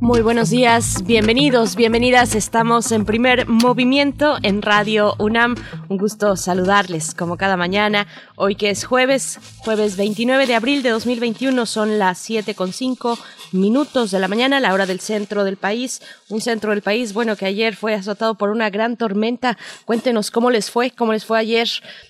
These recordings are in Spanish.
Muy buenos días, bienvenidos, bienvenidas. Estamos en primer movimiento en Radio UNAM. Un gusto saludarles como cada mañana. Hoy que es jueves, jueves 29 de abril de 2021, son las 7 con 5 minutos de la mañana, la hora del centro del país. Un centro del país, bueno, que ayer fue azotado por una gran tormenta. Cuéntenos cómo les fue, cómo les fue ayer.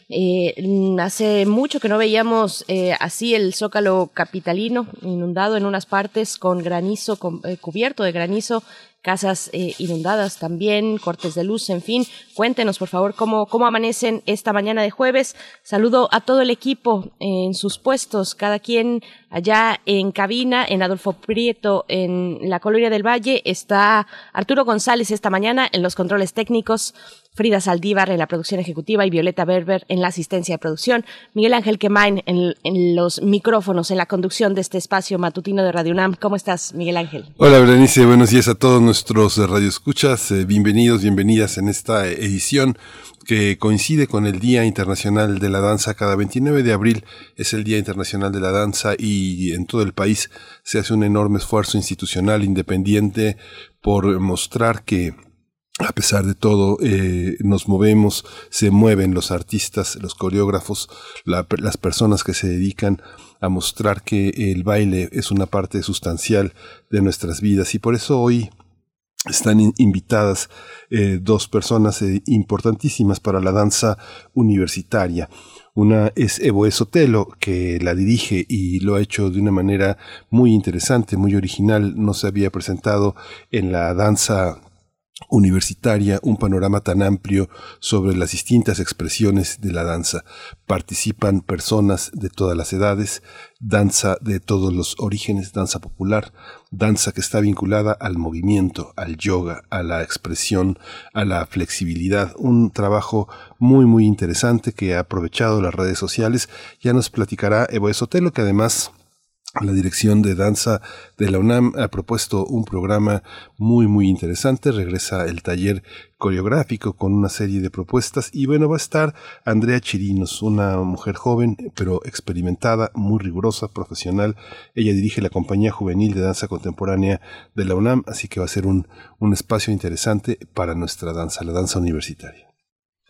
Eh, hace mucho que no veíamos eh, así el zócalo capitalino inundado en unas partes con granizo eh, cubierto de granizo casas eh, inundadas también, cortes de luz, en fin. Cuéntenos, por favor, cómo, cómo amanecen esta mañana de jueves. Saludo a todo el equipo en sus puestos, cada quien allá en cabina, en Adolfo Prieto, en la Colonia del Valle. Está Arturo González esta mañana en los controles técnicos. Frida Saldívar en la producción ejecutiva y Violeta Berber en la asistencia de producción, Miguel Ángel Quemain en, los micrófonos, en la conducción de este espacio matutino de Radio UNAM. ¿Cómo estás, Miguel Ángel? Hola, Berenice, buenos días a todos nuestros radioescuchas. Eh, bienvenidos, bienvenidas en esta edición que coincide con el Día Internacional de la Danza. Cada 29 de abril es el Día Internacional de la Danza y en todo el país se hace un enorme esfuerzo institucional independiente por mostrar que a pesar de todo, eh, nos movemos, se mueven los artistas, los coreógrafos, las personas que se dedican a mostrar que el baile es una parte sustancial de nuestras vidas y por eso hoy están invitadas eh, dos personas eh, importantísimas para la danza universitaria. Una es Evo Sotelo, que la dirige y lo ha hecho de una manera muy interesante, muy original. No se había presentado en la danza universitaria un panorama tan amplio sobre las distintas expresiones de la danza. Participan personas de todas las edades, danza de todos los orígenes, danza popular, danza que está vinculada al movimiento, al yoga, a la expresión, a la flexibilidad. Un trabajo muy, muy interesante que ha aprovechado las redes sociales. Ya nos platicará Evo Esotelo, que además la dirección de danza de la UNAM ha propuesto un programa muy muy interesante. Regresa el taller coreográfico con una serie de propuestas y bueno va a estar Andrea Chirinos, una mujer joven pero experimentada, muy rigurosa, profesional. Ella dirige la compañía juvenil de danza contemporánea de la UNAM, así que va a ser un, un espacio interesante para nuestra danza, la danza universitaria.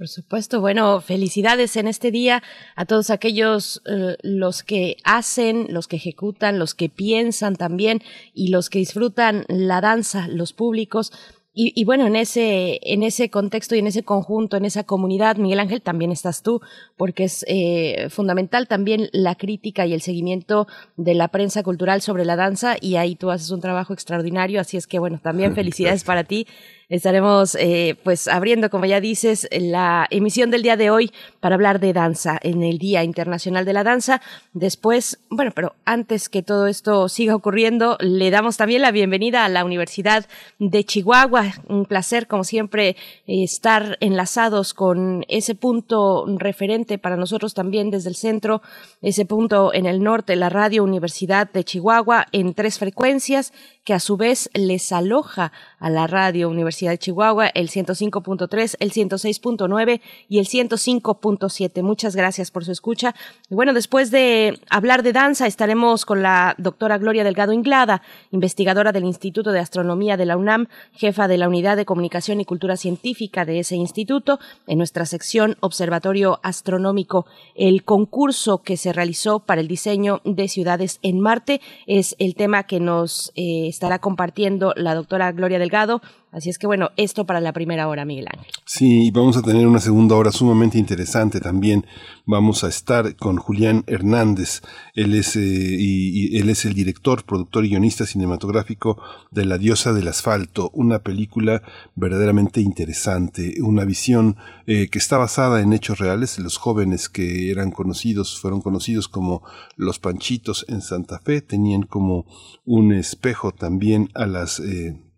Por supuesto, bueno, felicidades en este día a todos aquellos eh, los que hacen, los que ejecutan, los que piensan también y los que disfrutan la danza, los públicos. Y, y, bueno, en ese, en ese contexto y en ese conjunto, en esa comunidad, Miguel Ángel, también estás tú, porque es eh, fundamental también la crítica y el seguimiento de la prensa cultural sobre la danza y ahí tú haces un trabajo extraordinario, así es que bueno, también felicidades para ti Estaremos eh, pues abriendo, como ya dices, la emisión del día de hoy para hablar de danza en el Día Internacional de la Danza. Después, bueno, pero antes que todo esto siga ocurriendo, le damos también la bienvenida a la Universidad de Chihuahua. Un placer, como siempre, estar enlazados con ese punto referente para nosotros también desde el centro, ese punto en el norte, la Radio Universidad de Chihuahua en tres frecuencias que a su vez les aloja a la Radio Universidad de Chihuahua, el 105.3, el 106.9 y el 105.7. Muchas gracias por su escucha. Bueno, después de hablar de danza, estaremos con la doctora Gloria Delgado Inglada, investigadora del Instituto de Astronomía de la UNAM, jefa de la Unidad de Comunicación y Cultura Científica de ese instituto, en nuestra sección Observatorio Astronómico. El concurso que se realizó para el diseño de ciudades en Marte es el tema que nos eh, estará compartiendo la doctora Gloria Delgado. Así es que bueno, esto para la primera hora, Miguel Ángel. Sí, vamos a tener una segunda hora sumamente interesante también. Vamos a estar con Julián Hernández. Él es, eh, él es el director, productor y guionista cinematográfico de La diosa del asfalto, una película verdaderamente interesante, una visión eh, que está basada en hechos reales. Los jóvenes que eran conocidos, fueron conocidos como los Panchitos en Santa Fe, tenían como un espejo también a las... Eh,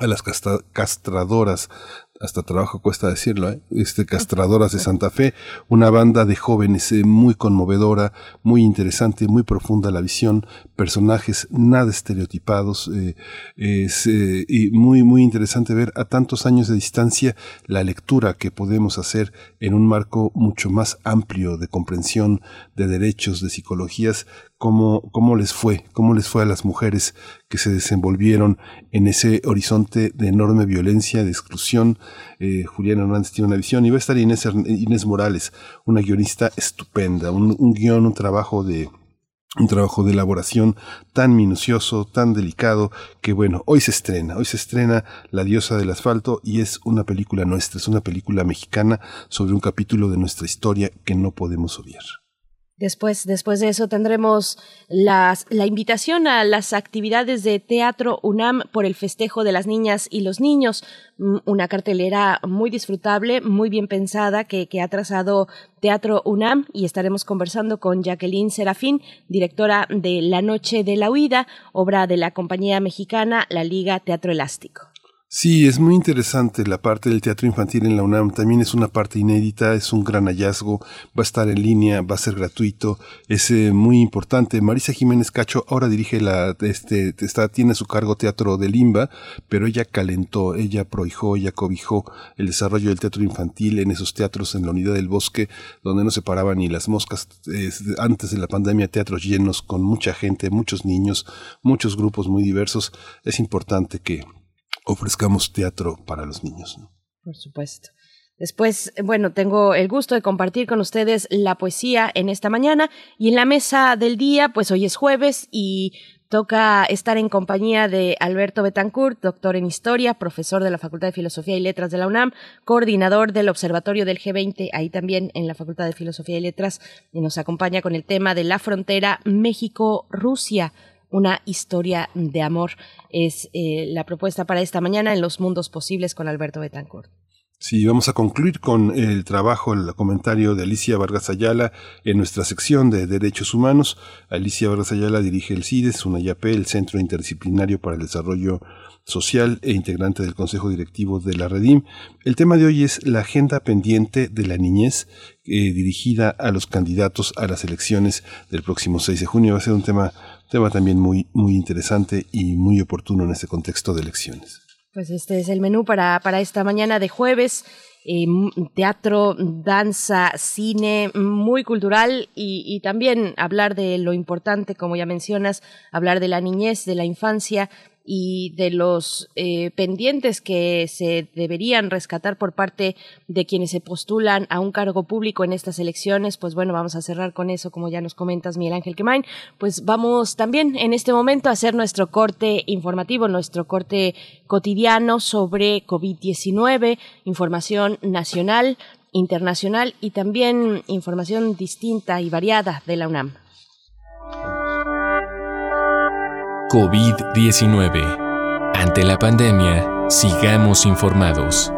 a las castradoras hasta trabajo cuesta decirlo, ¿eh? este Castradoras de Santa Fe, una banda de jóvenes eh, muy conmovedora, muy interesante, muy profunda la visión, personajes nada estereotipados, eh, y muy, muy interesante ver a tantos años de distancia la lectura que podemos hacer en un marco mucho más amplio de comprensión de derechos, de psicologías, cómo, cómo les fue, cómo les fue a las mujeres que se desenvolvieron en ese horizonte de enorme violencia, de exclusión. Eh, Julián Hernández tiene una visión y va a estar Inés, Inés Morales, una guionista estupenda, un, un guion, un trabajo de, un trabajo de elaboración tan minucioso, tan delicado, que bueno, hoy se estrena, hoy se estrena La diosa del asfalto y es una película nuestra, es una película mexicana sobre un capítulo de nuestra historia que no podemos obviar. Después, después de eso tendremos las, la invitación a las actividades de Teatro UNAM por el festejo de las niñas y los niños, mm, una cartelera muy disfrutable, muy bien pensada que, que ha trazado Teatro UNAM y estaremos conversando con Jacqueline Serafín, directora de La Noche de la Huida, obra de la compañía mexicana La Liga Teatro Elástico. Sí, es muy interesante la parte del teatro infantil en la UNAM. También es una parte inédita, es un gran hallazgo. Va a estar en línea, va a ser gratuito, es eh, muy importante. Marisa Jiménez Cacho ahora dirige la, este, está, tiene su cargo Teatro de Limba, pero ella calentó, ella prohijó, ella cobijó el desarrollo del teatro infantil en esos teatros en la unidad del bosque, donde no se paraban ni las moscas. antes de la pandemia, teatros llenos con mucha gente, muchos niños, muchos grupos muy diversos. Es importante que ofrezcamos teatro para los niños. Por supuesto. Después, bueno, tengo el gusto de compartir con ustedes la poesía en esta mañana y en la mesa del día, pues hoy es jueves y toca estar en compañía de Alberto Betancourt, doctor en historia, profesor de la Facultad de Filosofía y Letras de la UNAM, coordinador del Observatorio del G20, ahí también en la Facultad de Filosofía y Letras, y nos acompaña con el tema de la frontera México-Rusia una historia de amor. Es eh, la propuesta para esta mañana en Los Mundos Posibles con Alberto Betancourt. Sí, vamos a concluir con el trabajo, el comentario de Alicia Vargas Ayala en nuestra sección de Derechos Humanos. Alicia Vargas Ayala dirige el CIDES, una IAP, el Centro Interdisciplinario para el Desarrollo Social e integrante del Consejo Directivo de la Redim. El tema de hoy es la agenda pendiente de la niñez eh, dirigida a los candidatos a las elecciones del próximo 6 de junio. Va a ser un tema Tema también muy, muy interesante y muy oportuno en este contexto de elecciones. Pues este es el menú para, para esta mañana de jueves. Eh, teatro, danza, cine, muy cultural y, y, también hablar de lo importante, como ya mencionas, hablar de la niñez, de la infancia y de los eh, pendientes que se deberían rescatar por parte de quienes se postulan a un cargo público en estas elecciones, pues bueno, vamos a cerrar con eso, como ya nos comentas, Miguel Ángel Quemain. Pues vamos también en este momento a hacer nuestro corte informativo, nuestro corte cotidiano sobre COVID-19, información nacional, internacional y también información distinta y variada de la UNAM. COVID-19. Ante la pandemia, sigamos informados.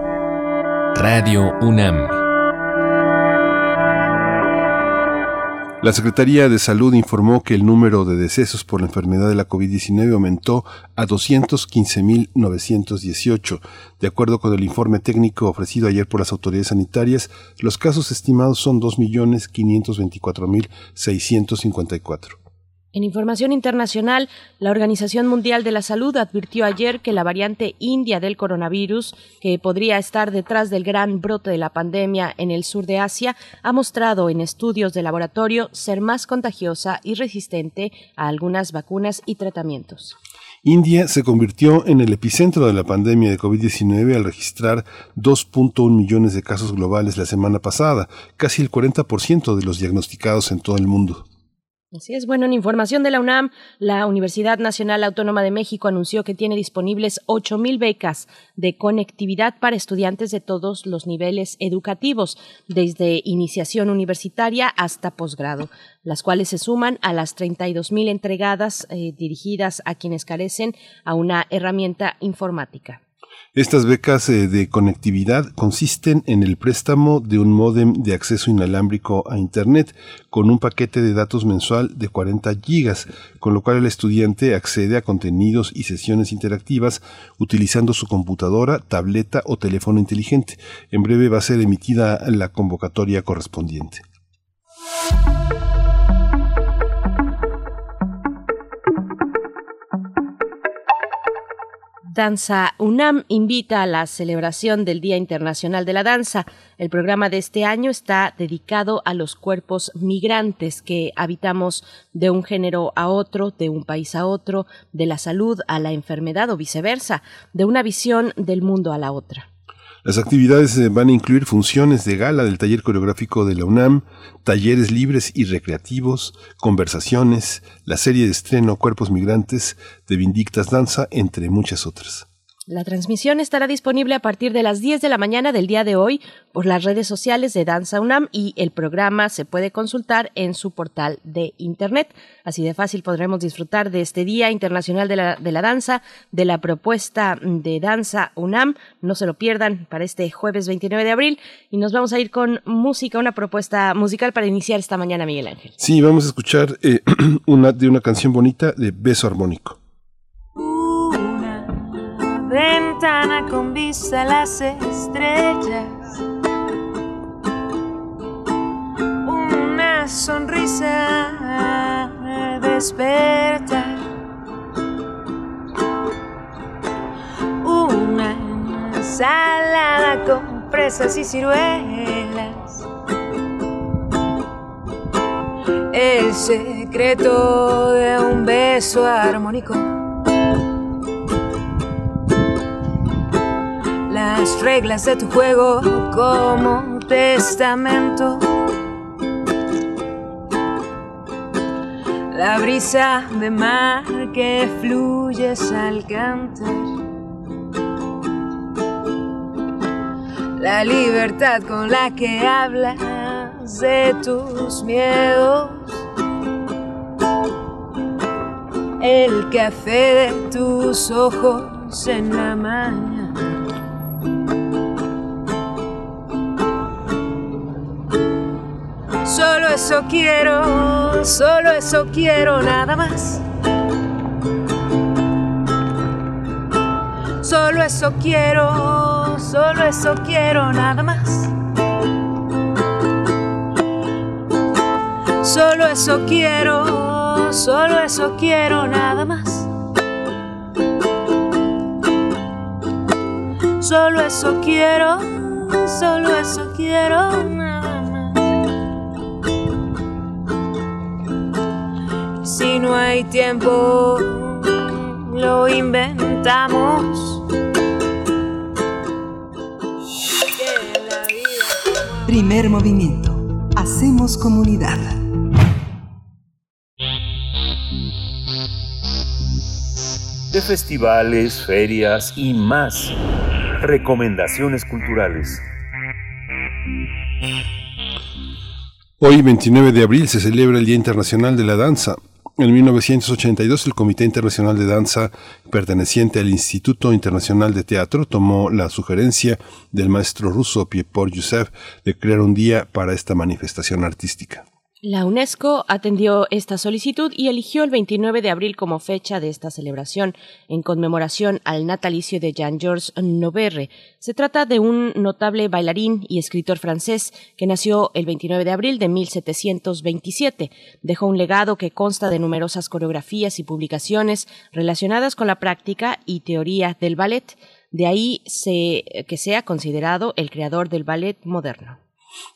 Radio UNAM. La Secretaría de Salud informó que el número de decesos por la enfermedad de la COVID-19 aumentó a 215.918. De acuerdo con el informe técnico ofrecido ayer por las autoridades sanitarias, los casos estimados son 2.524.654. En información internacional, la Organización Mundial de la Salud advirtió ayer que la variante india del coronavirus, que podría estar detrás del gran brote de la pandemia en el sur de Asia, ha mostrado en estudios de laboratorio ser más contagiosa y resistente a algunas vacunas y tratamientos. India se convirtió en el epicentro de la pandemia de COVID-19 al registrar 2.1 millones de casos globales la semana pasada, casi el 40% de los diagnosticados en todo el mundo. Así es, bueno, en información de la UNAM, la Universidad Nacional Autónoma de México anunció que tiene disponibles 8.000 becas de conectividad para estudiantes de todos los niveles educativos, desde iniciación universitaria hasta posgrado, las cuales se suman a las 32.000 entregadas eh, dirigidas a quienes carecen a una herramienta informática. Estas becas eh, de conectividad consisten en el préstamo de un módem de acceso inalámbrico a Internet con un paquete de datos mensual de 40 gigas, con lo cual el estudiante accede a contenidos y sesiones interactivas utilizando su computadora, tableta o teléfono inteligente. En breve va a ser emitida la convocatoria correspondiente. Danza UNAM invita a la celebración del Día Internacional de la Danza. El programa de este año está dedicado a los cuerpos migrantes que habitamos de un género a otro, de un país a otro, de la salud a la enfermedad o viceversa, de una visión del mundo a la otra. Las actividades eh, van a incluir funciones de gala del taller coreográfico de la UNAM, talleres libres y recreativos, conversaciones, la serie de estreno Cuerpos Migrantes de Vindictas Danza, entre muchas otras. La transmisión estará disponible a partir de las 10 de la mañana del día de hoy por las redes sociales de Danza UNAM y el programa se puede consultar en su portal de Internet. Así de fácil podremos disfrutar de este Día Internacional de la, de la Danza, de la propuesta de Danza UNAM. No se lo pierdan para este jueves 29 de abril y nos vamos a ir con música, una propuesta musical para iniciar esta mañana, Miguel Ángel. Sí, vamos a escuchar eh, una de una canción bonita de Beso Armónico ventana con vista a las estrellas. Una sonrisa desperta. Una ensalada con fresas y ciruelas. El secreto de un beso armónico. Las reglas de tu juego como testamento. La brisa de mar que fluyes al cantar. La libertad con la que hablas de tus miedos. El café de tus ojos en la mañana. Eso quiero, solo eso quiero, nada más. Solo eso quiero, solo eso quiero, nada más. Solo eso quiero, solo eso quiero, nada más. Solo eso quiero, solo eso quiero. Si no hay tiempo, lo inventamos. Primer movimiento. Hacemos comunidad. De festivales, ferias y más. Recomendaciones culturales. Hoy, 29 de abril, se celebra el Día Internacional de la Danza. En 1982, el Comité Internacional de Danza, perteneciente al Instituto Internacional de Teatro, tomó la sugerencia del maestro ruso Piepor Yusef de crear un día para esta manifestación artística. La UNESCO atendió esta solicitud y eligió el 29 de abril como fecha de esta celebración en conmemoración al natalicio de Jean-Georges Noverre. Se trata de un notable bailarín y escritor francés que nació el 29 de abril de 1727. Dejó un legado que consta de numerosas coreografías y publicaciones relacionadas con la práctica y teoría del ballet. De ahí que sea considerado el creador del ballet moderno.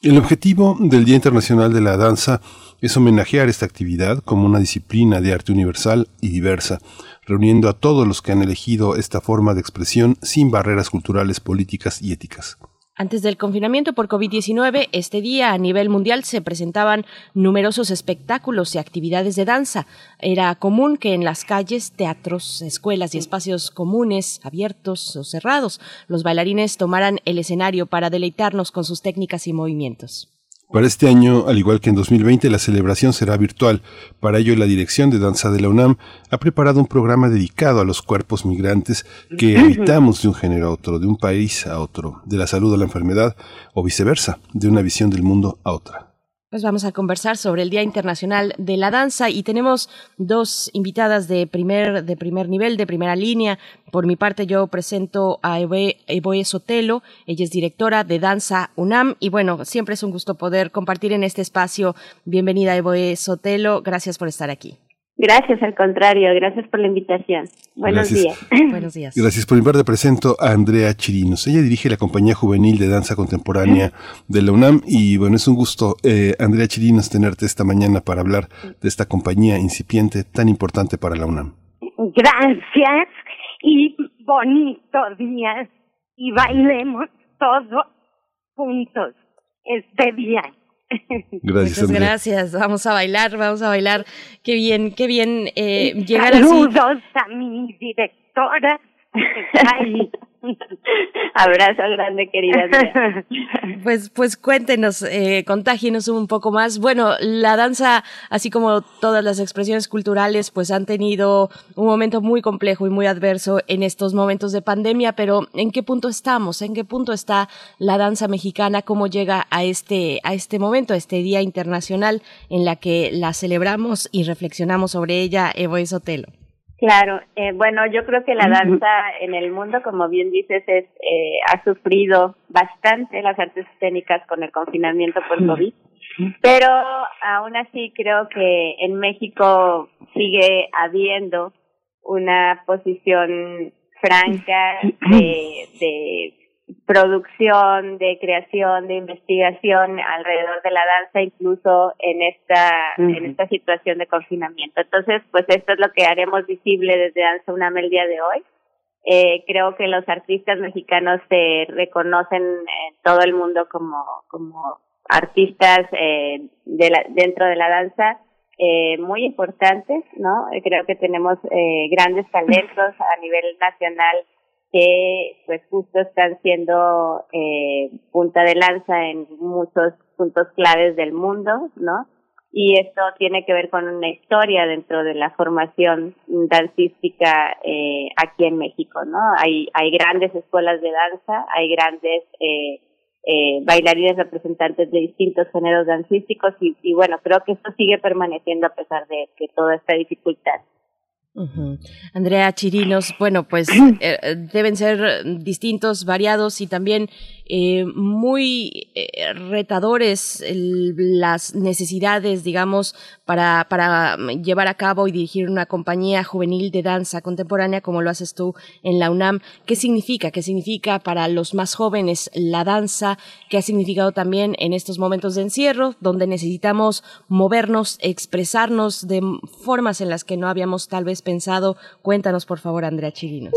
El objetivo del Día Internacional de la Danza es homenajear esta actividad como una disciplina de arte universal y diversa, reuniendo a todos los que han elegido esta forma de expresión sin barreras culturales, políticas y éticas. Antes del confinamiento por COVID-19, este día a nivel mundial se presentaban numerosos espectáculos y actividades de danza. Era común que en las calles, teatros, escuelas y espacios comunes, abiertos o cerrados, los bailarines tomaran el escenario para deleitarnos con sus técnicas y movimientos. Para este año, al igual que en 2020, la celebración será virtual. Para ello, la Dirección de Danza de la UNAM ha preparado un programa dedicado a los cuerpos migrantes que habitamos de un género a otro, de un país a otro, de la salud a la enfermedad o viceversa, de una visión del mundo a otra. Pues vamos a conversar sobre el Día Internacional de la Danza y tenemos dos invitadas de primer, de primer nivel, de primera línea. Por mi parte, yo presento a Evoe Sotelo. Ella es directora de Danza UNAM y bueno, siempre es un gusto poder compartir en este espacio. Bienvenida, Evoe Sotelo. Gracias por estar aquí. Gracias, al contrario, gracias por la invitación. Buenos días. Buenos días. Gracias por invitarme. Presento a Andrea Chirinos. Ella dirige la compañía juvenil de danza contemporánea de la UNAM y bueno, es un gusto, eh, Andrea Chirinos, tenerte esta mañana para hablar de esta compañía incipiente tan importante para la UNAM. Gracias y bonito día y bailemos todos juntos este día. Gracias, Muchas gracias. Vamos a bailar, vamos a bailar. Qué bien, qué bien eh, llegar así. Saludos a mi directora. Ay, Abrazo grande, querida. Pues, pues cuéntenos, eh, contágienos un poco más. Bueno, la danza, así como todas las expresiones culturales, pues han tenido un momento muy complejo y muy adverso en estos momentos de pandemia, pero ¿en qué punto estamos? ¿En qué punto está la danza mexicana? ¿Cómo llega a este, a este momento, a este Día Internacional en la que la celebramos y reflexionamos sobre ella, Evo Sotelo? Claro, eh, bueno, yo creo que la danza en el mundo, como bien dices, es, eh, ha sufrido bastante las artes escénicas con el confinamiento por COVID, pero aún así creo que en México sigue habiendo una posición franca de, de producción, de creación, de investigación alrededor de la danza, incluso en esta, en esta situación de confinamiento. Entonces, pues esto es lo que haremos visible desde Danza UNAM el día de hoy. Eh, creo que los artistas mexicanos se reconocen en todo el mundo como, como artistas eh, de la, dentro de la danza eh, muy importantes, ¿no? Creo que tenemos eh, grandes talentos a nivel nacional que pues justo están siendo eh, punta de lanza en muchos puntos claves del mundo, ¿no? Y esto tiene que ver con una historia dentro de la formación dancística eh, aquí en México, ¿no? Hay, hay grandes escuelas de danza, hay grandes eh, eh, bailarines representantes de distintos géneros dancísticos y, y bueno, creo que esto sigue permaneciendo a pesar de, de toda esta dificultad. Andrea Chirinos, bueno, pues eh, deben ser distintos, variados y también eh, muy eh, retadores las necesidades, digamos, para, para llevar a cabo y dirigir una compañía juvenil de danza contemporánea como lo haces tú en la UNAM. ¿Qué significa? ¿Qué significa para los más jóvenes la danza? ¿Qué ha significado también en estos momentos de encierro, donde necesitamos movernos, expresarnos de formas en las que no habíamos tal vez pensado? Cuéntanos, por favor, Andrea Chirinos.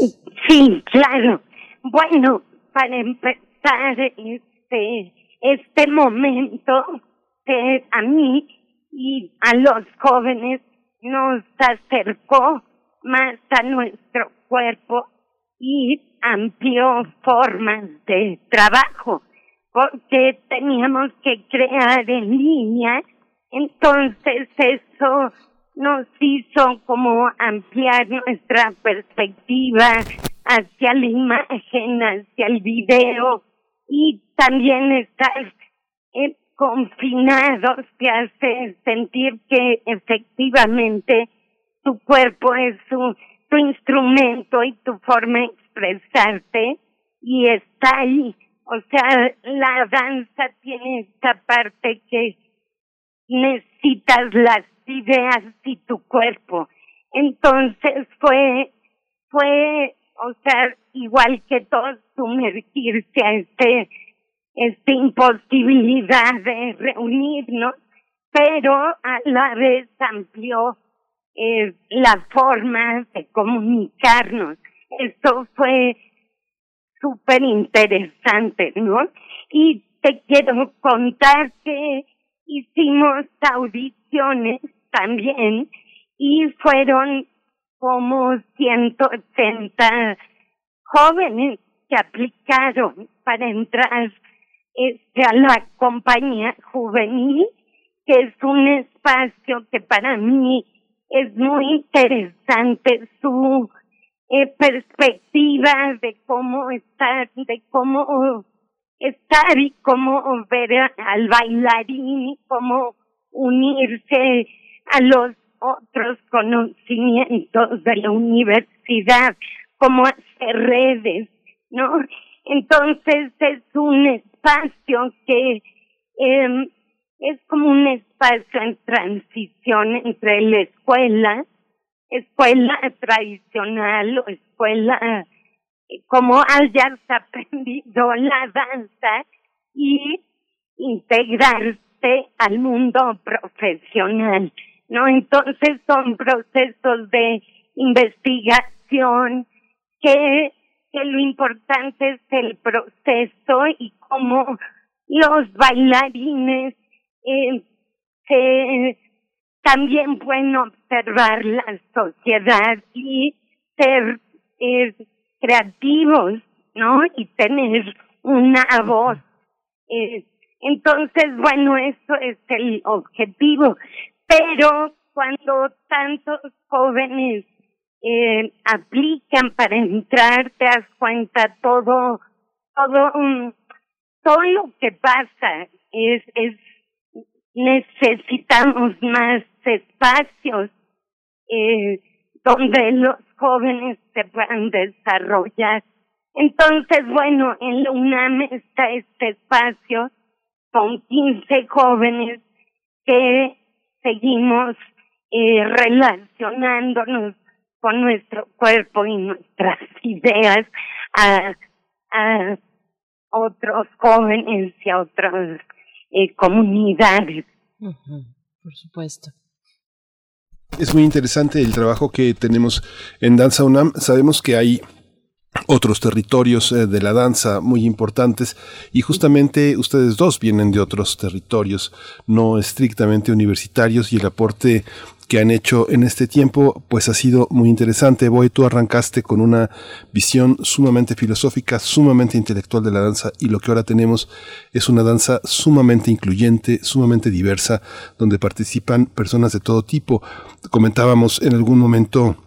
Sí, claro. Bueno, para empezar este, este momento que a mí y a los jóvenes nos acercó más a nuestro cuerpo y amplió formas de trabajo, porque teníamos que crear en línea, entonces eso nos hizo como ampliar nuestra perspectiva hacia la imagen, hacia el video y también estar eh, confinados te hace sentir que efectivamente tu cuerpo es su, tu instrumento y tu forma de expresarte y está ahí. O sea, la danza tiene esta parte que necesitas las ideas y tu cuerpo. Entonces fue, fue, o sea, igual que todo sumergirse a este, esta imposibilidad de reunirnos, pero a la vez amplió eh, la forma de comunicarnos. Esto fue súper interesante, ¿no? Y te quiero contar que hicimos audiciones también y fueron como 180 jóvenes que aplicaron para entrar este, a la compañía juvenil, que es un espacio que para mí es muy interesante su eh, perspectiva de cómo estar, de cómo estar y cómo ver al bailarín y cómo unirse a los otros conocimientos de la universidad, cómo hacer redes, ¿no? Entonces es un espacio que eh, es como un espacio en transición entre la escuela, escuela tradicional o escuela eh, como hayas aprendido la danza y integrarte al mundo profesional, ¿no? Entonces son procesos de investigación que, que lo importante es el proceso y cómo los bailarines eh, se, también pueden observar la sociedad y ser eh, creativos, ¿no? Y tener una voz. Eh, entonces, bueno, eso es el objetivo. Pero cuando tantos jóvenes eh, aplican para entrar, te das cuenta todo, todo, um, todo lo que pasa es, es necesitamos más espacios eh, donde los jóvenes se puedan desarrollar. Entonces, bueno, en la UNAM está este espacio con 15 jóvenes que seguimos eh, relacionándonos con nuestro cuerpo y nuestras ideas a, a otros jóvenes y a otras eh, comunidades. por supuesto. Es muy interesante el trabajo que tenemos en Danza UNAM. Sabemos que hay otros territorios eh, de la danza muy importantes y justamente ustedes dos vienen de otros territorios no estrictamente universitarios y el aporte que han hecho en este tiempo, pues ha sido muy interesante. Boy, tú arrancaste con una visión sumamente filosófica, sumamente intelectual de la danza y lo que ahora tenemos es una danza sumamente incluyente, sumamente diversa, donde participan personas de todo tipo. Comentábamos en algún momento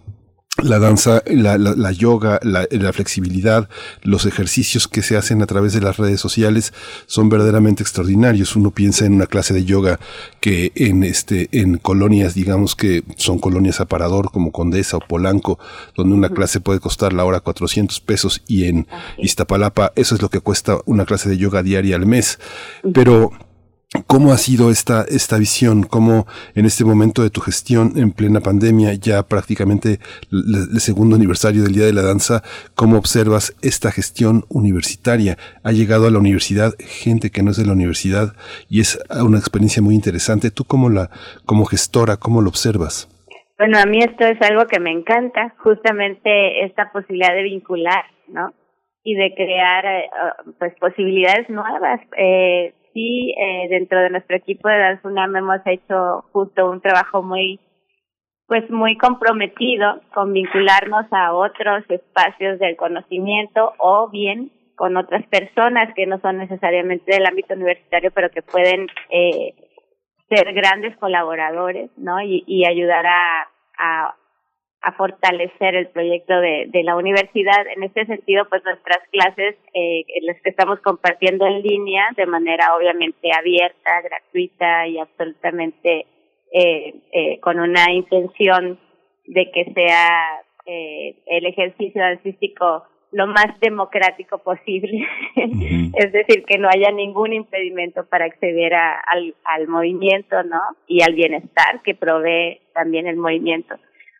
la danza, la, la, yoga, la, la, flexibilidad, los ejercicios que se hacen a través de las redes sociales son verdaderamente extraordinarios. Uno piensa en una clase de yoga que en este, en colonias, digamos que son colonias a parador como Condesa o Polanco, donde una clase puede costar la hora 400 pesos y en Iztapalapa eso es lo que cuesta una clase de yoga diaria al mes. Pero ¿Cómo ha sido esta, esta visión? ¿Cómo en este momento de tu gestión en plena pandemia, ya prácticamente el, segundo aniversario del Día de la Danza, cómo observas esta gestión universitaria? Ha llegado a la universidad gente que no es de la universidad y es una experiencia muy interesante. ¿Tú cómo la, como gestora, cómo lo observas? Bueno, a mí esto es algo que me encanta, justamente esta posibilidad de vincular, ¿no? Y de crear, eh, pues, posibilidades nuevas. Eh, sí, eh, dentro de nuestro equipo de UNAM hemos hecho justo un trabajo muy, pues muy comprometido con vincularnos a otros espacios del conocimiento o bien con otras personas que no son necesariamente del ámbito universitario, pero que pueden eh, ser grandes colaboradores, ¿no? Y, ayudar a a fortalecer el proyecto de, de la universidad. En este sentido, pues nuestras clases, eh, las que estamos compartiendo en línea, de manera obviamente abierta, gratuita y absolutamente eh, eh, con una intención de que sea eh, el ejercicio artístico lo más democrático posible, es decir, que no haya ningún impedimento para acceder a, al, al movimiento, ¿no? Y al bienestar que provee también el movimiento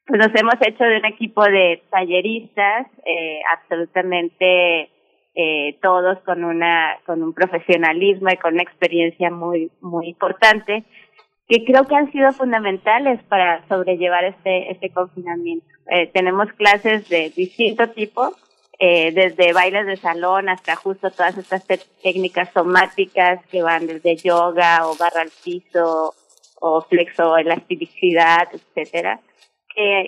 pues nos hemos hecho de un equipo de talleristas eh, absolutamente eh, todos con una con un profesionalismo y con una experiencia muy muy importante que creo que han sido fundamentales para sobrellevar este este confinamiento. Eh, tenemos clases de distinto tipo desde bailes de salón hasta justo todas estas técnicas somáticas que van desde yoga o barra al piso o flexo elasticidad etcétera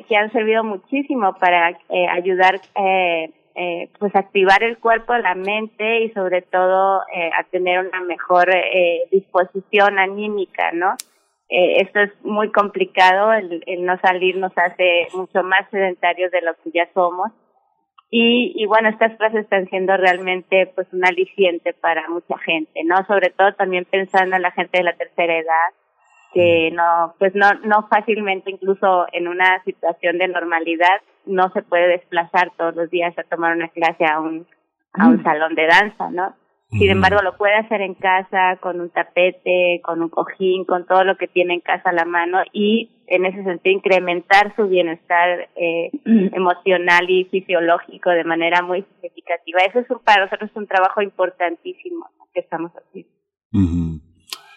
que han servido muchísimo para eh, ayudar eh, eh, pues activar el cuerpo, la mente y sobre todo eh, a tener una mejor eh, disposición anímica, ¿no? Eh, esto es muy complicado, el, el no salir nos hace mucho más sedentarios de lo que ya somos y, y bueno, estas clases están siendo realmente pues un aliciente para mucha gente, ¿no? Sobre todo también pensando en la gente de la tercera edad, que no, pues no, no fácilmente incluso en una situación de normalidad no se puede desplazar todos los días a tomar una clase a un, a un salón de danza, ¿no? Sin embargo, lo puede hacer en casa, con un tapete, con un cojín, con todo lo que tiene en casa a la mano y en ese sentido incrementar su bienestar eh, emocional y fisiológico de manera muy significativa. Eso es un, para nosotros un trabajo importantísimo que estamos haciendo.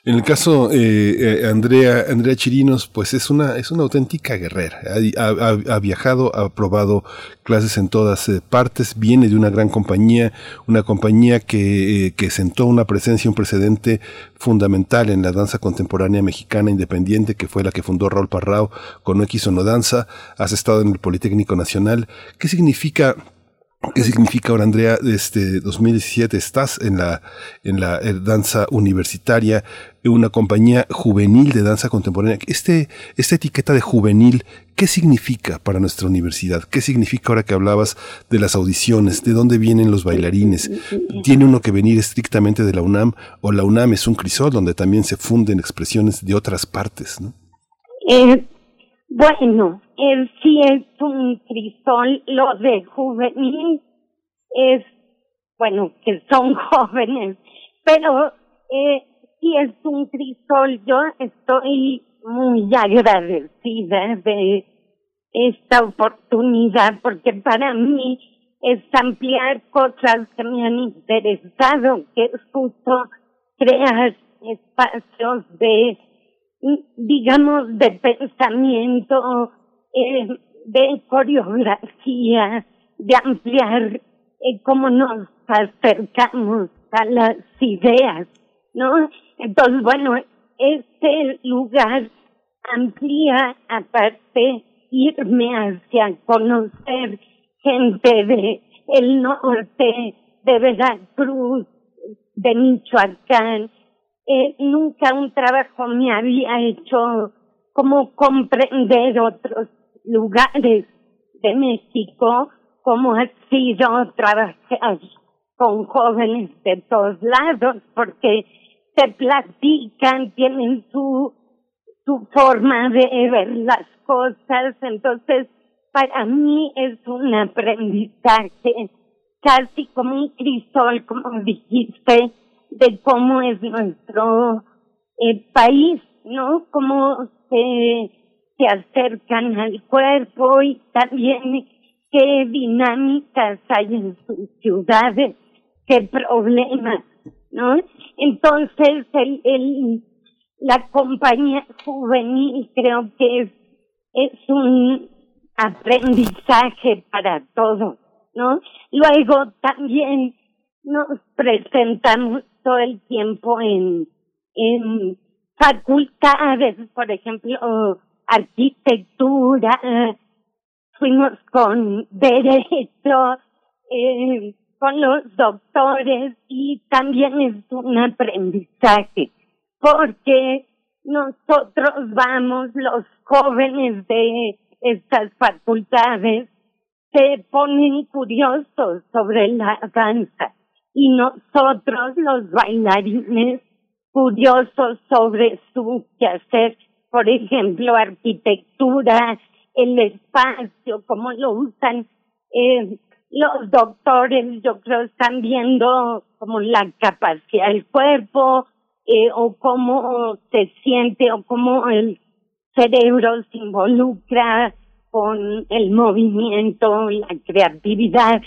En el caso eh, eh, Andrea Andrea Chirinos, pues es una es una auténtica guerrera. Ha, ha, ha viajado, ha probado clases en todas eh, partes. Viene de una gran compañía, una compañía que, eh, que sentó una presencia, un precedente fundamental en la danza contemporánea mexicana independiente, que fue la que fundó Raúl Parrao con X o No Danza. Has estado en el Politécnico Nacional. ¿Qué significa ¿Qué significa ahora, Andrea? Este 2017 estás en la, en la eh, danza universitaria, una compañía juvenil de danza contemporánea. Este, esta etiqueta de juvenil, ¿qué significa para nuestra universidad? ¿Qué significa ahora que hablabas de las audiciones? ¿De dónde vienen los bailarines? ¿Tiene uno que venir estrictamente de la UNAM o la UNAM es un crisol donde también se funden expresiones de otras partes? ¿no? Eh, bueno, él sí es un crisol, lo de juvenil es, bueno, que son jóvenes, pero eh, es un crisol, yo estoy muy agradecida de esta oportunidad porque para mí es ampliar cosas que me han interesado, que es justo crear espacios de digamos, de pensamiento, eh, de coreografía, de ampliar eh, cómo nos acercamos a las ideas, ¿no? Entonces, bueno, este lugar amplía, aparte, irme hacia conocer gente de el norte, de Veracruz, de Michoacán, eh, nunca un trabajo me había hecho como comprender otros lugares de México, como ha sido trabajar con jóvenes de todos lados, porque se platican, tienen su, su forma de ver las cosas, entonces para mí es un aprendizaje casi como un crisol, como dijiste, de cómo es nuestro eh, país, ¿no? Cómo se, se acercan al cuerpo y también qué dinámicas hay en sus ciudades, qué problemas, ¿no? Entonces, el, el, la compañía juvenil creo que es, es un aprendizaje para todos, ¿no? Luego también nos presentamos todo el tiempo en, en facultades, por ejemplo, arquitectura, fuimos con derecho, eh, con los doctores y también es un aprendizaje, porque nosotros vamos, los jóvenes de estas facultades, se ponen curiosos sobre la danza y nosotros los bailarines curiosos sobre su quehacer, por ejemplo, arquitectura, el espacio, cómo lo usan eh, los doctores, yo creo, están viendo como la capacidad del cuerpo eh, o cómo se siente o cómo el cerebro se involucra con el movimiento, la creatividad.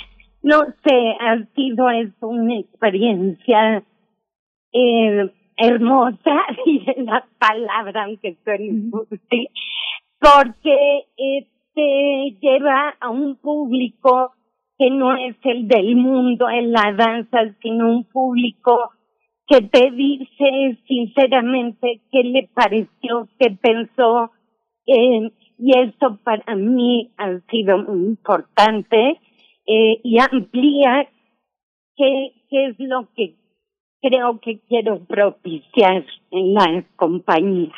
No sé, ha sido es una experiencia eh, hermosa, y la palabra, aunque suene porque eh, te lleva a un público que no es el del mundo en la danza, sino un público que te dice sinceramente qué le pareció, qué pensó, eh, y eso para mí ha sido muy importante eh, y amplía qué, qué es lo que creo que quiero propiciar en la compañía.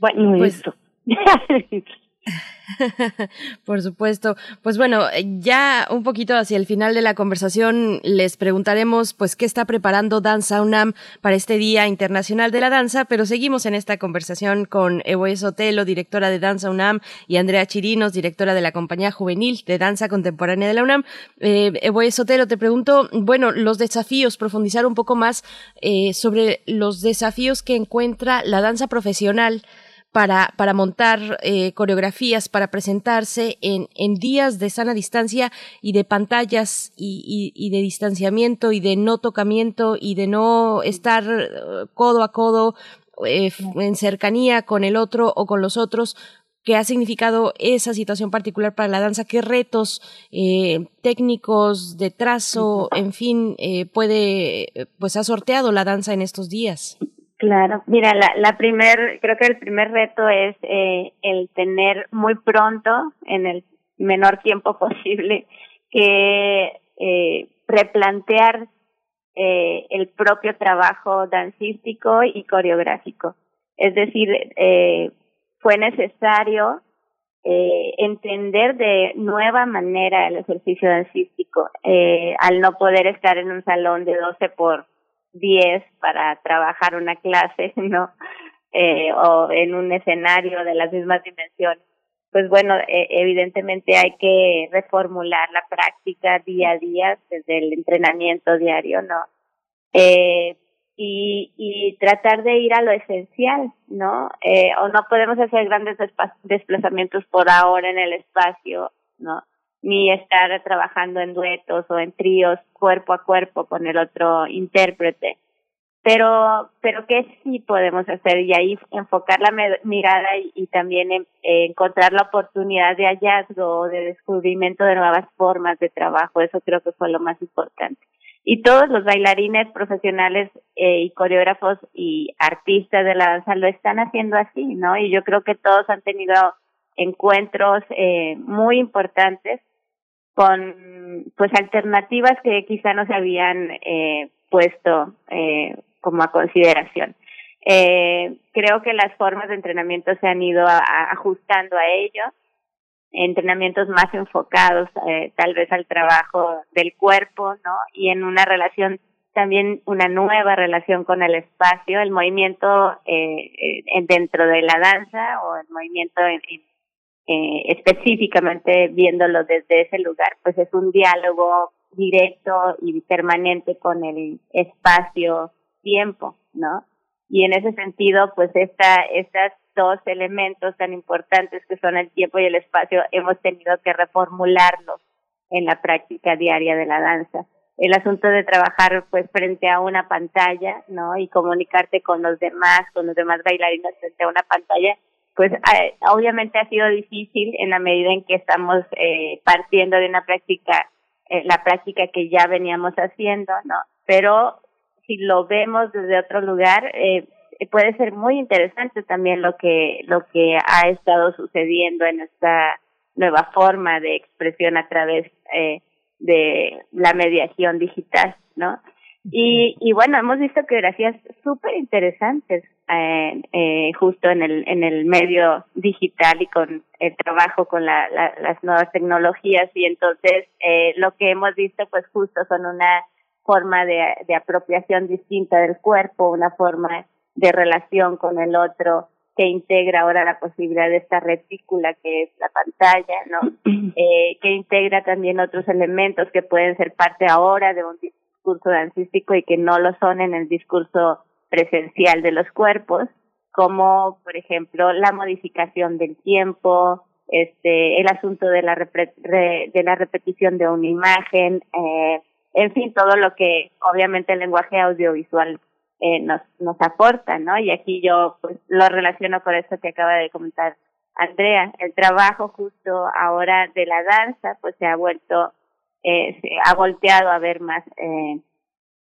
Bueno, Pues- eso. Por supuesto. Pues bueno, ya un poquito hacia el final de la conversación les preguntaremos pues qué está preparando Danza UNAM para este Día Internacional de la Danza, pero seguimos en esta conversación con Evoe Sotelo, directora de Danza UNAM, y Andrea Chirinos, directora de la Compañía Juvenil de Danza Contemporánea de la UNAM. Eh, Evoe Sotelo, te pregunto, bueno, los desafíos, profundizar un poco más eh, sobre los desafíos que encuentra la danza profesional para, para montar eh, coreografías, para presentarse en, en días de sana distancia y de pantallas y, y- y de distanciamiento y de no tocamiento y de no estar eh, codo a codo eh, en cercanía con el otro o con los otros. ¿Qué ha significado esa situación particular para la danza? ¿Qué retos eh, técnicos de trazo, en fin, eh, puede, pues ha sorteado la danza en estos días? Claro, mira, la, la primer, creo que el primer reto es eh, el tener muy pronto, en el menor tiempo posible, que eh, replantear eh, el propio trabajo dancístico y coreográfico. Es decir, eh, fue necesario eh, entender de nueva manera el ejercicio dancístico, eh, al no poder estar en un salón de 12 por 10 para trabajar una clase, ¿no? Eh, o en un escenario de las mismas dimensiones. Pues bueno, eh, evidentemente hay que reformular la práctica día a día desde el entrenamiento diario, ¿no? Eh, y, y tratar de ir a lo esencial, ¿no? Eh, o no podemos hacer grandes desplazamientos por ahora en el espacio, ¿no? Ni estar trabajando en duetos o en tríos cuerpo a cuerpo con el otro intérprete. Pero, pero ¿qué sí podemos hacer? Y ahí enfocar la mirada y, también en- encontrar la oportunidad de hallazgo de descubrimiento de nuevas formas de trabajo. Eso creo que fue lo más importante y todos los bailarines profesionales eh, y coreógrafos y artistas de la danza lo están haciendo así, ¿no? Y yo creo que todos han tenido encuentros eh, muy importantes con pues alternativas que quizá no se habían eh, puesto eh, como a consideración. Eh, creo que las formas de entrenamiento se han ido ajustando a ello entrenamientos más enfocados eh, tal vez al trabajo del cuerpo, ¿no? Y en una relación también una nueva relación con el espacio, el movimiento eh, eh, dentro de la danza o el movimiento en- en- eh, específicamente viéndolo desde ese lugar, pues es un diálogo directo y permanente con el espacio-tiempo, ¿no? Y en ese sentido, pues esta, estas dos elementos tan importantes que son el tiempo y el espacio, hemos tenido que reformularlos en la práctica diaria de la danza. El asunto de trabajar pues frente a una pantalla, ¿no? Y comunicarte con los demás, con los demás bailarines frente a una pantalla, pues eh, obviamente ha sido difícil en la medida en que estamos eh, partiendo de una práctica, eh, la práctica que ya veníamos haciendo, ¿no? Pero si lo vemos desde otro lugar, eh, puede ser muy interesante también lo que lo que ha estado sucediendo en esta nueva forma de expresión a través eh, de la mediación digital, ¿no? Y, y bueno, hemos visto coreografías súper interesantes eh, eh, justo en el en el medio digital y con el trabajo con la, la, las nuevas tecnologías y entonces eh, lo que hemos visto pues justo son una forma de, de apropiación distinta del cuerpo, una forma de relación con el otro que integra ahora la posibilidad de esta retícula que es la pantalla, ¿no? Eh, que integra también otros elementos que pueden ser parte ahora de un discurso dancístico y que no lo son en el discurso presencial de los cuerpos, como por ejemplo la modificación del tiempo, este, el asunto de la repre- re- de la repetición de una imagen, eh, en fin, todo lo que obviamente el lenguaje audiovisual eh, nos, nos aporta, ¿no? Y aquí yo pues lo relaciono con esto que acaba de comentar Andrea, el trabajo justo ahora de la danza pues se ha vuelto, eh, ha volteado a ver más eh,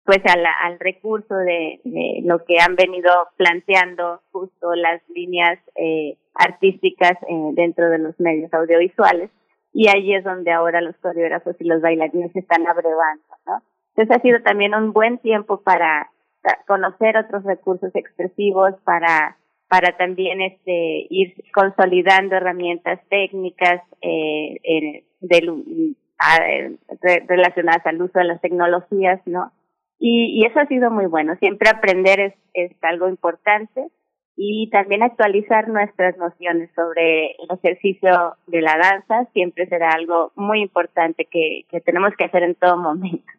pues a al recurso de, lo que han venido planteando justo las líneas eh, artísticas eh, dentro de los medios audiovisuales y ahí es donde ahora los coreógrafos y los bailarines están abrevando, ¿no? Entonces ha sido también un buen tiempo para conocer otros recursos expresivos, para para también este ir consolidando herramientas técnicas eh, del, relacionadas al uso de las tecnologías, ¿no? Y, eso ha sido muy bueno. Siempre aprender es, algo importante y también actualizar nuestras nociones sobre el ejercicio de la danza siempre será algo muy importante que tenemos que hacer en todo momento.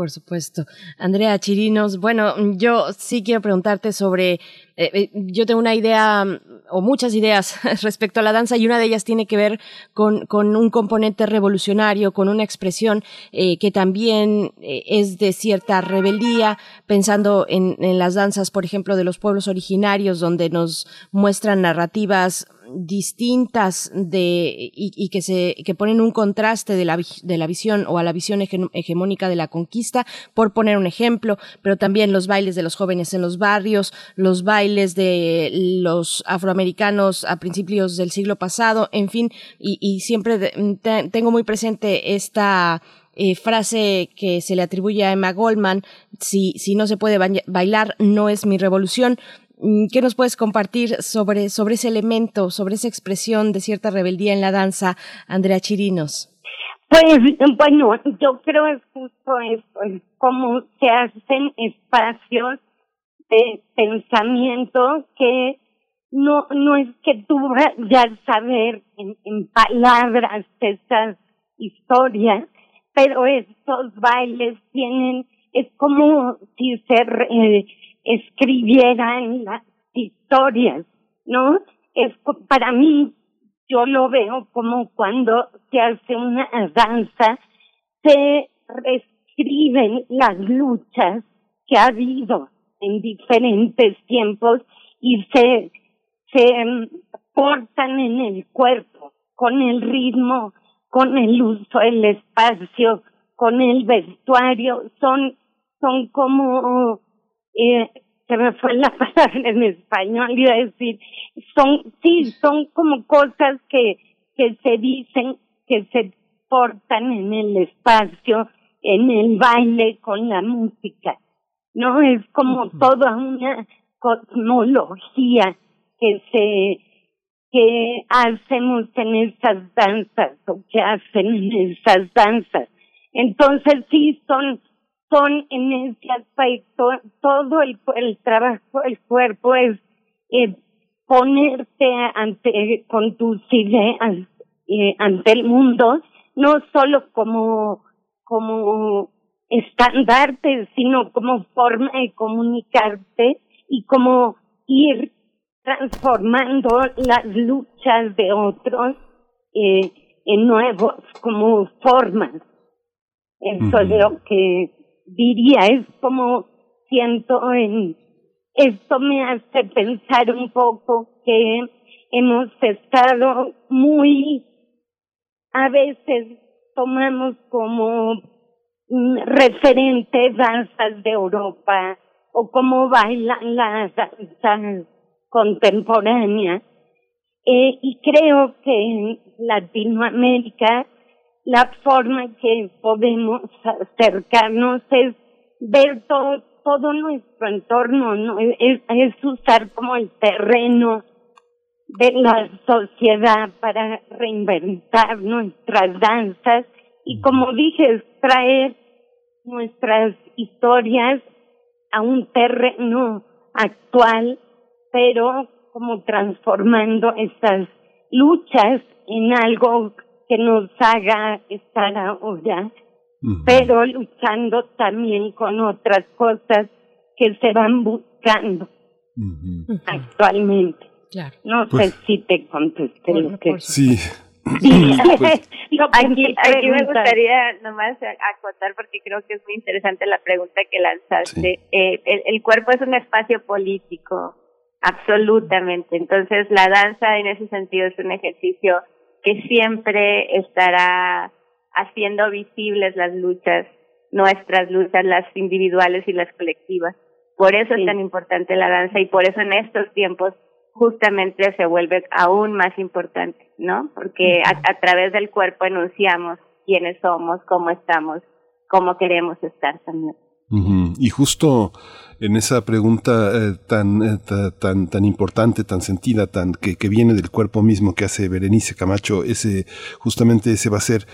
Por supuesto. Andrea Chirinos, bueno, yo sí quiero preguntarte sobre, eh, eh, yo tengo una idea o muchas ideas respecto a la danza y una de ellas tiene que ver con, con un componente revolucionario, con una expresión eh, que también es de cierta rebeldía, pensando en, en las danzas, por ejemplo, de los pueblos originarios, donde nos muestran narrativas distintas de y, que se que ponen un contraste de la, de la visión o a la visión hegemónica de la conquista por poner un ejemplo pero también los bailes de los jóvenes en los barrios los bailes de los afroamericanos a principios del siglo pasado en fin y, y siempre tengo muy presente esta eh, frase que se le atribuye a Emma Goldman, si, si no se puede bailar, no es mi revolución. Mm, ¿Qué nos puedes compartir sobre, sobre ese elemento, sobre esa expresión de cierta rebeldía en la danza, Andrea Chirinos? Pues bueno, yo creo es justo eso, es cómo se hacen espacios de pensamiento que no, no es que tú vayas a saber en, palabras esas historias, pero estos bailes tienen, es como si se eh, escribieran las historias, ¿no? Es para mí yo lo veo como cuando se hace una danza se reescriben las luchas que ha habido en diferentes tiempos y se se mm, portan en el cuerpo con el ritmo, con el uso del espacio, con el vestuario, son son como eh, se me fue la palabra en español, iba a decir, son, sí, son como cosas que, que se dicen, que se portan en el espacio, en el baile, con la música, ¿no? Es como toda una cosmología que se, que hacemos en esas danzas o que hacen en esas danzas. Entonces sí son son en ese aspecto, todo el, el trabajo el cuerpo es eh, ponerte ante, con tus ideas eh, ante el mundo, no solo como, como estandarte, sino como forma de comunicarte y como ir transformando las luchas de otros eh, en nuevos como formas. Eso es lo que diría, es como siento en, esto me hace pensar un poco que hemos estado muy, a veces tomamos como referente danzas de Europa o cómo bailan las danzas contemporáneas. Eh, y creo que en Latinoamérica la forma que podemos acercarnos es ver todo, todo nuestro entorno, ¿no? es, es usar como el terreno de la sociedad para reinventar nuestras danzas y como dije, traer nuestras historias a un terreno actual, pero como transformando estas luchas en algo que nos haga estar ahora, pero luchando también con otras cosas que se van buscando actualmente. Claro. No sé pues si te contesté lo que... Sí. aquí, aquí me gustaría nomás acotar porque creo que es muy interesante la pregunta que lanzaste. Eh, el, el cuerpo es un espacio político, absolutamente. Entonces la danza en ese sentido es un ejercicio que siempre estará haciendo visibles las luchas, nuestras luchas, las individuales y las colectivas. Por eso es tan importante la danza y por eso en estos tiempos justamente se vuelve aún más importante. ¿no? Porque a, a través del cuerpo enunciamos quiénes somos, cómo estamos, cómo queremos estar también. Y justo en esa pregunta eh, tan, eh, ta- tan, tan importante, tan sentida, tan, que, que viene del cuerpo mismo que hace Berenice Camacho, ese, justamente ese va a ser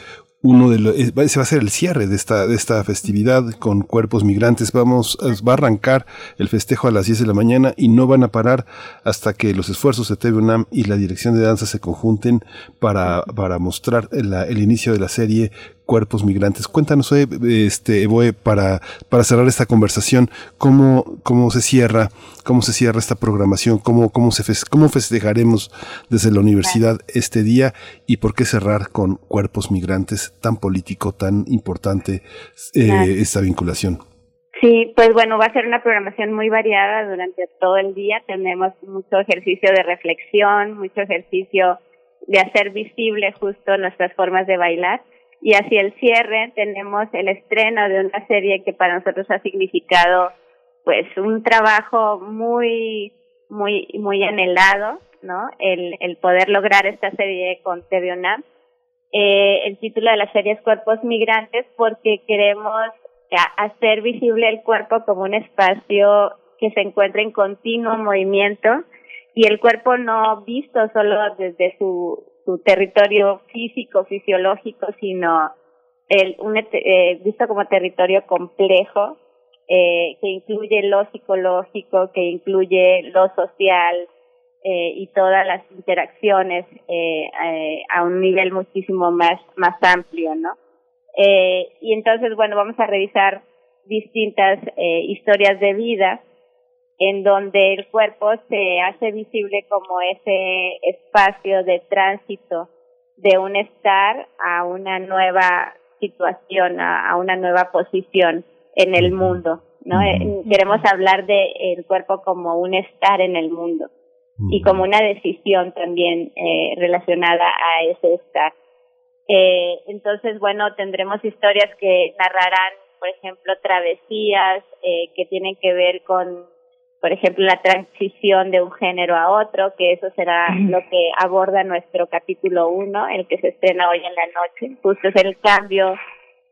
uno de los, ese va a ser el cierre de esta, de esta festividad con cuerpos migrantes. Vamos, eh, va a arrancar el festejo a las 10 de la mañana y no van a parar hasta que los esfuerzos de TV UNAM y la dirección de danza se conjunten para, para mostrar la- el inicio de la serie Cuerpos Migrantes. Cuéntanos, eh, este, Evoe, para, para cerrar esta conversación, cómo, cómo se cierra, cómo se cierra esta programación, cómo, cómo, se cómo festejaremos desde la universidad este día y por qué cerrar con Cuerpos Migrantes tan político, tan importante eh, Claro. esta vinculación. Sí, pues bueno, va a ser una programación muy variada durante todo el día. Tenemos mucho ejercicio de reflexión, mucho ejercicio de hacer visible justo nuestras formas de bailar. Y hacia el cierre tenemos el estreno de una serie que para nosotros ha significado pues un trabajo muy, muy, muy anhelado, ¿no? El, el poder lograr esta serie con TV UNAM. Eh, el título de la serie es Cuerpos Migrantes porque queremos a- hacer visible el cuerpo como un espacio que se encuentra en continuo movimiento y el cuerpo no visto solo desde su, su territorio físico, fisiológico, sino el, un, et- eh, visto como territorio complejo eh, que incluye lo psicológico, que incluye lo social eh, y todas las interacciones eh, eh, a un nivel muchísimo más, más amplio, ¿no? Eh, y entonces, bueno, vamos a revisar distintas eh, historias de vida en donde el cuerpo se hace visible como ese espacio de tránsito de un estar a una nueva situación, a, a una nueva posición en el mundo, ¿no? Eh, Queremos hablar de el cuerpo como un estar en el mundo y como una decisión también eh, relacionada a ese estar. Eh, entonces, bueno, tendremos historias que narrarán, por ejemplo, travesías eh, que tienen que ver con, por ejemplo, la transición de un género a otro, que eso será lo que aborda nuestro capítulo uno, el que se estrena hoy en la noche. Justo es el cambio,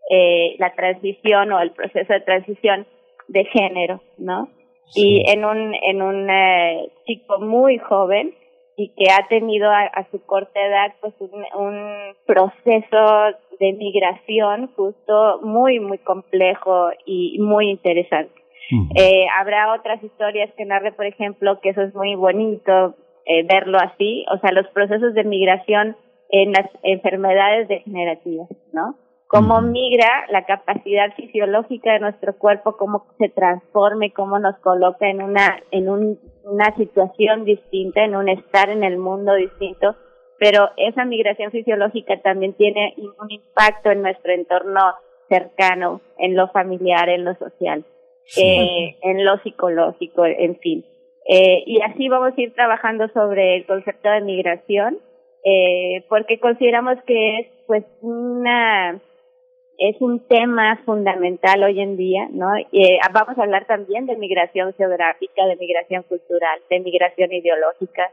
eh, la transición o el proceso de transición de género, ¿no? Y en un, en un eh, chico muy joven y que ha tenido a, a su corta edad pues un, un proceso de migración justo muy, muy complejo y muy interesante. Eh, habrá otras historias que narre, por ejemplo, que eso es muy bonito eh, verlo así, o sea, los procesos de migración en las enfermedades degenerativas, ¿no? Cómo migra la capacidad fisiológica de nuestro cuerpo, cómo se transforma y cómo nos coloca en una, en un, una situación distinta, en un estar en el mundo distinto, pero esa migración fisiológica también tiene un impacto en nuestro entorno cercano, en lo familiar, en lo social eh, en lo psicológico, en fin. Eh, y así vamos a ir trabajando sobre el concepto de migración, eh, porque consideramos que es pues una es un tema fundamental hoy en día, ¿no? Eh, vamos a hablar también de migración geográfica, de migración cultural, de migración ideológica,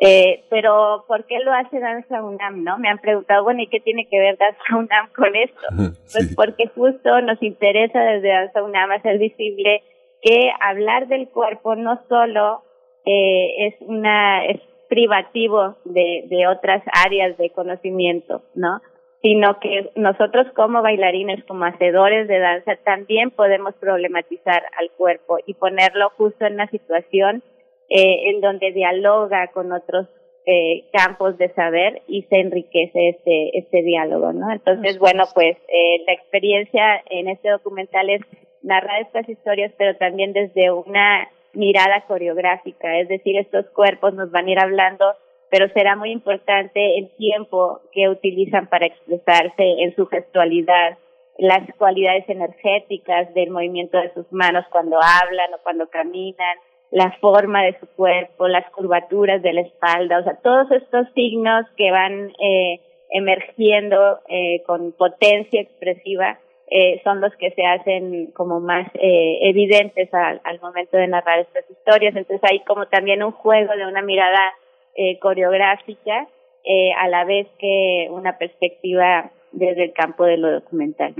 eh, pero ¿por qué lo hace Danza UNAM, no? Me han preguntado, bueno, ¿y qué tiene que ver Danza UNAM con esto? Pues porque justo nos interesa desde Danza UNAM hacer visible que hablar del cuerpo no solo eh, es una es privativo de, de otras áreas de conocimiento, ¿no? Sino que nosotros como bailarines, como hacedores de danza, también podemos problematizar al cuerpo y ponerlo justo en una situación eh, en donde dialoga con otros eh, campos de saber y se enriquece este, este diálogo, ¿no? Entonces, bueno, pues eh, la experiencia en este documental es narrar estas historias, pero también desde una mirada coreográfica, es decir, estos cuerpos nos van a ir hablando, pero será muy importante el tiempo que utilizan para expresarse en su gestualidad, las cualidades energéticas del movimiento de sus manos cuando hablan o cuando caminan, la forma de su cuerpo, las curvaturas de la espalda, o sea, todos estos signos que van eh, emergiendo eh, con potencia expresiva eh, son los que se hacen como más eh, evidentes al, al momento de narrar estas historias. Entonces hay como también un juego de una mirada eh, coreográfica eh, a la vez que una perspectiva desde el campo de lo documental.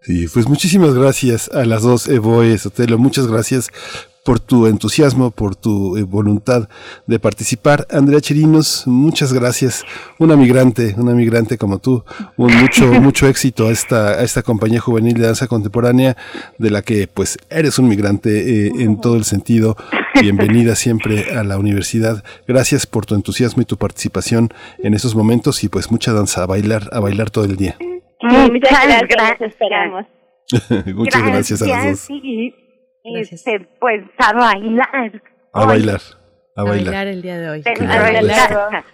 Sí, pues muchísimas gracias a las dos, Evoe, Sotelo, muchas gracias por tu entusiasmo, por tu eh, voluntad de participar. Andrea Chirinos, muchas gracias. Una migrante, una migrante como tú. Un mucho, mucho éxito a esta, a esta compañía juvenil de danza contemporánea, de la que pues eres un migrante eh, en todo el sentido. Bienvenida siempre a la universidad. Gracias por tu entusiasmo y tu participación en esos momentos y pues mucha danza, a bailar, a bailar todo el día. muchas gracias, esperamos. muchas gracias, a las dos. Este, pues a bailar. A bailar. A A bailar. bailar el día de hoy. A bailar.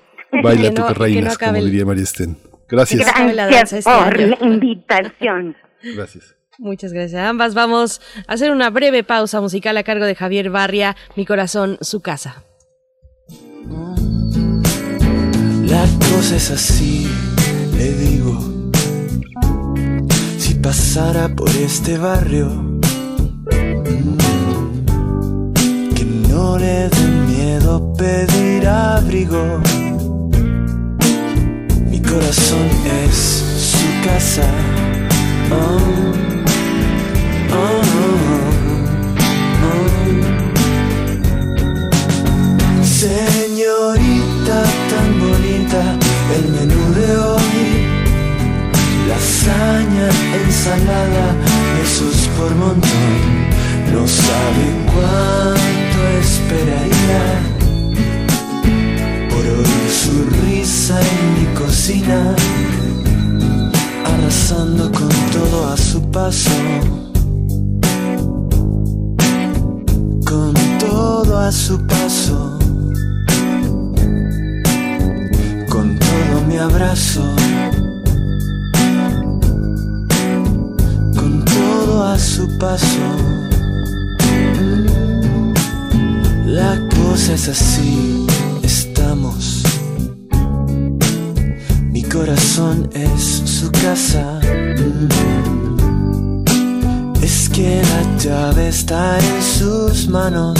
Baila tú que que no reinas, como el- diría María Estén. Gracias. Gracias este por año. la invitación. Gracias. Muchas gracias a ambas. Vamos a hacer una breve pausa musical a cargo de Javier Barria, Mi corazón, su casa. La cosa es así, le digo. Si pasara por este barrio, que no le dé miedo pedir abrigo. Mi corazón es su casa. Oh, oh, oh. Señorita tan bonita, el menú de hoy. Lasaña, ensalada, besos por montón. No sabe cuánto esperaría por oír su risa en mi cocina, arrasando con todo a su paso. Con todo a su paso. Con todo mi abrazo. Con a su paso. La cosa es así, estamos. Mi corazón es su casa. Es que la llave está en sus manos.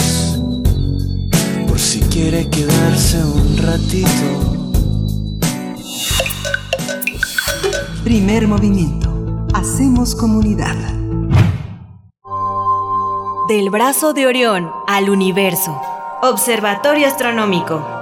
Por si quiere quedarse un ratito. Primer movimiento. Hacemos comunidad. Del brazo de Orión al universo. Observatorio Astronómico.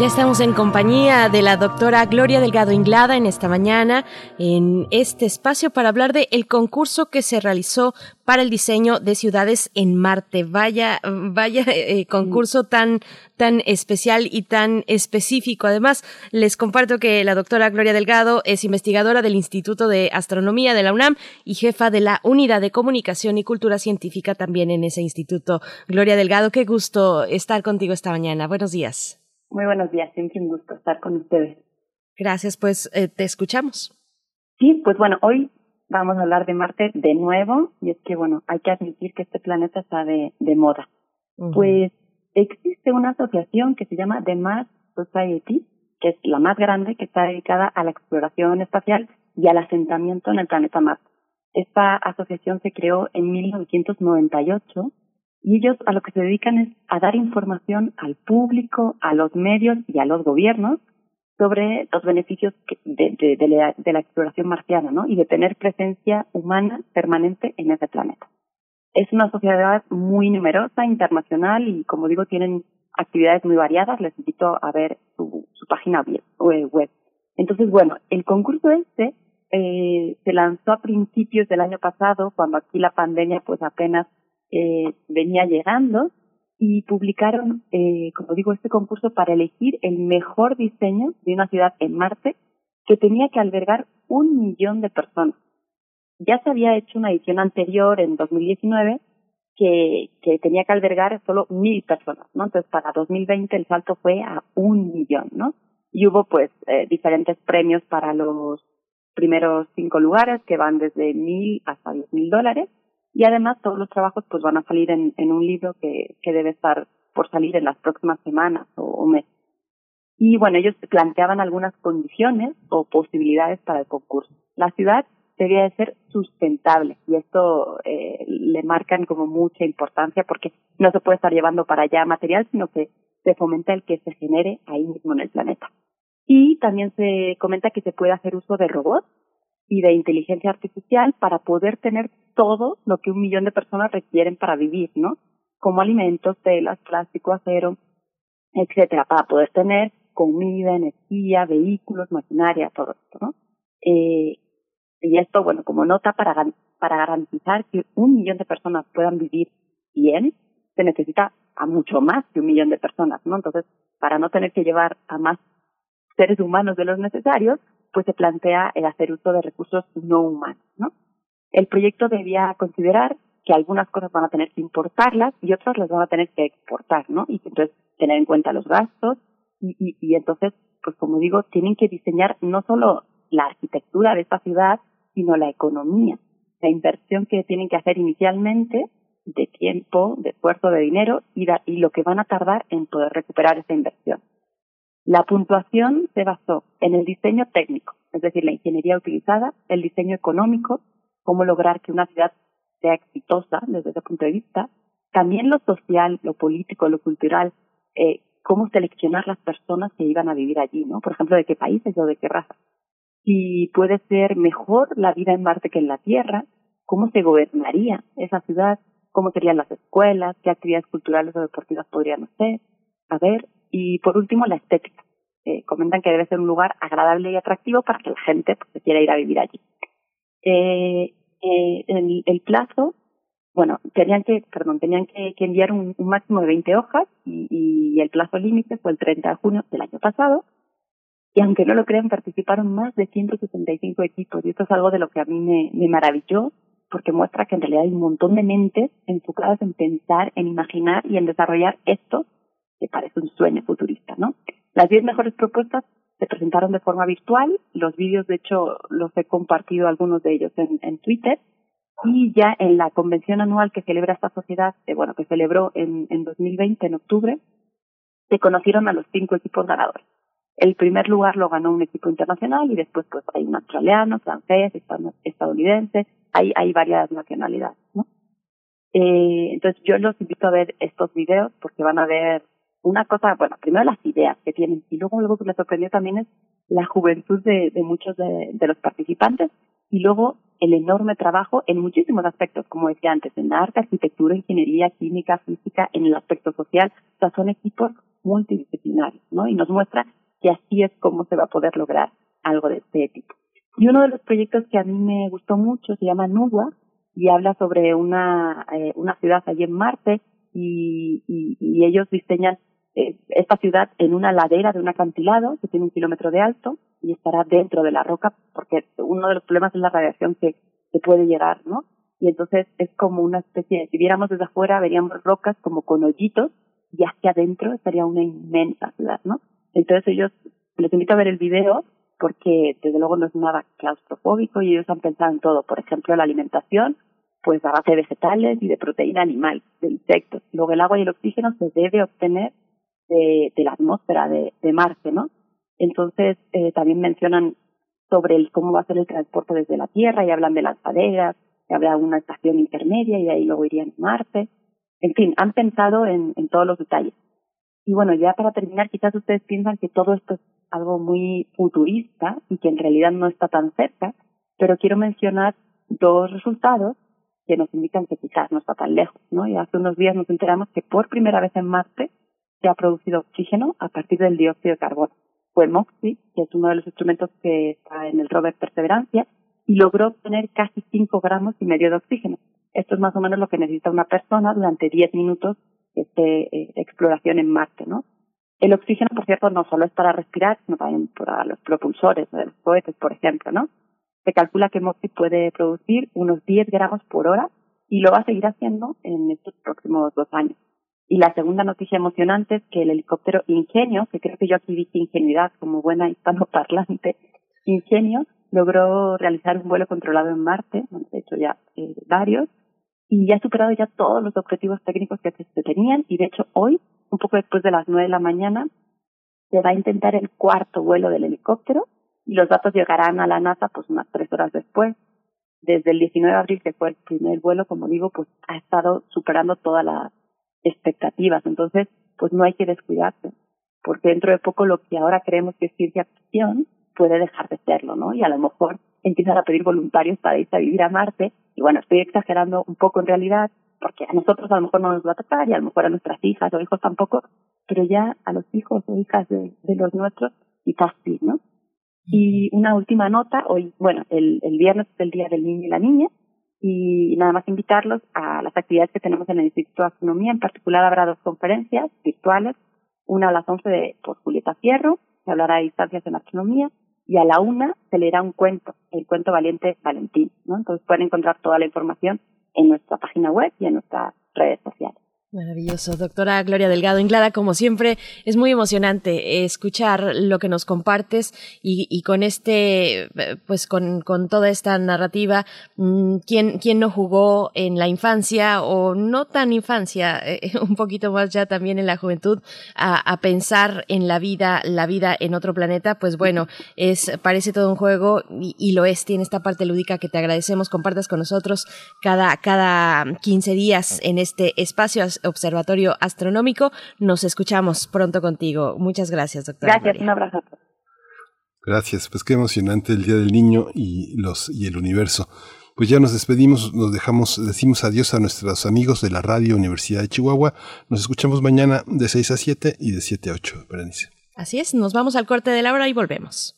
Ya estamos en compañía de la doctora Gloria Delgado Inglada en esta mañana, en este espacio para hablar de el concurso que se realizó para el diseño de ciudades en Marte. Vaya, vaya eh, concurso tan, tan especial y tan específico. Además, les comparto que la doctora Gloria Delgado es investigadora del Instituto de Astronomía de la UNAM y jefa de la Unidad de Comunicación y Cultura Científica también en ese instituto. Gloria Delgado, qué gusto estar contigo esta mañana. Buenos días. Muy buenos días, siempre un gusto estar con ustedes. Gracias, pues eh, te escuchamos. Sí, pues bueno, hoy vamos a hablar de Marte de nuevo y es que bueno, hay que admitir que este planeta está de, de moda. Pues existe una asociación que se llama The Mars Society, que es la más grande, que está dedicada a la exploración espacial y al asentamiento en el planeta Marte. Esta asociación se creó en 1998 y ellos a lo que se dedican es a dar información al público, a los medios y a los gobiernos sobre los beneficios de, de- la, de la exploración marciana, ¿no? Y de tener presencia humana permanente en ese planeta. Es una sociedad muy numerosa, internacional y, como digo, tienen actividades muy variadas. Les invito a ver su, su página web. Entonces, bueno, el concurso este eh, se lanzó a principios del año pasado, cuando aquí la pandemia pues apenas eh, venía llegando y publicaron, eh, como digo, este concurso para elegir el mejor diseño de una ciudad en Marte que tenía que albergar un millón de personas. Ya se había hecho una edición anterior en 2019 que, que tenía que albergar solo mil personas, ¿no? Entonces para 2020 el salto fue a un millón, ¿no? Y hubo pues eh, diferentes premios para los primeros cinco lugares que van desde mil hasta diez mil dólares y además todos los trabajos pues van a salir en, un libro que, que debe estar por salir en las próximas semanas o, o meses. Y bueno, ellos planteaban algunas condiciones o posibilidades para el concurso. La ciudad debía de ser sustentable y esto eh, le marcan como mucha importancia porque no se puede estar llevando para allá material, sino que se fomenta el que se genere ahí mismo en el planeta. Y también se comenta que se puede hacer uso de robots y de inteligencia artificial para poder tener todo lo que un millón de personas requieren para vivir, ¿no? Como alimentos, telas, plástico, acero, etcétera, para poder tener comida, energía, vehículos, maquinaria, todo esto, ¿no? Eh, y esto, bueno, como nota para, para garantizar que un millón de personas puedan vivir bien, se necesita a mucho más que un millón de personas, ¿no? Entonces, para no tener que llevar a más seres humanos de los necesarios, pues se plantea el hacer uso de recursos no humanos, ¿no? El proyecto debía considerar que algunas cosas van a tener que importarlas y otras las van a tener que exportar, ¿no? Y entonces tener en cuenta los gastos y, y, entonces, pues como digo, tienen que diseñar no solo la arquitectura de esta ciudad, sino la economía, la inversión que tienen que hacer inicialmente de tiempo, de esfuerzo, de dinero y lo que van a tardar en poder recuperar esa inversión. La puntuación se basó en el diseño técnico, es decir, la ingeniería utilizada, el diseño económico, cómo lograr que una ciudad sea exitosa desde ese punto de vista, también lo social, lo político, lo cultural, eh, cómo seleccionar las personas que iban a vivir allí, ¿no? Por ejemplo, de qué países o de qué raza. Si puede ser mejor la vida en Marte que en la Tierra, cómo se gobernaría esa ciudad, cómo serían las escuelas, qué actividades culturales o deportivas podrían hacer, a ver, y por último la estética. Eh, comentan que debe ser un lugar agradable y atractivo para que la gente pues, quiera ir a vivir allí. Eh, eh, el, plazo, bueno, tenían que, perdón, tenían que, enviar un, máximo de 20 hojas y, el plazo límite fue el 30 de junio del año pasado. Y aunque no lo crean, participaron más de 165 equipos y esto es algo de lo que a mí me maravilló porque muestra que en realidad hay un montón de mentes enfocadas en pensar, en imaginar y en desarrollar esto que parece un sueño futurista, ¿no? Las 10 mejores propuestas se presentaron de forma virtual, los vídeos de hecho los he compartido algunos de ellos en, en Twitter y ya en la convención anual que celebra esta sociedad, eh, bueno, que celebró en, en 2020, en octubre, se conocieron a los cinco equipos ganadores. El primer lugar lo ganó un equipo internacional y después pues hay un australiano, francés, estadounidense, hay, hay varias nacionalidades, ¿no? Eh, entonces yo los invito a ver estos videos porque van a ver una cosa, bueno, primero las ideas que tienen y luego algo que me sorprendió también es la juventud de, muchos de, de, los participantes y luego el enorme trabajo en muchísimos aspectos, como decía antes, en arte, arquitectura, ingeniería, química, física, en el aspecto social, o sea, son equipos multidisciplinarios, ¿no? Y nos muestra que así es como se va a poder lograr algo de este tipo. Y uno de los proyectos que a mí me gustó mucho se llama Nuba y habla sobre una, eh, una ciudad allí en Marte y ellos diseñan eh, esta ciudad en una ladera de un acantilado que tiene un kilómetro de alto y estará dentro de la roca porque uno de los problemas es la radiación que, que puede llegar, ¿no? Y entonces es como una especie de, si viéramos desde afuera veríamos rocas como con hoyitos y hacia adentro estaría una inmensa ciudad, ¿no? Entonces ellos, les invito a ver el video porque desde luego no es nada claustrofóbico y ellos han pensado en todo, por ejemplo la alimentación, pues a base de vegetales y de proteína animal, de insectos. Luego el agua y el oxígeno se debe obtener de, de la atmósfera de, de Marte, ¿no? Entonces, eh, también mencionan sobre el, cómo va a ser el transporte desde la Tierra y hablan de lanzaderas, y habrá una estación intermedia y ahí luego irían a Marte. En fin, han pensado en, en todos los detalles. Y bueno, ya para terminar, quizás ustedes piensan que todo esto es algo muy futurista y que en realidad no está tan cerca, pero quiero mencionar dos resultados que nos indican que quizás no está tan lejos, ¿no? Y hace unos días nos enteramos que por primera vez en Marte se ha producido oxígeno a partir del dióxido de carbono. Fue MOXIE, que es uno de los instrumentos que está en el rover Perseverancia, y logró obtener casi 5 gramos y medio de oxígeno. Esto es más o menos lo que necesita una persona durante 10 minutos de eh, exploración en Marte, ¿no? El oxígeno, por cierto, no solo es para respirar, sino también para los propulsores de los cohetes, por ejemplo, ¿no? Se calcula que MOXIE puede producir unos 10 gramos por hora y lo va a seguir haciendo en estos próximos dos años. Y la segunda noticia emocionante es que el helicóptero Ingenio, que creo que yo aquí dije ingenuidad como buena hispanoparlante, Ingenio logró realizar un vuelo controlado en Marte, de hecho ya eh, varios, y ya ha superado ya todos los objetivos técnicos que se tenían y de hecho hoy, un poco después de las nueve de la mañana, se va a intentar el cuarto vuelo del helicóptero y los datos llegarán a la NASA pues unas tres horas después. Desde el 19 de abril, que fue el primer vuelo, como digo, pues ha estado superando todas las expectativas. Entonces, pues no hay que descuidarse, porque dentro de poco lo que ahora creemos que es ciencia ficción puede dejar de serlo, ¿no? Y a lo mejor empiezan a pedir voluntarios para irse a vivir a Marte, y bueno, estoy exagerando un poco en realidad, porque a nosotros a lo mejor no nos va a tocar, y a lo mejor a nuestras hijas o hijos tampoco, pero ya a los hijos o hijas de, los nuestros, quizás sí, ¿no? Y una última nota, hoy, bueno, el, el viernes es el Día del Niño y la Niña, y nada más invitarlos a las actividades que tenemos en el Instituto de Astronomía. En particular habrá dos conferencias virtuales, una a las 11 de, por Julieta Fierro, que hablará de distancias en astronomía, y a la una se leerá un cuento, el cuento valiente Valentín, ¿no? Entonces pueden encontrar toda la información en nuestra página web y en sociales. Maravilloso, doctora Gloria Delgado. Inglada, como siempre, es muy emocionante escuchar lo que nos compartes y, y con este, pues con, con, toda esta narrativa, mm, ¿quién, ¿quién no jugó en la infancia o no tan infancia, eh, un poquito más ya también en la juventud, a, a, pensar en la vida, la vida en otro planeta? Pues bueno, es, parece todo un juego y, y lo es, tiene esta parte lúdica que te agradecemos, compartas con nosotros cada, cada 15 días en este espacio Observatorio Astronómico. Nos escuchamos pronto contigo. Muchas gracias, doctora. Gracias, un abrazo. Gracias, pues qué emocionante el Día del Niño y los y el universo. Pues ya nos despedimos, nos dejamos, decimos adiós a nuestros amigos de la Radio Universidad de Chihuahua. Nos escuchamos mañana de 6 a 7 y de 7 a 8, Berenice. Así es, nos vamos al corte de la hora y volvemos.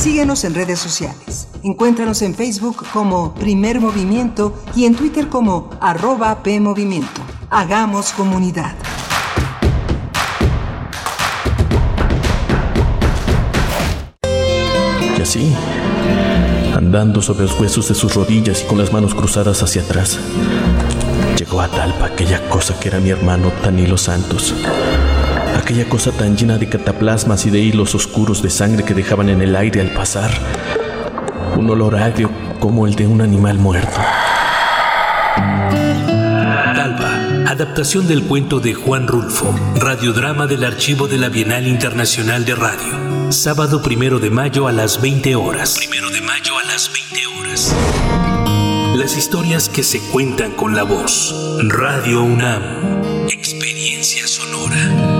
Síguenos en redes sociales. Encuéntranos en Facebook como Primer Movimiento y en Twitter como arroba PMovimiento. Hagamos comunidad. Y así, andando sobre los huesos de sus rodillas y con las manos cruzadas hacia atrás, llegó a Talpa aquella cosa que era mi hermano Tanilo Santos aquella cosa tan llena de cataplasmas y de hilos oscuros de sangre que dejaban en el aire al pasar, un olor agrio como el de un animal muerto. Talpa, adaptación del cuento de Juan Rulfo, radiodrama del archivo de la Bienal Internacional de Radio. Sábado primero de mayo a las 20 horas. Primero de mayo a las 20 horas. Las historias que se cuentan con la voz. Radio UNAM. Experiencia sonora.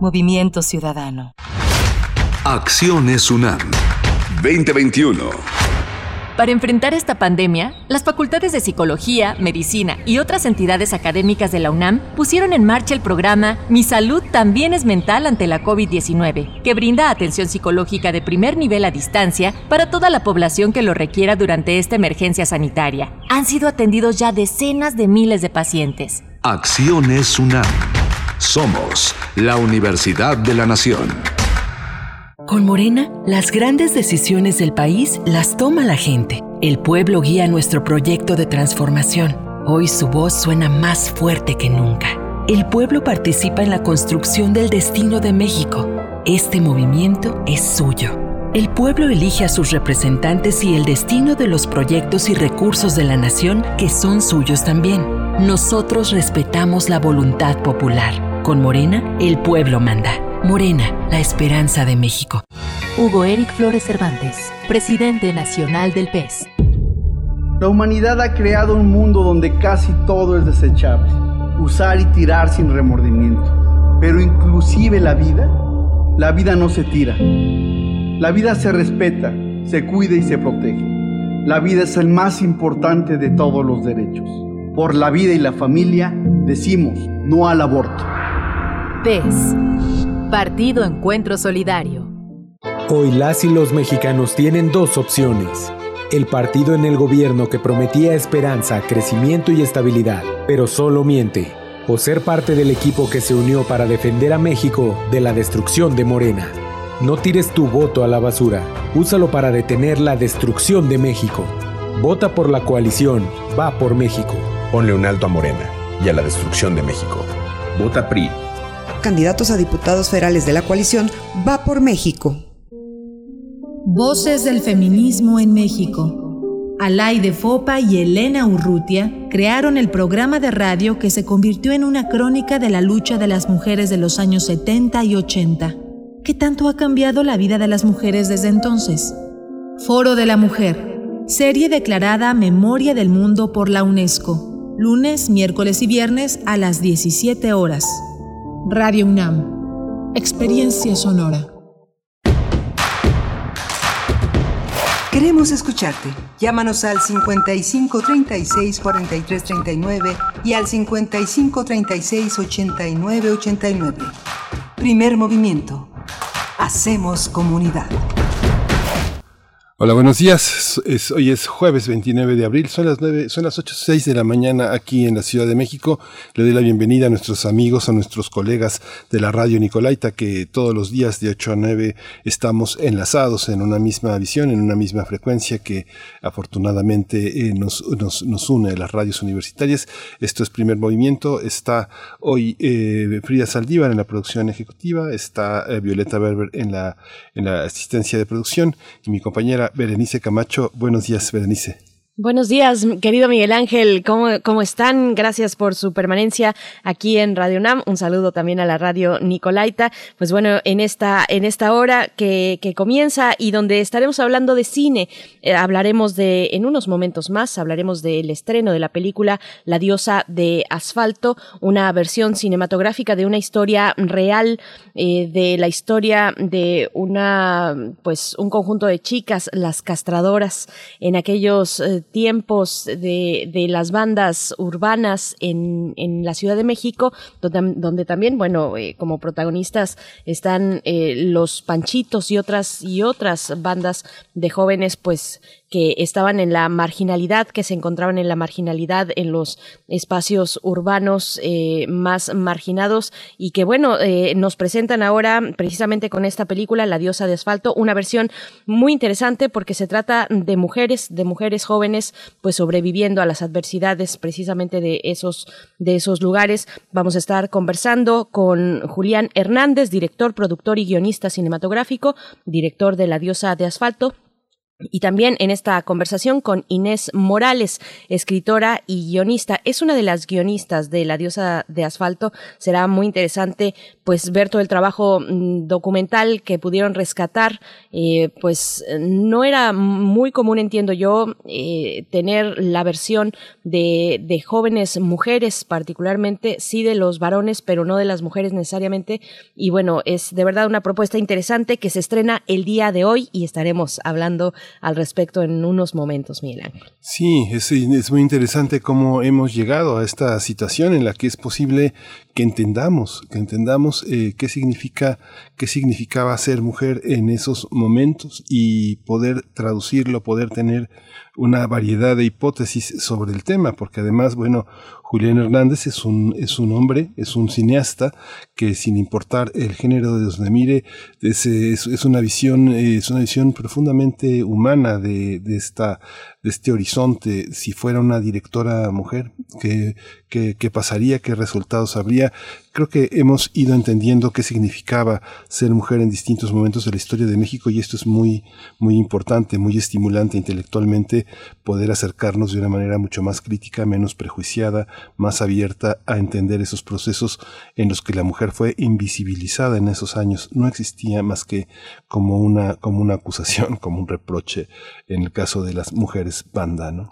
Movimiento Ciudadano. Acciones UNAM 2021. Para enfrentar esta pandemia, las facultades de Psicología, Medicina y otras entidades académicas de la UNAM pusieron en marcha el programa Mi salud también es mental ante la COVID-19, que brinda atención psicológica de primer nivel a distancia para toda la población que lo requiera durante esta emergencia sanitaria. Han sido atendidos ya decenas de miles de pacientes. Acciones UNAM. Somos la Universidad de la Nación. Con Morena, las grandes decisiones del país las toma la gente. El pueblo guía nuestro proyecto de transformación. Hoy su voz suena más fuerte que nunca. El pueblo participa en la construcción del destino de México. Este movimiento es suyo. El pueblo elige a sus representantes y el destino de los proyectos y recursos de la nación que son suyos también. Nosotros respetamos la voluntad popular. Con Morena, el pueblo manda. Morena, la esperanza de México. Hugo Eric Flores Cervantes, presidente nacional del PES. La humanidad ha creado un mundo donde casi todo es desechable, usar y tirar sin remordimiento. Pero inclusive la vida, la vida no se tira. La vida se respeta, se cuida y se protege. La vida es el más importante de todos los derechos. Por la vida y la familia decimos no al aborto. PES. Partido Encuentro Solidario. Hoy las y los mexicanos tienen dos opciones. El partido en el gobierno que prometía esperanza, crecimiento y estabilidad, pero solo miente. O ser parte del equipo que se unió para defender a México de la destrucción de Morena. No tires tu voto a la basura, úsalo para detener la destrucción de México. Vota por la coalición, va por México. Ponle un alto a Morena y a la destrucción de México. Vota PRI. Candidatos a diputados federales de la coalición, va por México. Voces del feminismo en México. Alay de Fopa y Elena Urrutia crearon el programa de radio que se convirtió en una crónica de la lucha de las mujeres de los años 70 y 80. ¿Qué tanto ha cambiado la vida de las mujeres desde entonces? Foro de la Mujer, serie declarada Memoria del Mundo por la UNESCO, lunes, miércoles y viernes a las 17 horas. Radio UNAM, experiencia sonora. Queremos escucharte. Llámanos al 55 36 43 39 y al 55 36 89 89. Primer movimiento. Hacemos comunidad. Hola, buenos días. Hoy es jueves 29 de abril, son las 9, son las 8, 6 de la mañana aquí en la Ciudad de México. Le doy la bienvenida a nuestros amigos, a nuestros colegas de la radio Nicolaita, que todos los días de 8 a 9 estamos enlazados en una misma visión, en una misma frecuencia que afortunadamente eh, nos, nos, nos, une a las radios universitarias. Esto es Primer Movimiento. Está hoy eh, Frida Saldívar en la producción ejecutiva, está eh, Violeta Berber en la, en la asistencia de producción y mi compañera Berenice Camacho. Buenos días, Berenice. Buenos días, querido Miguel Ángel. ¿Cómo, ¿Cómo están? Gracias por su permanencia aquí en Radio UNAM. Un saludo también a la radio Nicolaita. Pues bueno, en esta, en esta hora que, que comienza y donde estaremos hablando de cine, eh, hablaremos de, en unos momentos más, hablaremos del estreno de la película La diosa de asfalto, una versión cinematográfica de una historia real, eh, de la historia de una, pues, un conjunto de chicas, las castradoras, en aquellos eh, tiempos de, de, las bandas urbanas en, en, la Ciudad de México, donde, donde también, bueno, eh, como protagonistas están eh, los Panchitos y otras y otras bandas de jóvenes, pues que estaban en la marginalidad, que se encontraban en la marginalidad en los espacios urbanos eh, más marginados y que bueno, eh, nos presentan ahora precisamente con esta película, La diosa de asfalto, una versión muy interesante porque se trata de mujeres, de mujeres jóvenes, pues sobreviviendo a las adversidades precisamente de esos, de esos lugares. Vamos a estar conversando con Julián Hernández, director, productor y guionista cinematográfico, director de La diosa de asfalto, y también en esta conversación con Inés Morales, escritora y guionista. Es una de las guionistas de La diosa de asfalto. Será muy interesante pues ver todo el trabajo documental que pudieron rescatar. Eh, pues no era muy común, entiendo yo, eh, tener la versión de, de jóvenes mujeres, particularmente, sí de los varones, pero no de las mujeres necesariamente. Y bueno, es de verdad una propuesta interesante que se estrena el día de hoy y estaremos hablando al respecto en unos momentos, Miguel Ángel. Sí, es, es, muy interesante cómo hemos llegado a esta situación en la que es posible que entendamos, que entendamos eh, qué significa, qué significaba ser mujer en esos momentos y poder traducirlo, poder tener una variedad de hipótesis sobre el tema, porque además, bueno, Julián Hernández es un, es un hombre, es un cineasta que sin importar el género de donde mire, es, es, es una visión, es una visión profundamente humana de, de, esta, de este horizonte. Si fuera una directora mujer, ¿qué, qué, qué pasaría? ¿Qué resultados habría? creo que hemos ido entendiendo qué significaba ser mujer en distintos momentos de la historia de México y esto es muy, muy importante, muy estimulante intelectualmente poder acercarnos de una manera mucho más crítica, menos prejuiciada, más abierta a entender esos procesos en los que la mujer fue invisibilizada en esos años. No existía más que como una, como una acusación, como un reproche en el caso de las mujeres banda, ¿no?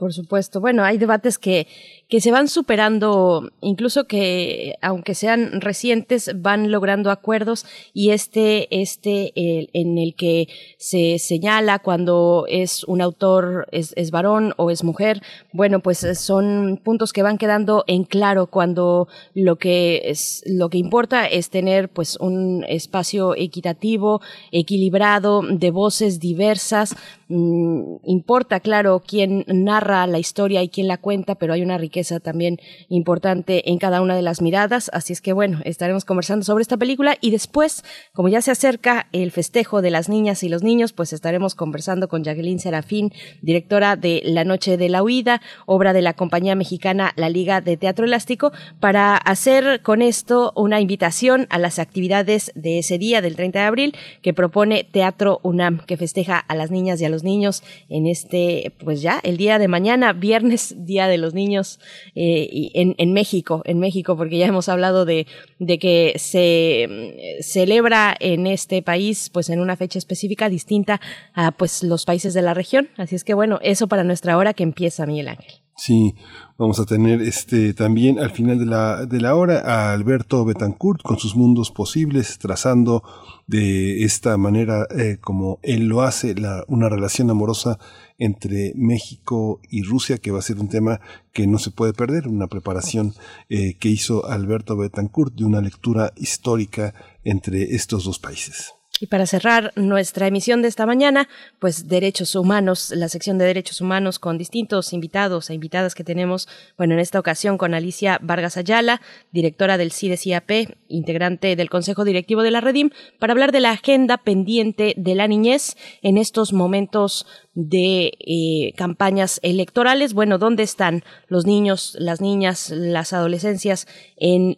Por supuesto. Bueno, hay debates que, que se van superando, incluso que, aunque sean recientes, van logrando acuerdos y este, este, en el que se señala cuando es un autor, es, es varón o es mujer, bueno, pues son puntos que van quedando en claro cuando lo que es, lo que importa es tener, pues, un espacio equitativo, equilibrado, de voces diversas. Mm, importa, claro, quién narra la historia y quién la cuenta, pero hay una riqueza también importante en cada una de las miradas. Así es que bueno, estaremos conversando sobre esta película y después, como ya se acerca el festejo de las niñas y los niños, pues estaremos conversando con Jacqueline Serafín, directora de La Noche de la Huida, obra de la compañía mexicana La Liga de Teatro Elástico, para hacer con esto una invitación a las actividades de ese día, del 30 de abril, que propone Teatro UNAM, que festeja a las niñas y a los niños en este, pues ya, el día de mañana, viernes, Día de los Niños, eh, en, México, en México, porque ya hemos hablado de, de que se mm, celebra en este país, pues en una fecha específica distinta a pues los países de la región. Así es que bueno, eso para nuestra hora que empieza, Miguel Ángel. Sí, vamos a tener este también al final de la, de la hora a Alberto Betancourt con sus mundos posibles, trazando de esta manera eh, como él lo hace, una relación amorosa entre México y Rusia, que va a ser un tema que no se puede perder, una preparación eh, que hizo Alberto Betancourt de una lectura histórica entre estos dos países. Y para cerrar nuestra emisión de esta mañana, pues derechos humanos, la sección de derechos humanos con distintos invitados e invitadas que tenemos, bueno, en esta ocasión con Alicia Vargas Ayala, directora del CIDES-IAP, integrante del Consejo Directivo de la Redim, para hablar de la agenda pendiente de la niñez en estos momentos de eh, campañas electorales. Bueno, ¿dónde están los niños, las niñas, las adolescencias en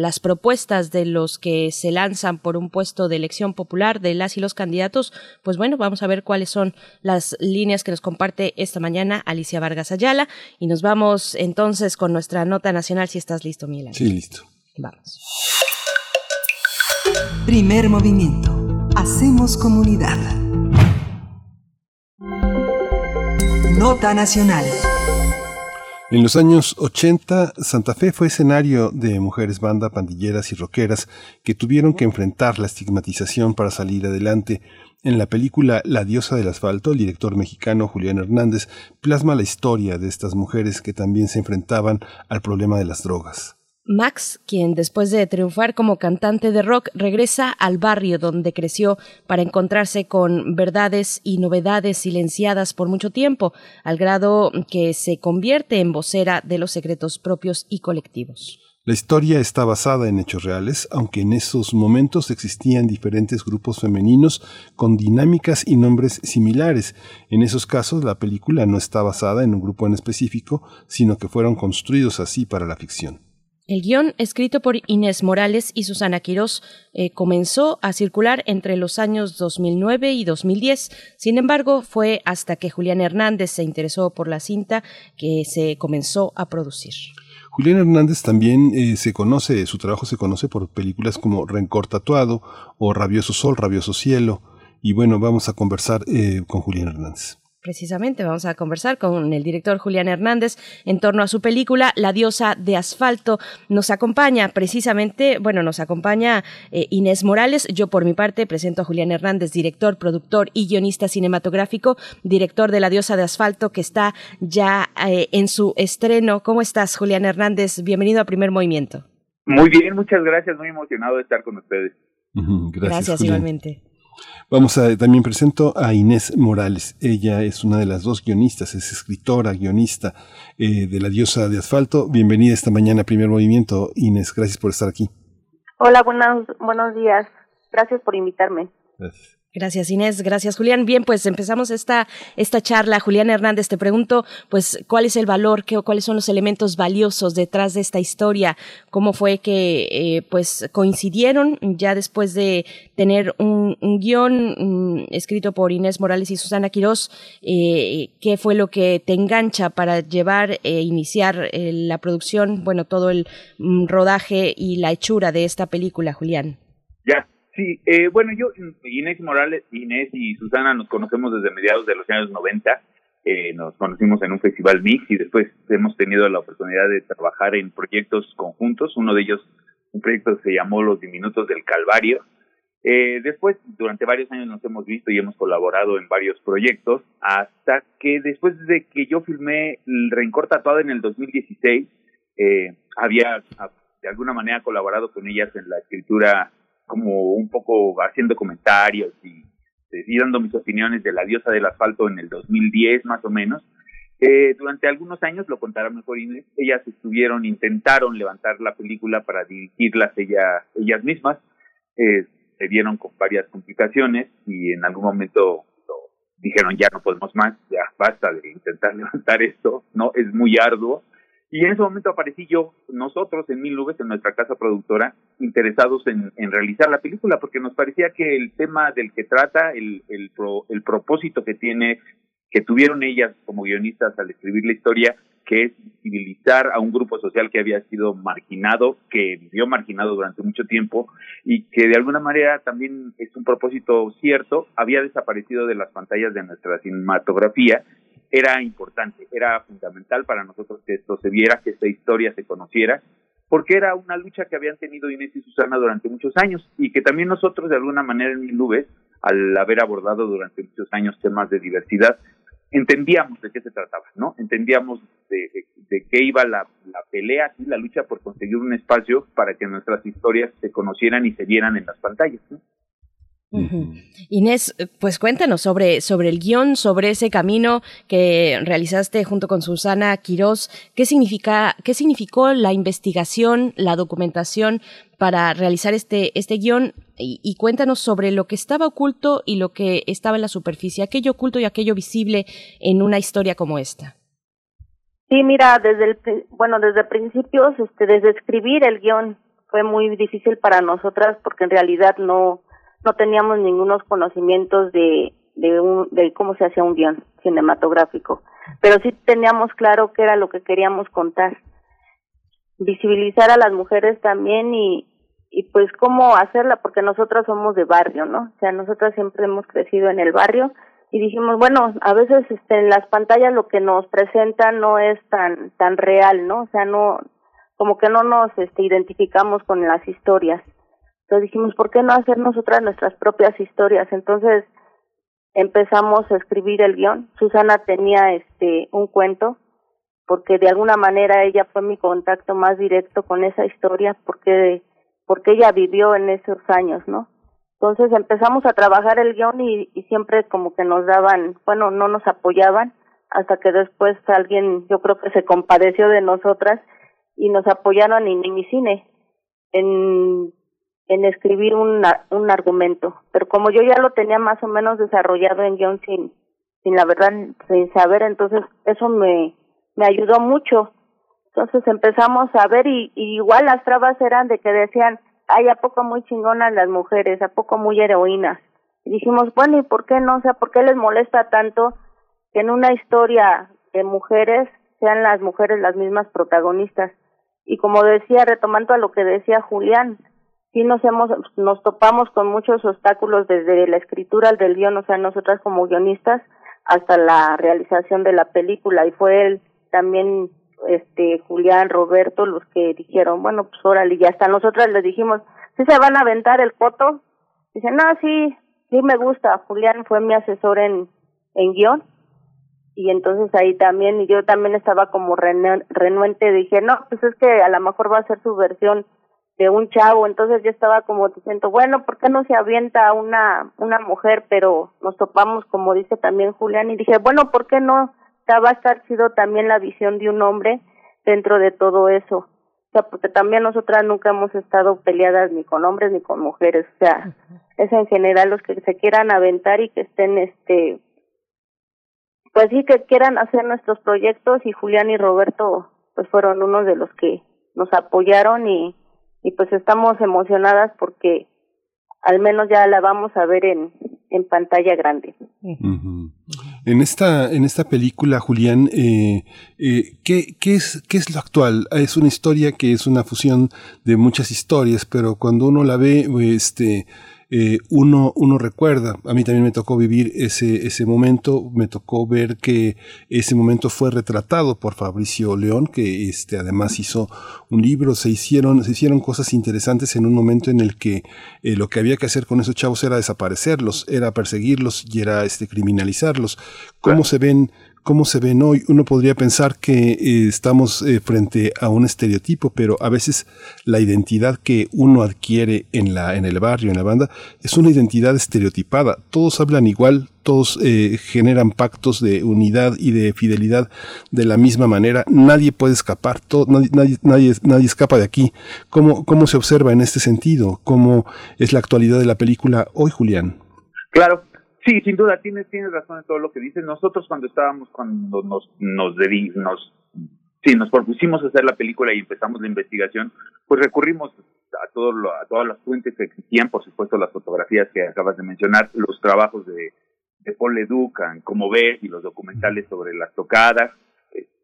las propuestas de los que se lanzan por un puesto de elección popular de las y los candidatos? Pues bueno, vamos a ver cuáles son las líneas que nos comparte esta mañana Alicia Vargas Ayala y nos vamos entonces con nuestra nota nacional si estás listo, Milan. Sí, listo. Vamos. Primer movimiento. Hacemos comunidad. Nota Nacional. En los años 80, Santa Fe fue escenario de mujeres banda, pandilleras y rockeras que tuvieron que enfrentar la estigmatización para salir adelante. En la película La diosa del asfalto, el director mexicano Julián Hernández plasma la historia de estas mujeres que también se enfrentaban al problema de las drogas. Max, quien después de triunfar como cantante de rock regresa al barrio donde creció para encontrarse con verdades y novedades silenciadas por mucho tiempo, al grado que se convierte en vocera de los secretos propios y colectivos. La historia está basada en hechos reales, aunque en esos momentos existían diferentes grupos femeninos con dinámicas y nombres similares. En esos casos la película no está basada en un grupo en específico, sino que fueron construidos así para la ficción. El guion, escrito por Inés Morales y Susana Quirós, eh, comenzó a circular entre los años 2009 y 2010. Sin embargo, fue hasta que Julián Hernández se interesó por la cinta que se comenzó a producir. Julián Hernández también eh, se conoce, su trabajo se conoce por películas como Rencor Tatuado o Rabioso Sol, Rabioso Cielo. Y bueno, vamos a conversar eh, con Julián Hernández. Precisamente vamos a conversar con el director Julián Hernández en torno a su película La diosa de asfalto. Nos acompaña precisamente, bueno, nos acompaña eh, Inés Morales. Yo por mi parte presento a Julián Hernández, director, productor y guionista cinematográfico, director de La diosa de asfalto que está ya eh, en su estreno. ¿Cómo estás, Julián Hernández? Bienvenido a Primer Movimiento. Muy bien, muchas gracias. Muy emocionado de estar con ustedes. gracias, gracias igualmente. Vamos a, también presento a Inés Morales. Ella es una de las dos guionistas, es escritora, guionista eh, de La Diosa de Asfalto. Bienvenida esta mañana a Primer Movimiento. Inés, gracias por estar aquí. Hola, buenos, buenos días. Gracias por invitarme. Gracias Inés, gracias Julián. Bien, pues empezamos esta, esta charla. Julián Hernández, te pregunto, pues, ¿cuál es el valor, qué, cuáles son los elementos valiosos detrás de esta historia? ¿Cómo fue que, eh, pues, coincidieron ya después de tener un, guion mm, escrito por Inés Morales y Susana Quirós? Eh, ¿Qué fue lo que te engancha para llevar e iniciar la producción, bueno, todo el mm, rodaje y la hechura de esta película, Julián? Sí, eh, bueno, yo, Inés Morales, Inés y Susana nos conocemos desde mediados de los años 90. Eh, nos conocimos en un festival mix y después hemos tenido la oportunidad de trabajar en proyectos conjuntos. Uno de ellos, un proyecto que se llamó Los Diminutos del Calvario. Eh, después, durante varios años nos hemos visto y hemos colaborado en varios proyectos, hasta que después de que yo filmé El Rencor Tatuado en el 2016, eh, había de alguna manera colaborado con ellas en la escritura como un poco haciendo comentarios y, y dando mis opiniones de la diosa del asfalto en el 2010 más o menos. Eh, durante algunos años, lo contará mejor Inés, ellas estuvieron, intentaron levantar la película para dirigirlas ella, ellas mismas, eh, se vieron con varias complicaciones y en algún momento dijeron ya no podemos más, ya basta de intentar levantar esto, no es muy arduo y en ese momento aparecí yo, nosotros en Mil Nubes, en nuestra casa productora, interesados en, en realizar la película, porque nos parecía que el tema del que trata, el, el, el propósito que tiene, que tuvieron ellas como guionistas al escribir la historia, que es civilizar a un grupo social que había sido marginado, que vivió marginado durante mucho tiempo y que de alguna manera también es un propósito cierto, había desaparecido de las pantallas de nuestra cinematografía era importante, era fundamental para nosotros que esto se viera, que esta historia se conociera, porque era una lucha que habían tenido Inés y Susana durante muchos años y que también nosotros de alguna manera en Mil Nubes, al haber abordado durante muchos años temas de diversidad, entendíamos de qué se trataba, ¿no? Entendíamos de, de, qué iba la, la pelea, la lucha por conseguir un espacio para que nuestras historias se conocieran y se vieran en las pantallas, ¿no? Inés, pues cuéntanos sobre, sobre el guion, sobre ese camino que realizaste junto con Susana Quirós. ¿Qué, significa, ¿Qué significó la investigación, la documentación para realizar este, este guion? Y, cuéntanos sobre lo que estaba oculto y lo que estaba en la superficie, aquello oculto y aquello visible en una historia como esta. Sí, mira, desde el, bueno, desde principios, este, desde escribir el guion fue muy difícil para nosotras porque en realidad no, no teníamos ningunos conocimientos de, de, un, de cómo se hacía un guion cinematográfico, pero sí teníamos claro qué era lo que queríamos contar. Visibilizar a las mujeres también y, y pues cómo hacerla, porque nosotras somos de barrio, ¿no? O sea, nosotras siempre hemos crecido en el barrio y dijimos, bueno, a veces este, en las pantallas lo que nos presentan no es tan tan real, ¿no? O sea, no como que no nos este, identificamos con las historias. Entonces dijimos, ¿por qué no hacer nosotras nuestras propias historias? Entonces empezamos a escribir el guion. Susana tenía este un cuento porque de alguna manera ella fue mi contacto más directo con esa historia porque porque ella vivió en esos años, ¿no? Entonces empezamos a trabajar el guion y, siempre como que nos daban, bueno, no nos apoyaban hasta que después alguien, yo creo que se compadeció de nosotras y nos apoyaron en mi cine. En en escribir un, un argumento. Pero como yo ya lo tenía más o menos desarrollado en guion sin, sin la verdad, sin saber, entonces eso me, me ayudó mucho. Entonces empezamos a ver y, igual las trabas eran de que decían, ay, ¿a poco muy chingonas las mujeres? ¿A poco muy heroínas? Y dijimos, bueno, ¿y por qué no? O sea, ¿por qué les molesta tanto que en una historia de mujeres sean las mujeres las mismas protagonistas? Y como decía, retomando a lo que decía Julián, sí nos hemos nos topamos con muchos obstáculos desde la escritura del guion, o sea, nosotras como guionistas hasta la realización de la película y fue él también este Julián, Roberto los que dijeron, bueno, pues órale, y hasta nosotras le dijimos, ¿sí se van a aventar el foto? Dice, no, sí, sí me gusta. Julián fue mi asesor en, en guion y entonces ahí también, y yo también estaba como renuente, dije, no, pues es que a lo mejor va a ser su versión de un chavo, entonces yo estaba como diciendo, bueno, ¿por qué no se avienta una una mujer? Pero nos topamos, como dice también Julián, y dije, bueno, ¿por qué no? va a estar sido también la visión de un hombre dentro de todo eso. O sea, porque también nosotras nunca hemos estado peleadas ni con hombres ni con mujeres. O sea, es en general los que se quieran aventar y que estén este pues sí que quieran hacer nuestros proyectos y Julián y Roberto pues fueron unos de los que nos apoyaron y y pues estamos emocionadas porque al menos ya la vamos a ver en, en pantalla grande. En esta, en esta película, Julián, eh, eh, ¿qué, qué, es, ¿qué es lo actual? Es una historia que es una fusión de muchas historias, pero cuando uno la ve, este, eh, uno, uno recuerda, a mí también me tocó vivir ese, ese momento, me tocó ver que ese momento fue retratado por Fabricio León, que este, además hizo un libro, se hicieron, se hicieron cosas interesantes en un momento en el que eh, lo que había que hacer con esos chavos era desaparecerlos, era perseguirlos y era este, criminalizarlos. ¿Cómo se ven cómo se ven hoy. Uno podría pensar que eh, estamos eh, frente a un estereotipo, pero a veces la identidad que uno adquiere en, la, en el barrio, en la banda, es una identidad estereotipada. Todos hablan igual, todos eh, generan pactos de unidad y de fidelidad de la misma manera. Nadie puede escapar, todo, nadie, nadie, nadie, escapa de aquí. ¿Cómo, ¿Cómo se observa en este sentido? ¿Cómo es la actualidad de la película hoy, Julián? Claro, Sí, sin duda, tienes, tienes razón en todo lo que dices. Nosotros cuando estábamos, cuando nos, nos, nos, sí, nos propusimos hacer la película y empezamos la investigación, pues recurrimos a, todo a todas las fuentes que existían, por supuesto las fotografías que acabas de mencionar, los trabajos de, de Paul Leduc, como ves, y los documentales sobre las tocadas,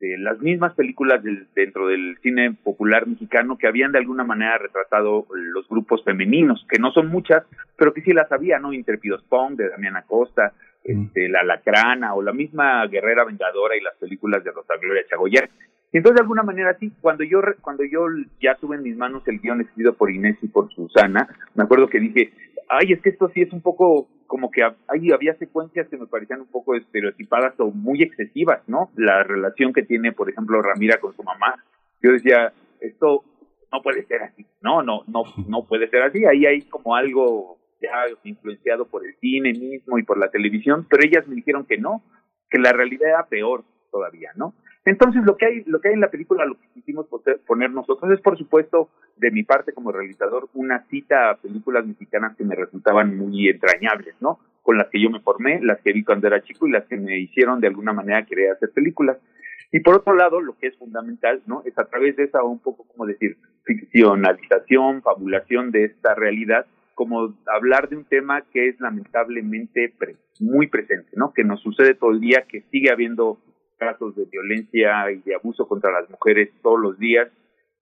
este, las mismas películas dentro del cine popular mexicano que habían de alguna manera retratado los grupos femeninos, que no son muchas, pero que sí las había, ¿no? Intrépidos Pong de Damián Acosta, este, La Lacrana o la misma Guerrera Vengadora y las películas de Rosa Gloria Chagoyer. Y entonces de alguna manera sí, cuando yo cuando yo ya tuve en mis manos el guion escrito por Inés y por Susana, me acuerdo que dije, ay, es que esto sí es un poco como que ahí había secuencias que me parecían un poco estereotipadas o muy excesivas, ¿no? La relación que tiene, por ejemplo, Ramira con su mamá. Yo decía, esto no puede ser así, no, no, no, no puede ser así. Ahí hay como algo ya influenciado por el cine mismo y por la televisión, pero ellas me dijeron que no, que la realidad era peor todavía, ¿no? Entonces, lo que hay, lo que hay en la película, lo que quisimos poner nosotros es, por supuesto, de mi parte como realizador, una cita a películas mexicanas que me resultaban muy entrañables, ¿no? Con las que yo me formé, las que vi cuando era chico y las que me hicieron de alguna manera querer hacer películas. Y por otro lado, lo que es fundamental, ¿no? Es a través de esa, un poco como decir, ficcionalización, fabulación de esta realidad, como hablar de un tema que es lamentablemente muy presente, ¿no? Que nos sucede todo el día, que sigue habiendo casos de violencia y de abuso contra las mujeres todos los días,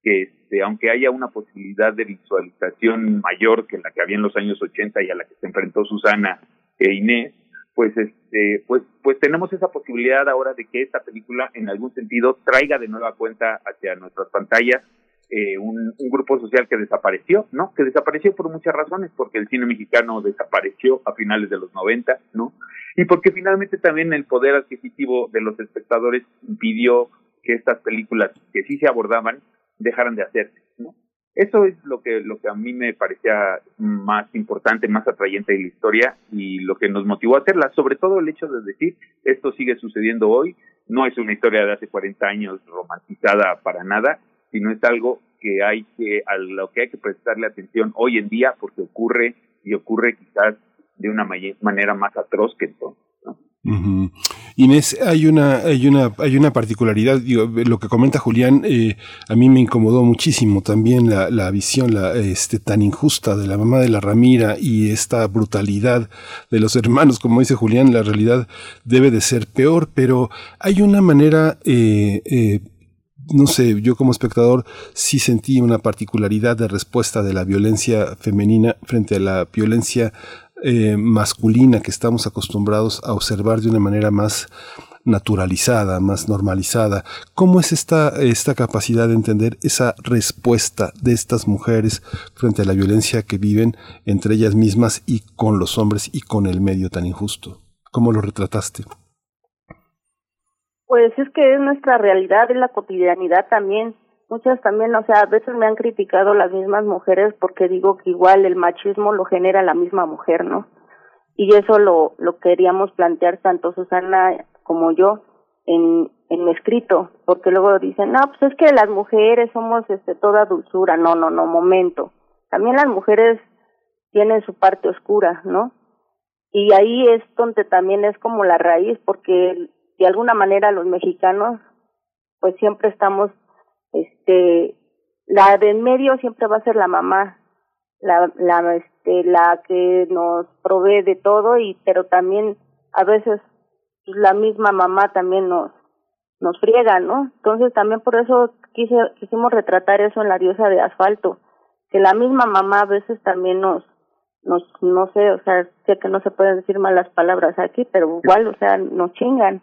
que este, aunque haya una posibilidad de visualización mayor que la que había en los años 80 y a la que se enfrentó Susana e Inés, pues este, pues, pues tenemos esa posibilidad ahora de que esta película en algún sentido traiga de nueva cuenta hacia nuestras pantallas eh, un, un, grupo social que desapareció, ¿no? Que desapareció por muchas razones, porque el cine mexicano desapareció a finales de los 90, ¿no? Y porque finalmente también el poder adquisitivo de los espectadores impidió que estas películas que sí se abordaban dejaran de hacerse, ¿no? Eso es lo que, lo que a mí me parecía más importante, más atrayente de la historia y lo que nos motivó a hacerla. Sobre todo el hecho de decir, esto sigue sucediendo hoy, no es una historia de hace 40 años romantizada para nada, sino es algo que hay que, a lo que hay que prestarle atención hoy en día porque ocurre y ocurre quizás de una manera más atroz que entonces. Inés, hay una, hay una, hay una particularidad, digo, lo que comenta Julián, eh, a mí me incomodó muchísimo también la, la visión la, este, tan injusta de la mamá de la Ramira y esta brutalidad de los hermanos, como dice Julián, la realidad debe de ser peor, pero hay una manera eh, eh, no sé, yo como espectador sí sentí una particularidad de respuesta de la violencia femenina frente a la violencia eh, masculina que estamos acostumbrados a observar de una manera más naturalizada, más normalizada. ¿Cómo es esta, esta capacidad de entender esa respuesta de estas mujeres frente a la violencia que viven entre ellas mismas y con los hombres y con el medio tan injusto? ¿Cómo lo retrataste? Pues es que es nuestra realidad, es la cotidianidad también. Muchas también, o sea, a veces me han criticado las mismas mujeres porque digo que igual el machismo lo genera la misma mujer, ¿no? Y eso lo, lo queríamos plantear tanto Susana como yo en, en escrito, porque luego dicen, no, pues es que las mujeres somos este, toda dulzura. No, no, no, momento. También las mujeres tienen su parte oscura, ¿no? Y ahí es donde también es como la raíz, porque de alguna manera los mexicanos, pues siempre estamos, este, la de en medio siempre va a ser la mamá, la, la, este, la que nos provee de todo y, pero también a veces la misma mamá también nos, nos friega, ¿no? Entonces también por eso quise, quisimos retratar eso en la diosa de asfalto, que la misma mamá a veces también nos, nos, no sé, o sea, sé que no se pueden decir malas palabras aquí, pero igual, o sea, nos chingan.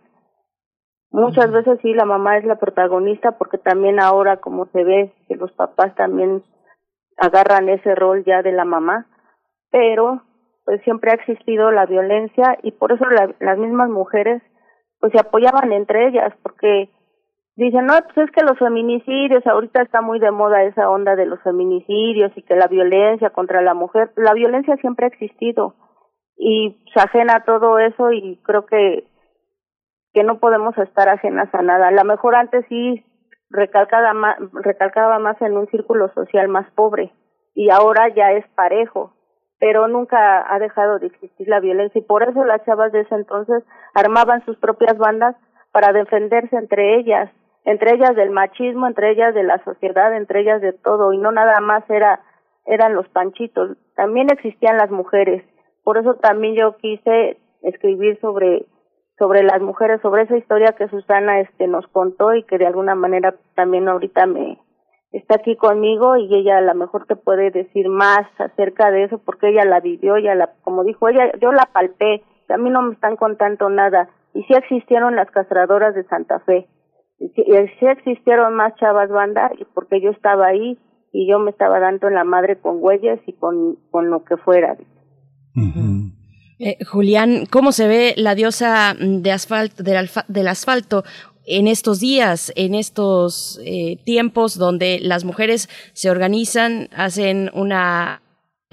Muchas veces sí, la mamá es la protagonista porque también ahora como se ve que los papás también agarran ese rol ya de la mamá, pero pues siempre ha existido la violencia y por eso las mismas mujeres pues se apoyaban entre ellas porque dicen, no, pues es que los feminicidios, ahorita está muy de moda esa onda de los feminicidios y que la violencia contra la mujer, la violencia siempre ha existido y se ajena a todo eso y creo que que no podemos estar ajenas a nada. A lo mejor antes sí recalcaba más, recalcaba más en un círculo social más pobre y ahora ya es parejo, pero nunca ha dejado de existir la violencia y por eso las chavas de ese entonces armaban sus propias bandas para defenderse entre ellas entre ellas del machismo, entre ellas de la sociedad, entre ellas de todo, y no nada más era eran los panchitos, también existían las mujeres. Por eso también yo quise escribir sobre sobre las mujeres, sobre esa historia que Susana este nos contó y que de alguna manera también ahorita me está aquí conmigo y ella a lo mejor te puede decir más acerca de eso porque ella la vivió, ya la como dijo ella, yo la palpé, a mí no me están contando nada. Y sí existieron las castradoras de Santa Fe. Y sí existieron más chavas banda porque yo estaba ahí y yo me estaba dando en la madre con huellas y con, con lo que fuera. Eh, Julián, ¿cómo se ve la diosa del asfalto? en estos días, en estos eh, tiempos donde las mujeres se organizan, hacen una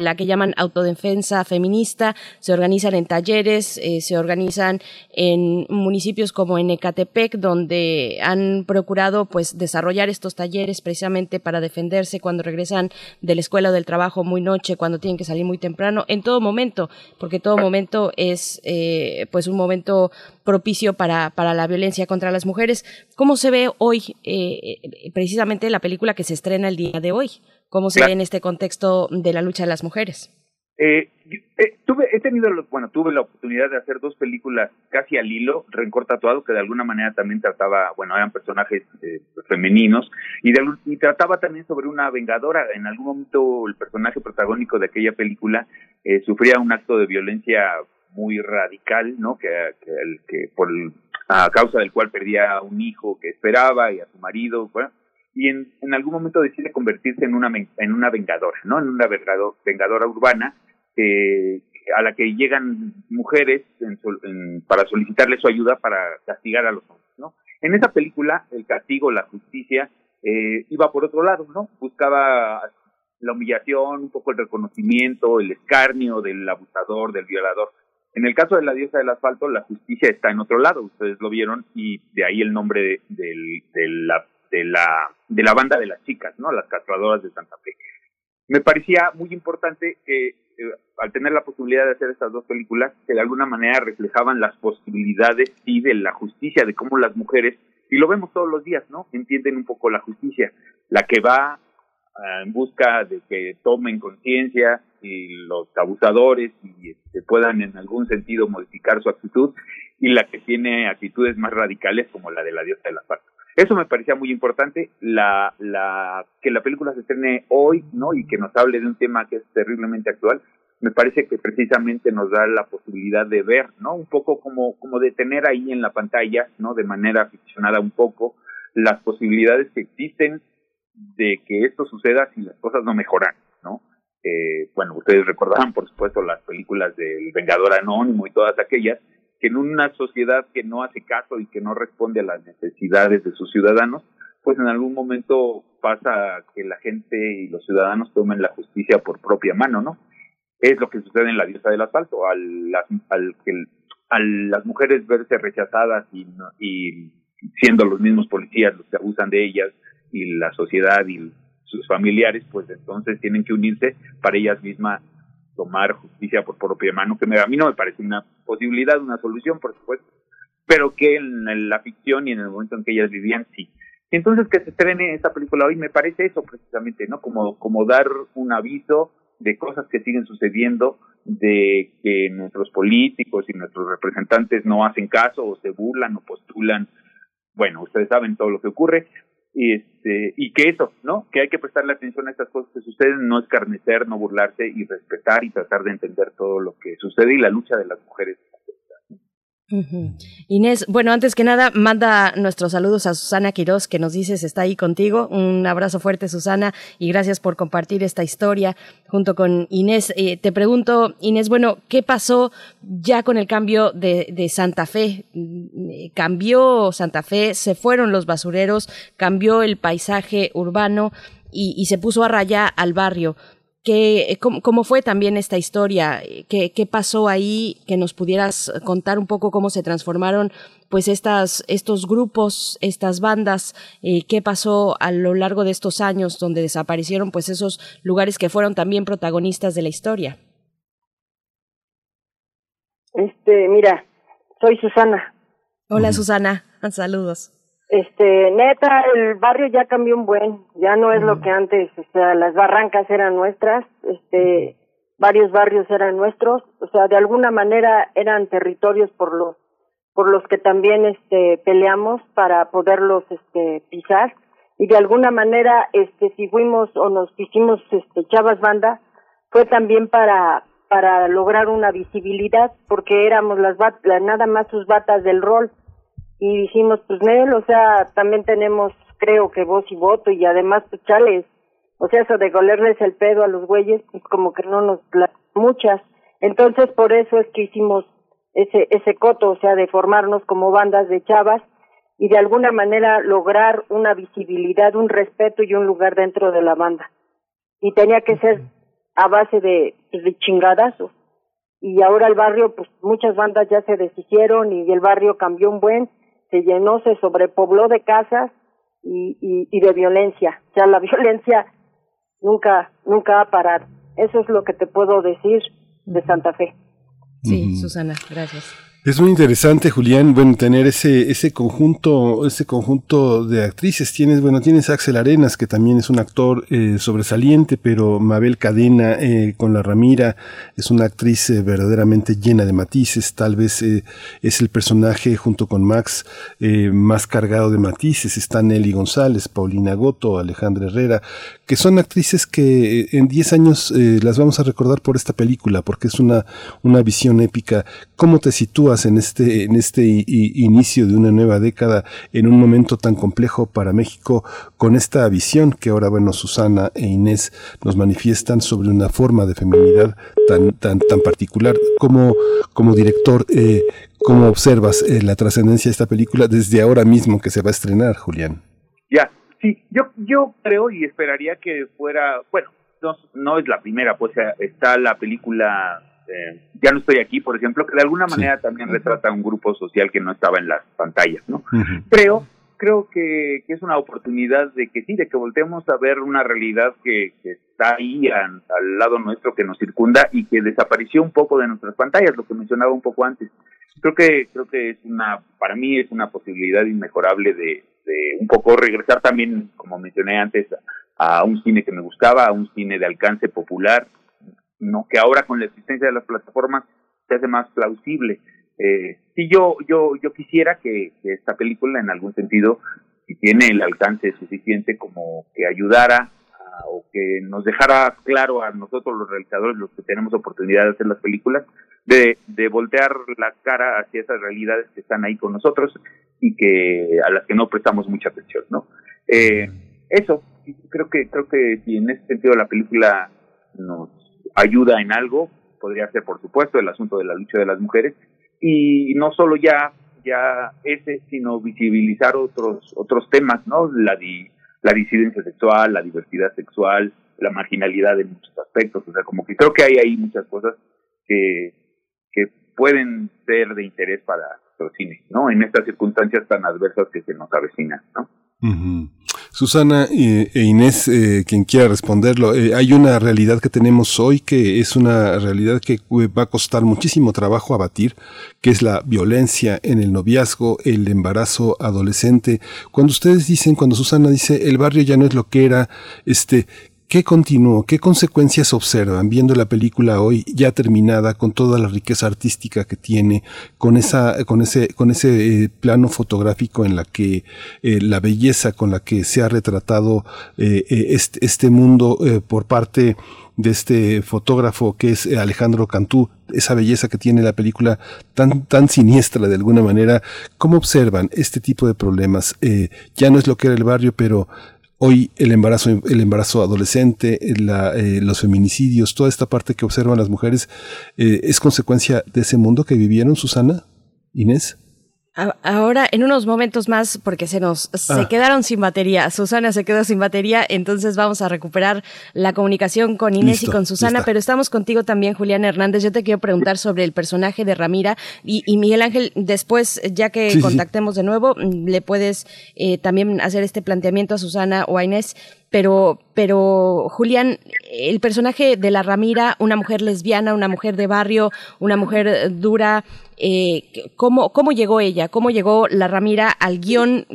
la que llaman autodefensa feminista, se organizan en talleres, eh, se organizan en municipios como en Ecatepec, donde han procurado pues desarrollar estos talleres precisamente para defenderse cuando regresan de la escuela o del trabajo muy noche, cuando tienen que salir muy temprano, en todo momento, porque todo momento es eh, pues un momento propicio para, para la violencia contra las mujeres. ¿Cómo se ve hoy eh, precisamente la película que se estrena el día de hoy? ¿Cómo se ve en este contexto de la lucha de las mujeres? Eh, eh, tuve, he tenido, bueno, tuve la oportunidad de hacer dos películas casi al hilo, Rencor Tatuado, que de alguna manera también trataba, bueno, eran personajes eh, femeninos, y, y trataba también sobre una vengadora. En algún momento el personaje protagónico de aquella película eh, sufría un acto de violencia muy radical, ¿no? Que, que, que por a causa del cual perdía a un hijo que esperaba y a su marido, bueno, y en, en algún momento decide convertirse en una, en una vengadora, ¿no? En una vengadora urbana eh, a la que llegan mujeres en, para solicitarle su ayuda para castigar a los hombres, ¿no? En esa película, el castigo, la justicia, eh, iba por otro lado, ¿no? Buscaba la humillación, un poco el reconocimiento, el escarnio del abusador, del violador. En el caso de la diosa del asfalto, la justicia está en otro lado, ustedes lo vieron, y de ahí el nombre de, de la de la, de la banda de las chicas, ¿no? Las castradoras de Santa Fe. Me parecía muy importante que eh, al tener la posibilidad de hacer estas dos películas, que de alguna manera reflejaban las posibilidades y de la justicia, de cómo las mujeres, y lo vemos todos los días, ¿no? Entienden un poco la justicia, la que va ah, en busca de que tomen conciencia y los abusadores y este, puedan en algún sentido modificar su actitud y la que tiene actitudes más radicales como la de la diosa de la paz. Eso me parecía muy importante, la, la, que la película se estrene hoy, ¿no? Y que nos hable de un tema que es terriblemente actual, me parece que precisamente nos da la posibilidad de ver, ¿no? Un poco como, como de tener ahí en la pantalla, ¿no? De manera ficcionada un poco, las posibilidades que existen de que esto suceda si las cosas no mejoran, ¿no? Eh, bueno, ustedes recordarán, por supuesto, las películas del Vengador Anónimo y todas aquellas, que en una sociedad que no hace caso y que no responde a las necesidades de sus ciudadanos, pues en algún momento pasa que la gente y los ciudadanos tomen la justicia por propia mano, ¿no? Es lo que sucede en la diosa del asfalto, al, al, al las mujeres verse rechazadas y, y siendo los mismos policías los que abusan de ellas y la sociedad y sus familiares, pues entonces tienen que unirse para ellas mismas tomar justicia por propia mano, que a mí no me parece una posibilidad, una solución, por supuesto, pero que en la ficción y en el momento en que ellas vivían, sí. Entonces que se estrene esta película hoy me parece eso precisamente, ¿no? Como, como dar un aviso de cosas que siguen sucediendo, de que nuestros políticos y nuestros representantes no hacen caso o se burlan o postulan. Bueno, ustedes saben todo lo que ocurre, y este y que eso no que hay que prestarle atención a estas cosas que suceden no escarnecer no burlarse y respetar y tratar de entender todo lo que sucede y la lucha de las mujeres Inés, bueno, antes que nada, manda nuestros saludos a Susana Quiroz, que nos dices está ahí contigo. Un abrazo fuerte, Susana, y gracias por compartir esta historia junto con Inés. Eh, te pregunto, Inés, bueno, ¿qué pasó ya con el cambio de, de Santa Fe? Mm, cambió Santa Fe, se fueron los basureros, cambió el paisaje urbano y, y se puso a raya al barrio. ¿Qué, cómo, fue también esta historia? ¿Qué, ¿Qué, pasó ahí? Que nos pudieras contar un poco cómo se transformaron pues estas, estos grupos, estas bandas, eh, qué pasó a lo largo de estos años donde desaparecieron pues esos lugares que fueron también protagonistas de la historia. Este, mira, soy Susana. Hola Susana, saludos este neta el barrio ya cambió un buen ya no es lo que antes o sea las barrancas eran nuestras este varios barrios eran nuestros o sea de alguna manera eran territorios por los por los que también este peleamos para poderlos este pisar. Y de alguna manera este si fuimos o nos hicimos este chavas banda fue también para para lograr una visibilidad porque éramos las nada más sus batas del rol y dijimos, pues Nel, o sea, también tenemos, creo que voz y voto, y además, pues chales, o sea, eso de golerles el pedo a los güeyes, pues como que no nos, muchas. Entonces, por eso es que hicimos ese, ese coto, o sea, de formarnos como bandas de chavas y de alguna manera lograr una visibilidad, un respeto y un lugar dentro de la banda. Y tenía que ser a base de, pues, de chingadazos. Y ahora el barrio, pues muchas bandas ya se deshicieron y el barrio cambió un buen se llenó, se sobrepobló de casas y, y, y de violencia. O sea, la violencia nunca, nunca va a parar. Eso es lo que te puedo decir de Santa Fe. Sí, Susana, gracias. Es muy interesante, Julián, bueno, tener ese, ese conjunto, ese conjunto de actrices. Tienes, bueno, tienes Axel Arenas, que también es un actor eh, sobresaliente, pero Mabel Cadena eh, con la Ramira es una actriz eh, verdaderamente llena de matices. Tal vez es el personaje junto con Max más cargado de matices. Está Nelly González, Paulina Goto, Alejandra Herrera, que son actrices que en 10 años las vamos a recordar por esta película, porque es una, una visión épica. ¿Cómo te sitúas? en este, en este inicio de una nueva década, en un momento tan complejo para México, con esta visión que ahora, bueno, Susana e Inés nos manifiestan sobre una forma de feminidad tan, tan, tan particular. Como, como director, eh, ¿cómo observas eh, la trascendencia de esta película desde ahora mismo que se va a estrenar, Julián? Ya, sí, yo, yo creo y esperaría que fuera, bueno, no, no es la primera, pues está la película eh, ya no estoy aquí, por ejemplo, que de alguna manera también retrata un grupo social que no estaba en las pantallas, ¿no? Pero creo que, que, es una oportunidad de que sí, de que volteemos a ver una realidad que, está ahí al lado nuestro, que nos circunda y que desapareció un poco de nuestras pantallas, lo que mencionaba un poco antes. Creo que creo que es una, para mí es una posibilidad inmejorable de, de un poco regresar también, como mencioné antes, a un cine que me gustaba, a un cine de alcance popular, no que ahora con la existencia de las plataformas se hace más plausible. Eh, sí, yo, yo, yo quisiera que, esta película, en algún sentido, si tiene el alcance suficiente como que ayudara o que nos dejara claro a nosotros los realizadores, los que tenemos oportunidad de hacer las películas, de, de voltear la cara hacia esas realidades que están ahí con nosotros y que a las que no prestamos mucha atención, ¿no? Eh, eso, creo que creo que si en ese sentido la película nos ayuda en algo, podría ser por supuesto el asunto de la lucha de las mujeres y no solo ya ya ese, sino visibilizar otros otros temas, ¿no? La la disidencia sexual, la diversidad sexual, la marginalidad en muchos aspectos, o sea, como que creo que hay ahí muchas cosas que que pueden ser de interés para nuestro cine, ¿no? En estas circunstancias tan adversas que se nos avecinan, ¿no? Susana e Inés, eh, quien quiera responderlo, eh, hay una realidad que tenemos hoy que es una realidad que va a costar muchísimo trabajo abatir, que es la violencia en el noviazgo, el embarazo adolescente. Cuando ustedes dicen, cuando Susana dice, el barrio ya no es lo que era, este, ¿Qué continuó? ¿Qué consecuencias observan viendo la película hoy ya terminada con toda la riqueza artística que tiene, con esa, con ese, con ese eh, plano fotográfico en la que eh, la belleza con la que se ha retratado eh, este, este, mundo por parte de este fotógrafo que es Alejandro Cantú, esa belleza que tiene la película tan, tan siniestra de alguna manera, ¿cómo observan este tipo de problemas? ya no es lo que era el barrio, pero Hoy el embarazo, el embarazo adolescente, eh, los feminicidios, toda esta parte que observan las mujeres, eh, ¿es consecuencia de ese mundo que vivieron, Susana? Inés? Ahora, en unos momentos más, porque se nos se ah. quedaron sin batería. Susana se quedó sin batería, entonces vamos a recuperar la comunicación con Inés y con Susana, pero estamos contigo también, Julián Hernández. Yo te quiero preguntar sobre el personaje de Ramira y, Miguel Ángel, después, ya que contactemos de nuevo, le puedes eh, también hacer este planteamiento a Susana o a Inés pero, pero Julián, el personaje de la Ramira, una mujer lesbiana, una mujer de barrio, una mujer dura, eh, ¿cómo, ¿cómo llegó ella? ¿Cómo llegó la Ramira al guion?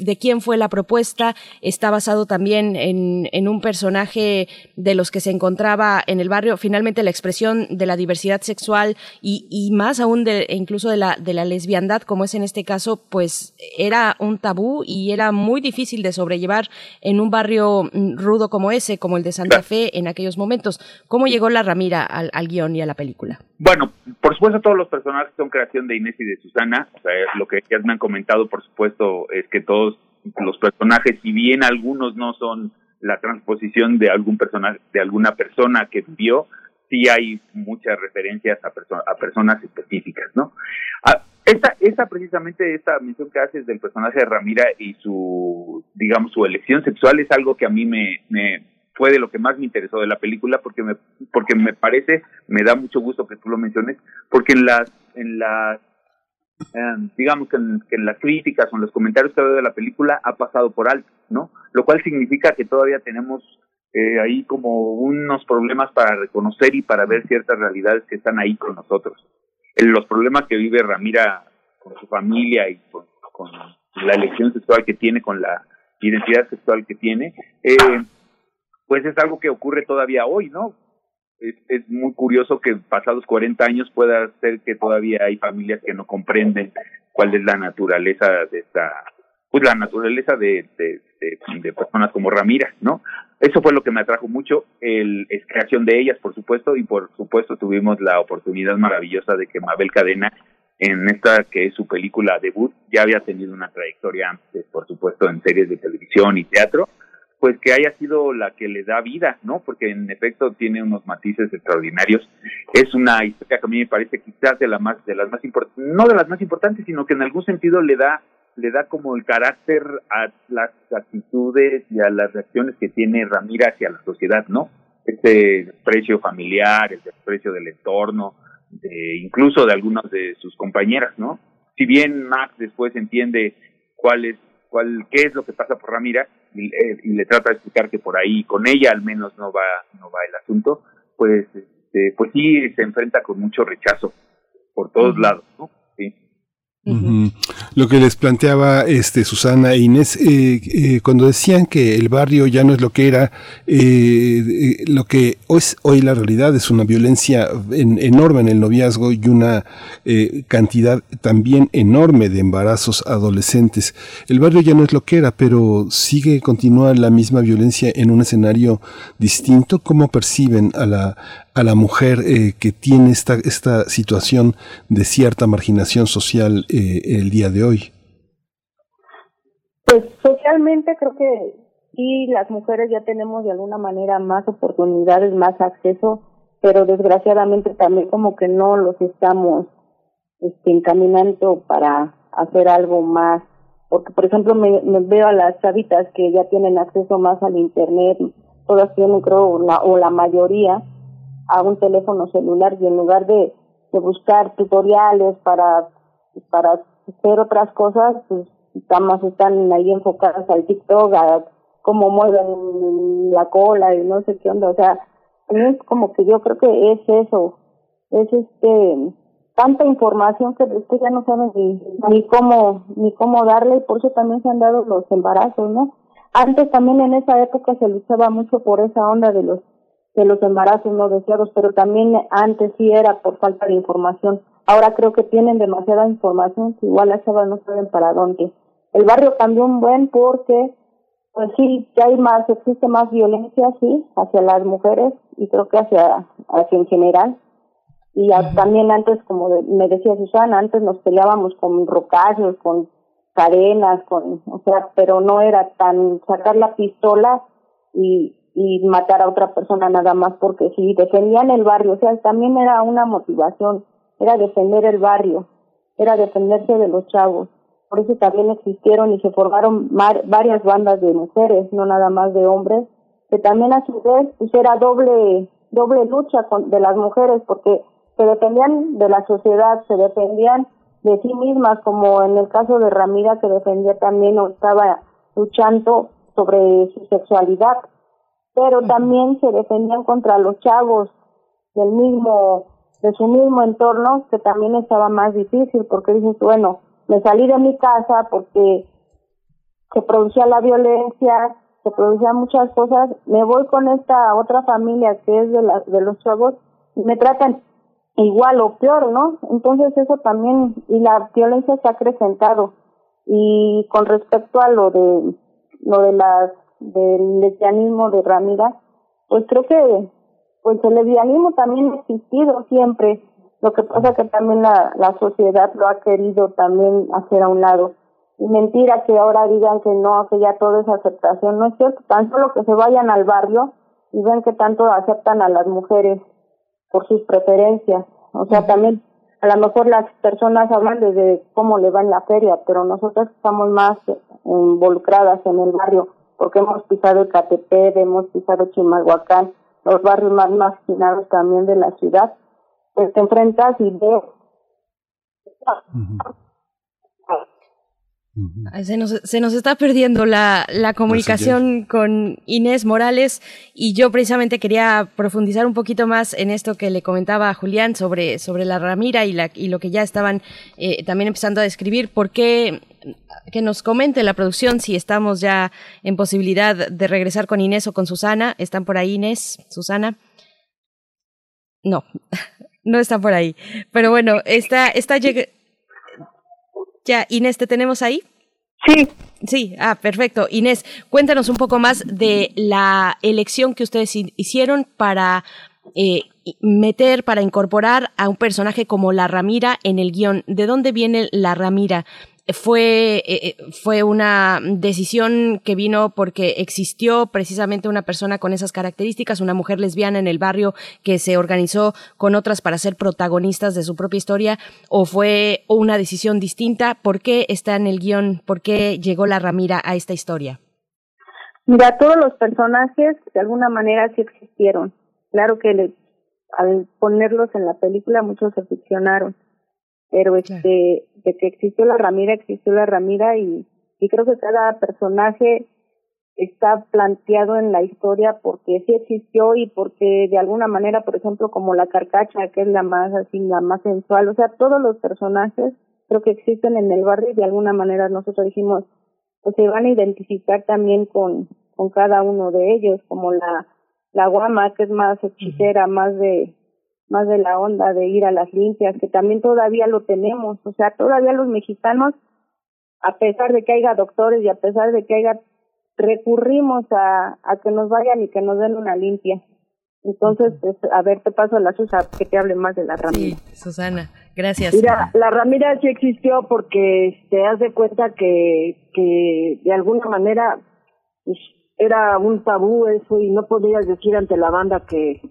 ¿De quién fue la propuesta? Está basado también en, en un personaje de los que se encontraba en el barrio. Finalmente, la expresión de la diversidad sexual y, y más aún de, incluso de la, de la lesbiandad, como es en este caso, pues era un tabú y era muy difícil de sobrellevar en un barrio mm, rudo como ese, como el de Santa Fe en aquellos momentos. ¿Cómo llegó la Ramira al, al guion y a la película? Bueno, por supuesto todos los personajes son creación de Inés y de Susana. O sea, lo que ya me han comentado, por supuesto, es que todos los personajes, si bien algunos no son la transposición de algún personaje, de alguna persona que vivió, sí hay muchas referencias a, a personas específicas, ¿no? Ah, esta, esta precisamente esta mención que haces del personaje de Ramira y su, digamos, su elección sexual es algo que a mí me, fue de lo que más me interesó de la película porque me porque me parece me da mucho gusto que tú lo menciones porque en las en las em, digamos que en, en, las críticas o en los comentarios que veo de la película ha pasado por alto no lo cual significa que todavía tenemos eh, ahí como unos problemas para reconocer y para ver ciertas realidades que están ahí con nosotros los problemas que vive Ramira con su familia y con, la elección sexual que tiene con la identidad sexual que tiene eh, pues es algo que ocurre todavía hoy, ¿no? Es, es muy curioso que pasados 40 años pueda ser que todavía hay familias que no comprenden cuál es la naturaleza de esta, pues la naturaleza de, de, personas como Ramira, ¿no? Eso fue lo que me atrajo mucho, el, creación de ellas, por supuesto, y por supuesto tuvimos la oportunidad maravillosa de que Mabel Cadena, en esta que es su película debut, ya había tenido una trayectoria antes, por supuesto, en series de televisión y teatro, pues que haya sido la que le da vida, ¿no? Porque en efecto tiene unos matices extraordinarios. Es una historia que a mí me parece quizás de, la más, de las más importantes, no de las más importantes, sino que en algún sentido le da le da como el carácter a las actitudes y a las reacciones que tiene Ramira hacia la sociedad, ¿no? Este desprecio familiar, el desprecio del entorno, de, incluso de algunas de sus compañeras, ¿no? Si bien Max después entiende cuál es cuál, qué es lo que pasa por Ramira y, le trata de explicar que por ahí con ella al menos no va no va el asunto pues este, pues sí se enfrenta con mucho rechazo por todos lados ¿no? sí lo que les planteaba este Susana e Inés, eh, eh, cuando decían que el barrio ya no es lo que era, eh, lo que es hoy la realidad es una violencia enorme en el noviazgo y una cantidad también enorme de embarazos adolescentes. El barrio ya no es lo que era, pero sigue continúa la misma violencia en un escenario distinto. ¿Cómo perciben a la, a la mujer eh, que tiene esta, esta situación de cierta marginación social eh, el día de hoy? Pues socialmente creo que sí, las mujeres ya tenemos de alguna manera más oportunidades, más acceso, pero desgraciadamente también como que no los estamos este, encaminando para hacer algo más. Porque, por ejemplo, me, veo a las chavitas que ya tienen acceso más al Internet, todas tienen, creo, la, o la mayoría, a un teléfono celular y en lugar de, de buscar tutoriales para, para hacer otras cosas, pues damas están ahí enfocadas al TikTok, a cómo mueven la cola y no sé qué onda, o sea, es como que yo creo que es eso, es este tanta información que después ya no saben ni, ni cómo ni cómo darle y por eso también se han dado los embarazos, ¿no? Antes también en esa época se luchaba mucho por esa onda de los de los embarazos no deseados, pero también antes sí era por falta de información. Ahora creo que tienen demasiada información que igual las chavas no saben para dónde. El barrio cambió un buen porque pues sí, que hay más, existe más violencia, sí, hacia las mujeres y creo que hacia, hacia en general. Y también antes, como me decía Susana, antes nos peleábamos con rocallos, con cadenas, con, o sea, pero no era tan sacar la pistola y, y matar a otra persona nada más porque sí, defendían el barrio, o sea, también era una motivación, era defender el barrio, era defenderse de los chavos. Por eso también existieron y se formaron varias bandas de mujeres, no nada más de hombres, que también a su vez pues era doble doble lucha con, de las mujeres porque se defendían de la sociedad, se defendían de sí mismas, como en el caso de Ramira que defendía también o estaba luchando sobre su sexualidad, pero también se defendían contra los chavos del mismo de su mismo entorno que también estaba más difícil porque dices bueno me salí de mi casa porque se producía la violencia, se producían muchas cosas, me voy con esta otra familia que es de, la, de los chavos y me tratan igual o peor, ¿no? Entonces eso también, y la violencia se ha acrecentado. Y con respecto a lo de, lo de las, del lesbianismo de Ramira, pues creo que, pues el lesbianismo también ha existido siempre, lo que pasa que también la, la sociedad lo ha querido también hacer a un lado. Y mentira que ahora digan que no, que ya todo es aceptación. No es cierto, tan solo que se vayan al barrio y ven que tanto aceptan a las mujeres por sus preferencias. O sea, también a lo mejor las personas hablan desde cómo le va en la feria, pero nosotras estamos más involucradas en el barrio porque hemos pisado el Catepec, hemos pisado Chimalhuacán, los barrios más marginados también de la ciudad pues te enfrentas y ves. Se nos, se nos está perdiendo la, la comunicación con Inés Morales y yo precisamente quería profundizar un poquito más en esto que le comentaba a Julián sobre, sobre la Ramira y, la, y lo que ya estaban eh, también empezando a describir. ¿Por qué que nos comente la producción si estamos ya en posibilidad de regresar con Inés o con Susana? ¿Están por ahí Inés, Susana? No, no está por ahí. Pero bueno, está, está Ya, Inés, ¿te tenemos ahí? Sí. Sí, ah, perfecto. Inés, cuéntanos un poco más de la elección que ustedes hicieron para eh, meter, para incorporar a un personaje como la Ramira en el guion. ¿De dónde viene la Ramira? Fue, eh, eh, fue una decisión que vino porque existió precisamente una persona con esas características, una mujer lesbiana en el barrio que se organizó con otras para ser protagonistas de su propia historia, o fue una decisión distinta. ¿Por qué está en el guion? ¿Por qué llegó la Ramira a esta historia? Mira, todos los personajes de alguna manera sí existieron. Claro que al ponerlos en la película muchos se ficcionaron pero este de que existió la Ramira existió la Ramira y, y creo que cada personaje está planteado en la historia porque sí existió y porque de alguna manera por ejemplo como la carcacha que es la más así la más sensual o sea todos los personajes creo que existen en el barrio y de alguna manera nosotros dijimos pues se van a identificar también con con cada uno de ellos como la la guama que es más hechicera más de más de la onda de ir a las limpias, que también todavía lo tenemos, o sea, todavía los mexicanos, a pesar de que haya doctores y a pesar de que haya, recurrimos a, a que nos vayan y que nos den una limpia. Entonces, pues, a ver, te paso a la Susana que te hable más de la Ramira. Sí, Susana, gracias. Mira, la Ramira sí existió porque te das de cuenta que, que de alguna manera pues, era un tabú eso y no podías decir ante la banda que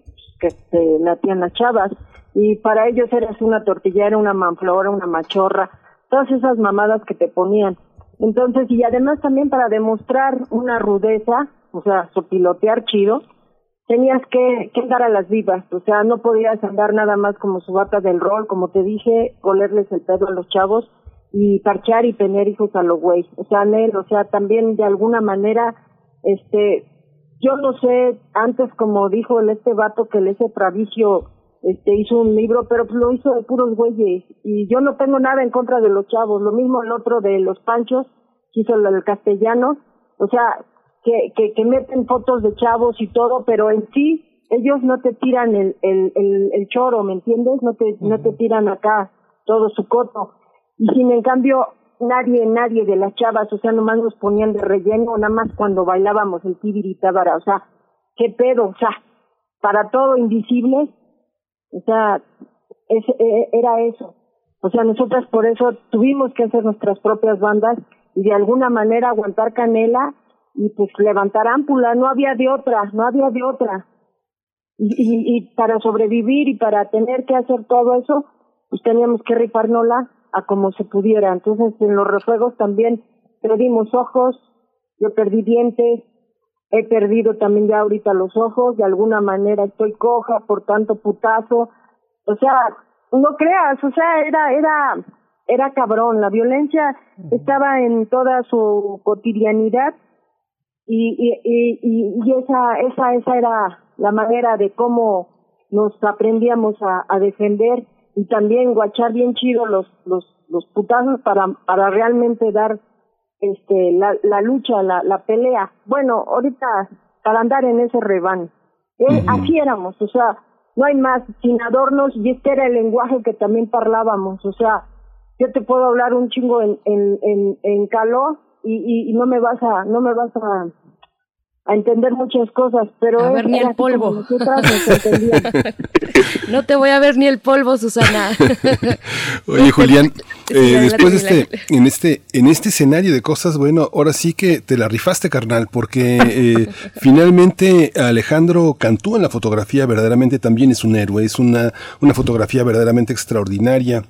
que se latían las chavas y para ellos eras una tortillera, una manflora, una machorra, todas esas mamadas que te ponían. Entonces, y además también para demostrar una rudeza, o sea, sopilotear chido, tenías que, que andar a las vivas, o sea, no podías andar nada más como su bata del rol, como te dije, olerles el pedo a los chavos y parchar y tener hijos a los güey. O sea, Nel, o sea, también de alguna manera, este, yo no sé, antes como dijo el este vato que el ese Pravicio este hizo un libro, pero pues lo hizo de puros güeyes y yo no tengo nada en contra de los chavos, lo mismo el otro de los panchos, que hizo el castellano, o sea, que, que, que meten fotos de chavos y todo, pero en sí ellos no te tiran el, el, el, el choro, ¿me entiendes? No te, no te tiran acá todo su coto. Y sin en cambio, nadie, nadie de las chavas, o sea, nomás nos ponían de relleno, nada más cuando bailábamos el tibiritábara, o sea, qué pedo, o sea, para todo invisible, o sea, es, e, era eso. O sea, nosotras por eso tuvimos que hacer nuestras propias bandas y de alguna manera aguantar canela y pues levantar ámpula, no había de otra, no había de otra. Y, y, y para sobrevivir y para tener que hacer todo eso, pues teníamos que rifárnosla a como se pudiera. Entonces en los refuegos también perdimos ojos, yo perdí dientes, he perdido también ya ahorita los ojos, de alguna manera estoy coja por tanto putazo. O sea, no creas, o sea, era, era, era cabrón, la violencia estaba en toda su cotidianidad y, y, y, y esa, esa, esa era la manera de cómo nos aprendíamos a, a defender y también guachar bien chido los, los, los putazos para, para realmente dar este la, la lucha, la, la pelea. Bueno, ahorita para andar en ese reban. Eh, Así éramos, o sea, no hay más, sin adornos, y este era el lenguaje que también parlábamos, o sea, yo te puedo hablar un chingo en, en, en, en caló y, y, y no me vas a, no me vas a a entender muchas cosas, pero a ver ni el polvo. no te voy a ver ni el polvo, Susana. Oye, Julián, eh, después de este, en este, en este escenario de cosas, bueno, ahora sí que te la rifaste, carnal, porque eh, finalmente Alejandro Cantú en la fotografía verdaderamente también es un héroe, es una, una fotografía verdaderamente extraordinaria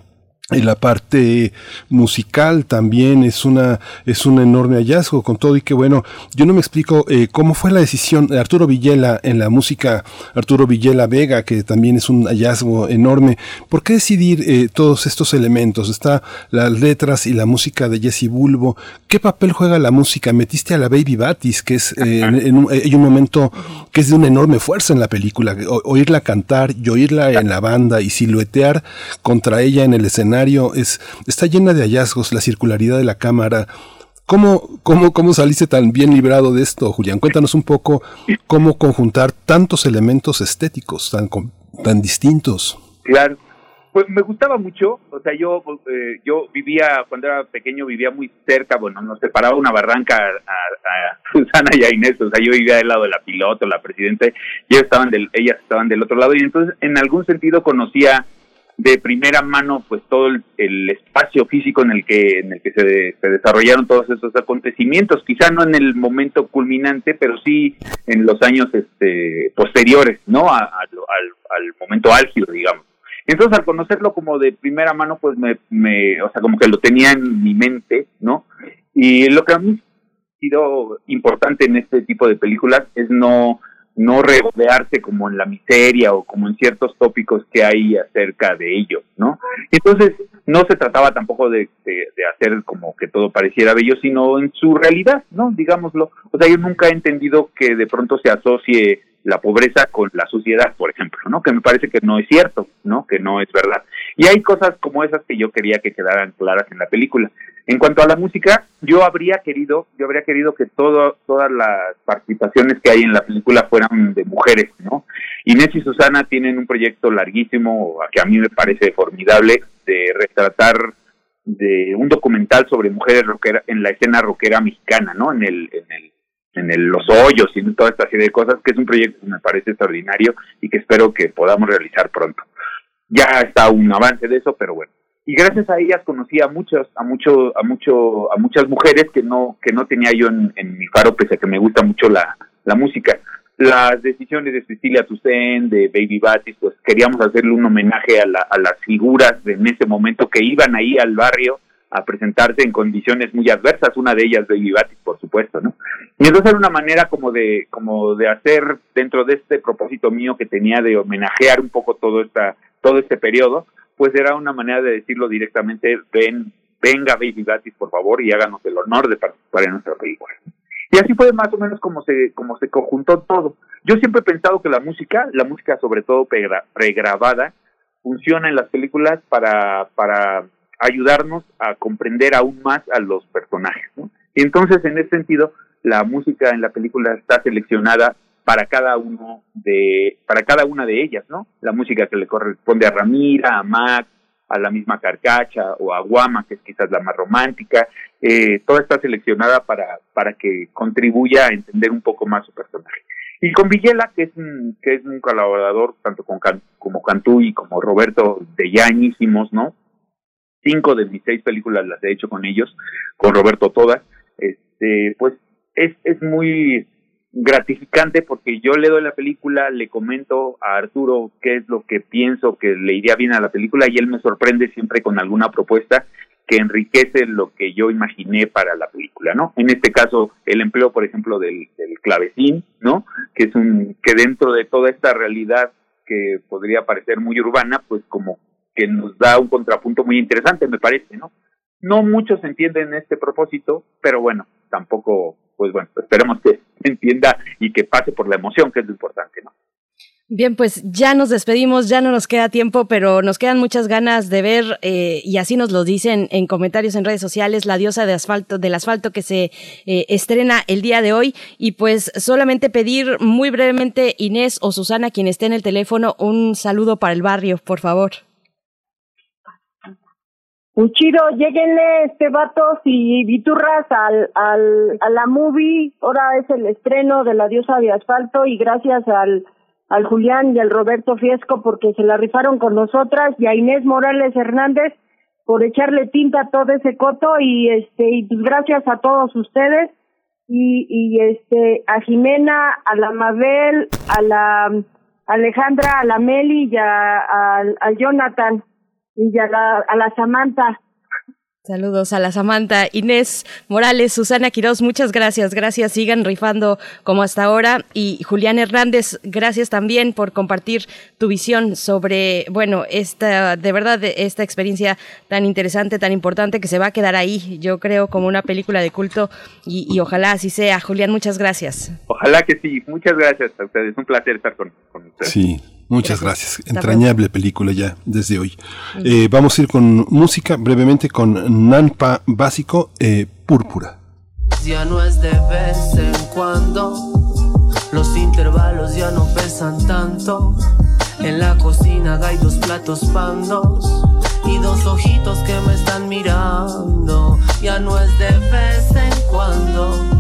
y la parte musical también es una es un enorme hallazgo con todo. Y que bueno yo no me explico eh, cómo fue la decisión de Arturo Villela en la música Arturo Villela Vega que también es un hallazgo enorme. ¿por qué decidir eh, todos estos elementos está las letras y la música de Jesse Bulbo. Qué papel juega la música metiste a la Baby Batis que es eh, en, un, hay un momento que es de una enorme fuerza en la película. Oírla cantar y oírla en la banda y siluetear contra ella en el escenario es, está llena de hallazgos, la circularidad de la cámara. ¿Cómo, cómo, ¿Cómo saliste tan bien librado de esto, Julián? Cuéntanos un poco cómo conjuntar tantos elementos estéticos tan, tan distintos. Claro, pues me gustaba mucho, o sea, yo eh, yo vivía, cuando era pequeño, vivía muy cerca, bueno, nos separaba una barranca a, Susana y a Inés, o sea, yo vivía del lado de la piloto, la presidenta, y ellos estaban del, ellas estaban del otro lado, y entonces en algún sentido conocía de primera mano pues todo el, espacio físico en el que en el que se, se, desarrollaron todos esos acontecimientos. Quizá no en el momento culminante pero sí en los años este posteriores no al, al momento álgido digamos. Entonces al conocerlo como de primera mano pues me, me o sea como que lo tenía en mi mente no y lo que a mí ha sido importante en este tipo de películas es no no regodearse como en la miseria o como en ciertos tópicos que hay acerca de ello, ¿no? Entonces, no se trataba tampoco de, de, hacer como que todo pareciera bello, sino en su realidad, ¿no? Digámoslo. O sea, yo nunca he entendido que de pronto se asocie la pobreza con la suciedad, por ejemplo, ¿no? Que me parece que no es cierto, ¿no? Que no es verdad. Y hay cosas como esas que yo quería que quedaran claras en la película. En cuanto a la música, yo habría querido, yo habría querido que todo, todas las participaciones que hay en la película fueran de mujeres, ¿no? Inés y Susana tienen un proyecto larguísimo, que a mí me parece formidable, de retratar de un documental sobre mujeres rockera, en la escena rockera mexicana, ¿no? En el, en el, en el, los hoyos y en toda esta serie de cosas, que es un proyecto que me parece extraordinario y que espero que podamos realizar pronto. Ya está un avance de eso, pero bueno y gracias a ellas conocí a muchas a mucho a mucho a muchas mujeres que no que no tenía yo en, mi faro pese a que me gusta mucho la, la música las decisiones de Cecilia Toussaint de Baby Batis pues queríamos hacerle un homenaje a, la, a las figuras de en ese momento que iban ahí al barrio a presentarse en condiciones muy adversas una de ellas Baby Batis por supuesto no y entonces era una manera como de como de hacer dentro de este propósito mío que tenía de homenajear un poco todo esta todo este periodo pues era una manera de decirlo directamente, ven, venga Baby Gatis, por favor, y háganos el honor de participar en nuestra película. Y así fue más o menos como se, como se conjuntó todo. Yo siempre he pensado que la música, la música sobre todo pregrabada, funciona en las películas para, para ayudarnos a comprender aún más a los personajes. ¿no? Y entonces, en ese sentido, la música en la película está seleccionada para cada uno de, para cada una de ellas, ¿no? La música que le corresponde a Ramira, a Max, a la misma Carcacha o a Guama, que es quizás la más romántica, eh, toda está seleccionada para, para que contribuya a entender un poco más su personaje. Y con Villela, que es un, que es un colaborador tanto con como Cantú y como Roberto de Yañísimos, ¿no? Cinco de mis seis películas las he hecho con ellos, con Roberto todas. Este, pues es, es muy gratificante porque yo le doy la película, le comento a Arturo qué es lo que pienso que le iría bien a la película y él me sorprende siempre con alguna propuesta que enriquece lo que yo imaginé para la película, ¿no? En este caso, el empleo, por ejemplo, del, del clavecín, ¿no? Que es un, que dentro de toda esta realidad que podría parecer muy urbana, pues como que nos da un contrapunto muy interesante, me parece, ¿no? No muchos entienden este propósito, pero bueno, tampoco, pues bueno, esperemos que entienda y que pase por la emoción, que es lo importante, ¿no? Bien, pues ya nos despedimos, ya no nos queda tiempo, pero nos quedan muchas ganas de ver, eh, y así nos lo dicen en comentarios en redes sociales, La diosa de asfalto, del asfalto que se eh, estrena el día de hoy. Y pues solamente pedir muy brevemente, Inés o Susana, quien esté en el teléfono, un saludo para el barrio, por favor. Un chido, lleguenle este vatos y viturras al, al, a la movie. Ahora es el estreno de La Diosa de Asfalto y gracias al, al Julián y al Roberto Fiesco porque se la rifaron con nosotras y a Inés Morales Hernández por echarle tinta a todo ese coto y este y pues gracias a todos ustedes y, y este a Jimena, a la Mabel, a la Alejandra, a la Meli y a, a, a Jonathan y a la, a la Samantha. Saludos a la Samantha, Inés Morales, Susana Quiroz, muchas gracias, gracias, sigan rifando como hasta ahora. Y Julián Hernández, gracias también por compartir tu visión sobre, bueno, esta, de verdad, esta experiencia tan interesante, tan importante que se va a quedar ahí, yo creo, como una película de culto y, y ojalá así sea. Julián, muchas gracias. Ojalá que sí, muchas gracias a ustedes, un placer estar con, con ustedes. Sí. Muchas gracias. Entrañable película ya desde hoy. Eh, vamos a ir con música brevemente con Nanpa Básico, eh, Púrpura. Ya no es de vez en cuando, los intervalos ya no pesan tanto. En la cocina hay dos platos pandos y dos ojitos que me están mirando. Ya no es de vez en cuando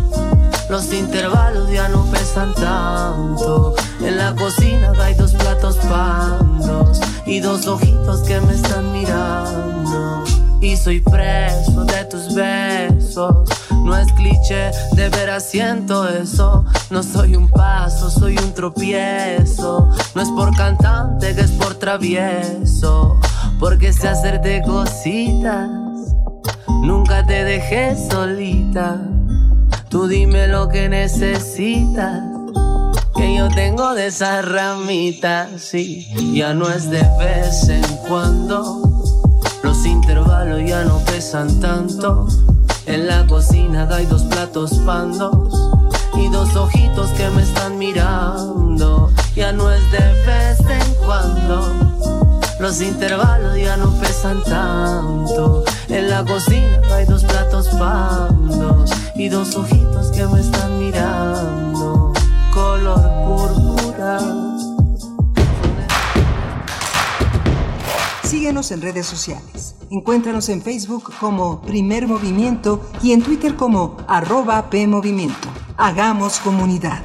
los intervalos ya no pesan tanto. En la cocina hay dos platos pandos y dos ojitos que me están mirando. Y soy preso de tus besos. No es cliché, de veras siento eso. No soy un paso, soy un tropiezo. No es por cantante, que es por travieso. Porque sé hacerte cositas. Nunca te dejé solita. Tú dime lo que necesitas. Que yo tengo de esas ramitas, sí. Ya no es de vez en cuando. Los intervalos ya no pesan tanto. En la cocina hay dos platos pandos y dos ojitos que me están mirando. Ya no es de vez en cuando. Los intervalos ya no pesan tanto. En la cocina hay dos platos pandos y dos ojitos que me están mirando, color púrpura. Síguenos en redes sociales. Encuéntranos en Facebook como Primer Movimiento y en Twitter como arroba PMovimiento. Hagamos comunidad.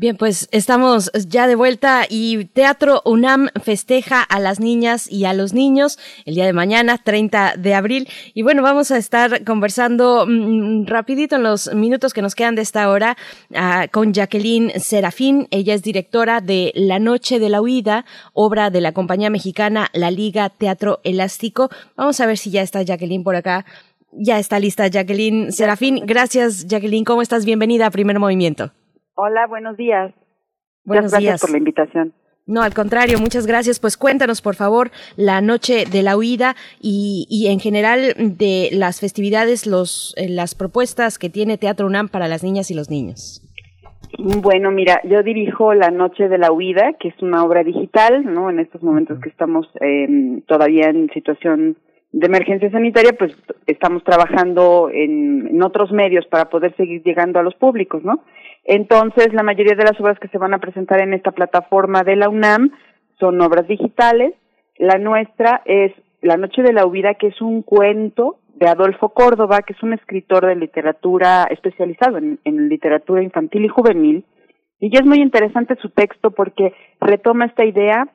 Bien, pues estamos ya de vuelta y Teatro UNAM festeja a las niñas y a los niños el día de mañana, 30 de abril. Y bueno, vamos a estar conversando mmm, rapidito en los minutos que nos quedan de esta hora uh, con Jacqueline Serafín. Ella es directora de La Noche de la Huida, obra de la compañía mexicana La Liga Teatro Elástico. Vamos a ver si ya está Jacqueline por acá. Ya está lista Jacqueline Serafín. Gracias Jacqueline, ¿cómo estás? Bienvenida a Primer Movimiento. Hola, buenos días. Buenos gracias días. por la invitación. No, al contrario, muchas gracias. Pues cuéntanos, por favor, la noche de la huida y, y en general de las festividades, los, eh, las propuestas que tiene Teatro UNAM para las niñas y los niños. Bueno, mira, yo dirijo La Noche de la Huida, que es una obra digital, ¿no? En estos momentos que estamos eh, todavía en situación de emergencia sanitaria, pues estamos trabajando en, en, otros medios para poder seguir llegando a los públicos, ¿no? Entonces, la mayoría de las obras que se van a presentar en esta plataforma de la UNAM son obras digitales. La nuestra es La Noche de la Huida, que es un cuento de Adolfo Córdoba, que es un escritor de literatura especializado en, literatura infantil y juvenil. Y es muy interesante su texto porque retoma esta idea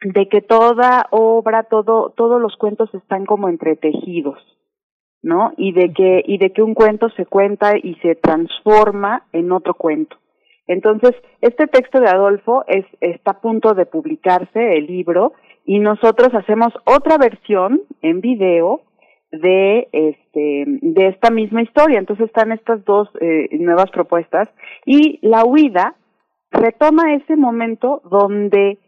de que toda obra, todo, todos los cuentos están como entretejidos, ¿no? Y de que, y de que un cuento se cuenta y se transforma en otro cuento. Entonces, este texto de Adolfo es, está a punto de publicarse, el libro, y nosotros hacemos otra versión en video de este de esta misma historia entonces están estas dos eh, nuevas propuestas y la huida retoma ese momento donde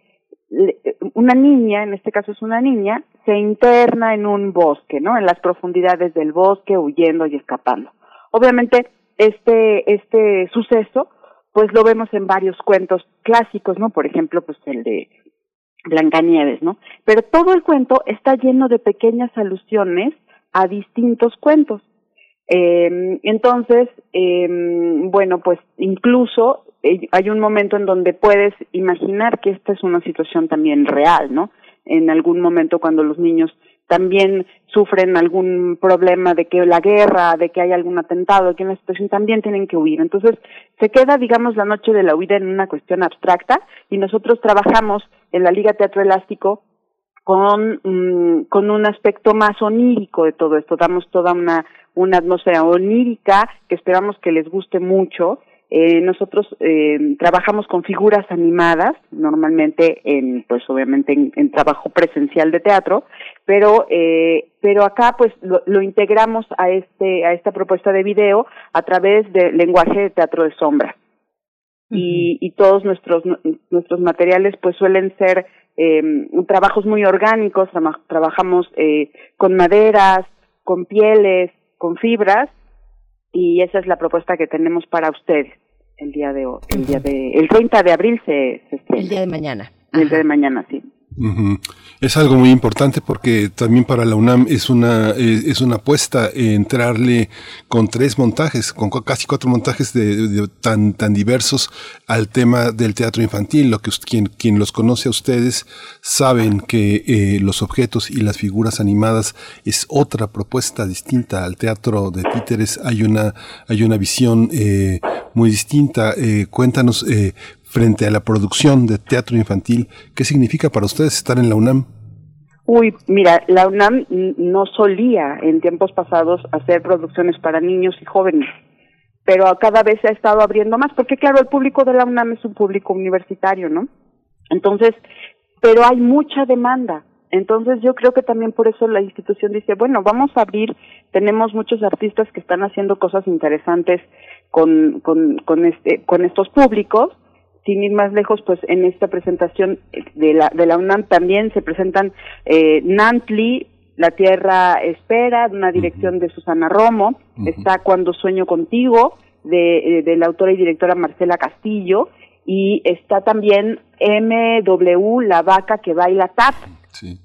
una niña, en este caso es una niña, se interna en un bosque, ¿no? En las profundidades del bosque, huyendo y escapando. Obviamente, este, este suceso, pues lo vemos en varios cuentos clásicos, ¿no? Por ejemplo, pues el de Blancanieves, ¿no? Pero todo el cuento está lleno de pequeñas alusiones a distintos cuentos. Eh, entonces, eh, bueno, pues incluso eh, hay un momento en donde puedes imaginar que esta es una situación también real, ¿no? En algún momento cuando los niños también sufren algún problema de que la guerra, de que hay algún atentado, de que en la situación también tienen que huir. Entonces, se queda, digamos, la noche de la huida en una cuestión abstracta y nosotros trabajamos en la Liga Teatro Elástico con, mm, con un aspecto más onírico de todo esto. Damos toda una, una atmósfera onírica que esperamos que les guste mucho eh, nosotros eh, trabajamos con figuras animadas, normalmente en, pues obviamente en, trabajo presencial de teatro, pero eh, pero acá pues lo, lo, integramos a este a esta propuesta de video a través de lenguaje de teatro de sombra. Y, y todos nuestros nuestros materiales pues suelen ser eh, trabajos muy orgánicos, trabajamos eh, con maderas, con pieles, con fibras y esa es la propuesta que tenemos para ustedes el día de hoy, el día de el 30 de abril se, se El día de mañana. El día de mañana, sí. Es algo muy importante porque también para la UNAM es una es una apuesta entrarle con tres montajes, con casi cuatro montajes de, tan tan diversos al tema del teatro infantil. Lo que quien quien los conoce a ustedes saben que eh, los objetos y las figuras animadas es otra propuesta distinta al teatro de títeres. Hay una hay una visión eh, muy distinta. Eh, cuéntanos eh, frente a la producción de teatro infantil, ¿qué significa para ustedes estar en la UNAM? Uy, mira, la UNAM no solía en tiempos pasados hacer producciones para niños y jóvenes, pero cada vez se ha estado abriendo más, porque claro, el público de la UNAM es un público universitario, ¿no? Entonces, pero hay mucha demanda. Entonces yo creo que también por eso la institución dice, bueno, vamos a abrir, tenemos muchos artistas que están haciendo cosas interesantes con, con, con, este, con estos públicos, sin ir más lejos, pues en esta presentación de la, de la UNAM también se presentan eh, Nantli, La Tierra Espera, una dirección de Susana Romo, está Cuando Sueño Contigo, de, eh, de la autora y directora Marcela Castillo, y está también MW, La Vaca que Baila Tap,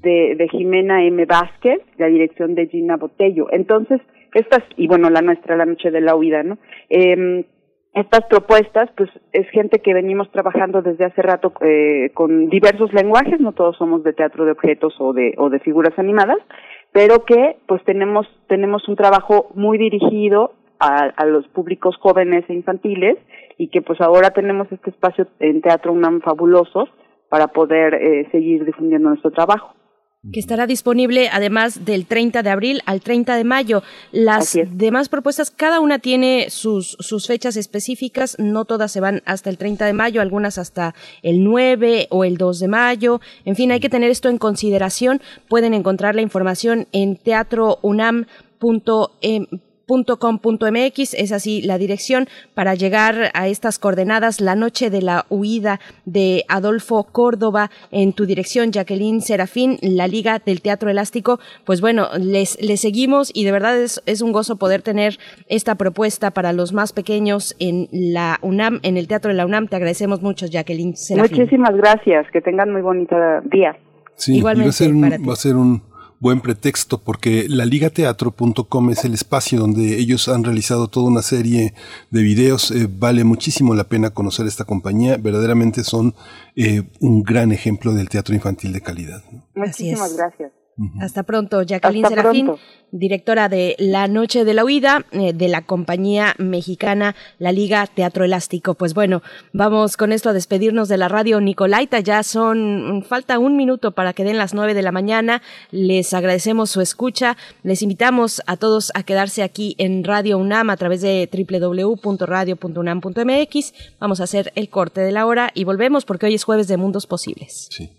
de, de Jimena M. Vázquez, la dirección de Gina Botello. Entonces, estas, y bueno, la nuestra, La Noche de la Huida, ¿no? Eh, estas propuestas, pues es gente que venimos trabajando desde hace rato eh, con diversos lenguajes, no todos somos de teatro de objetos o de, o de figuras animadas, pero que pues tenemos, tenemos un trabajo muy dirigido a, a los públicos jóvenes e infantiles y que pues ahora tenemos este espacio en Teatro UNAM fabuloso para poder eh, seguir difundiendo nuestro trabajo que estará disponible además del 30 de abril al 30 de mayo. Las demás propuestas, cada una tiene sus, sus fechas específicas, no todas se van hasta el 30 de mayo, algunas hasta el 9 o el 2 de mayo. En fin, hay que tener esto en consideración. Pueden encontrar la información en teatrounam.mx .com.mx es así la dirección para llegar a estas coordenadas la noche de la huida de Adolfo Córdoba en tu dirección Jacqueline Serafín la Liga del Teatro Elástico. Pues bueno les, les seguimos y de verdad es, es un gozo poder tener esta propuesta para los más pequeños en la UNAM en el Teatro de la UNAM. Te agradecemos mucho Jacqueline Serafín. Muchísimas gracias. Que tengan muy bonito día. Sí Igualmente va a ser un, va a ser un buen pretexto porque la ligateatro.com es el espacio donde ellos han realizado toda una serie de videos. Eh, vale muchísimo la pena conocer esta compañía. Verdaderamente son eh, un gran ejemplo del teatro infantil de calidad. Muchísimas gracias. Hasta pronto, Jacqueline Serafín, directora de La Noche de la Huida eh, de la compañía mexicana La Liga Teatro Elástico. Pues bueno, vamos con esto a despedirnos de la radio Nicolaita. Ya son, falta un minuto para que den las nueve de la mañana. Les agradecemos su escucha. Les invitamos a todos a quedarse aquí en Radio UNAM a través de www.radio.unam.mx. Vamos a hacer el corte de la hora y volvemos porque hoy es jueves de Mundos Posibles. Sí.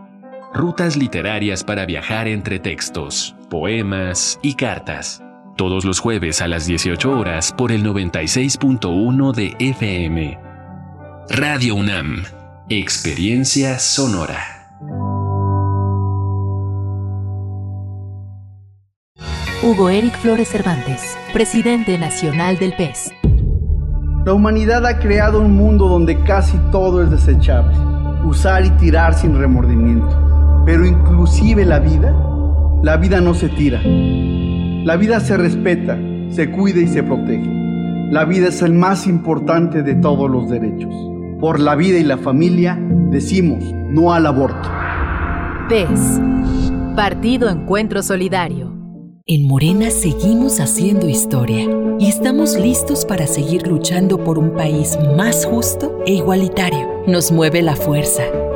Rutas literarias para viajar entre textos, poemas y cartas. Todos los jueves a las 18 horas por el 96.1 de FM. Radio UNAM. Experiencia sonora. Hugo Eric Flores Cervantes, presidente nacional del PES. La humanidad ha creado un mundo donde casi todo es desechable. Usar y tirar sin remordimiento pero inclusive la vida, la vida no se tira. La vida se respeta, se cuida y se protege. La vida es el más importante de todos los derechos. Por la vida y la familia decimos no al aborto. PES, Partido Encuentro Solidario. En Morena seguimos haciendo historia y estamos listos para seguir luchando por un país más justo e igualitario. Nos mueve la fuerza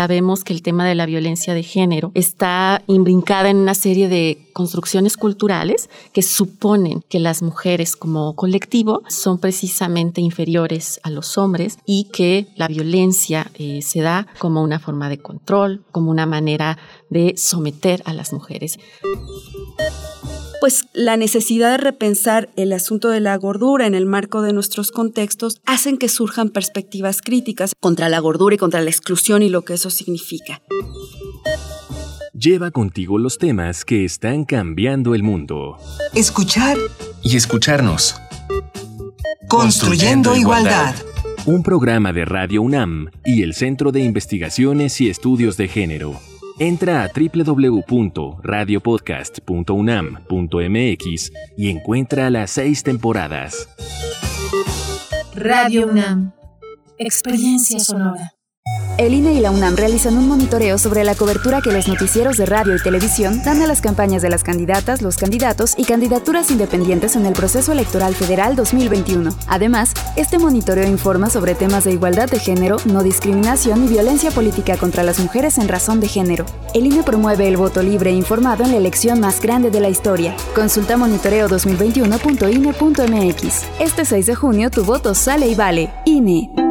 Sabemos que el tema de la violencia de género está imbrincada en una serie de construcciones culturales que suponen que las mujeres como colectivo son precisamente inferiores a los hombres y que la violencia eh, se da como una forma de control, como una manera de someter a las mujeres pues la necesidad de repensar el asunto de la gordura en el marco de nuestros contextos hacen que surjan perspectivas críticas contra la gordura y contra la exclusión y lo que eso significa. Lleva contigo los temas que están cambiando el mundo. Escuchar y escucharnos. Construyendo, igualdad. Un programa de Radio UNAM y el Centro de Investigaciones y Estudios de Género. Entra a www.radiopodcast.unam.mx y encuentra las seis temporadas. Radio UNAM. Experiencia sonora. El INE y la UNAM realizan un monitoreo sobre la cobertura que los noticieros de radio y televisión dan a las campañas de las candidatas, los candidatos y candidaturas independientes en el proceso electoral federal 2021. Además, este monitoreo informa sobre temas de igualdad de género, no discriminación y violencia política contra las mujeres en razón de género. El INE promueve el voto libre e informado en la elección más grande de la historia. Consulta monitoreo2021.ine.mx. Este 6 de junio tu voto sale y vale. INE.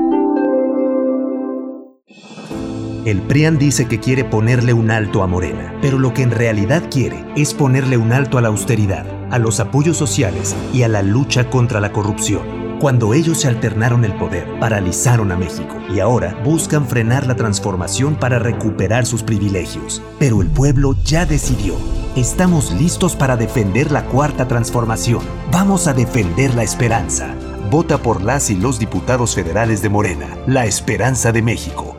El PRIAN dice que quiere ponerle un alto a Morena, pero lo que en realidad quiere es ponerle un alto a la austeridad, a los apoyos sociales y a la lucha contra la corrupción. Cuando ellos se alternaron el poder, paralizaron a México y ahora buscan frenar la transformación para recuperar sus privilegios. Pero el pueblo ya decidió. Estamos listos para defender la cuarta transformación. Vamos a defender la esperanza. Vota por las y los diputados federales de Morena, la esperanza de México.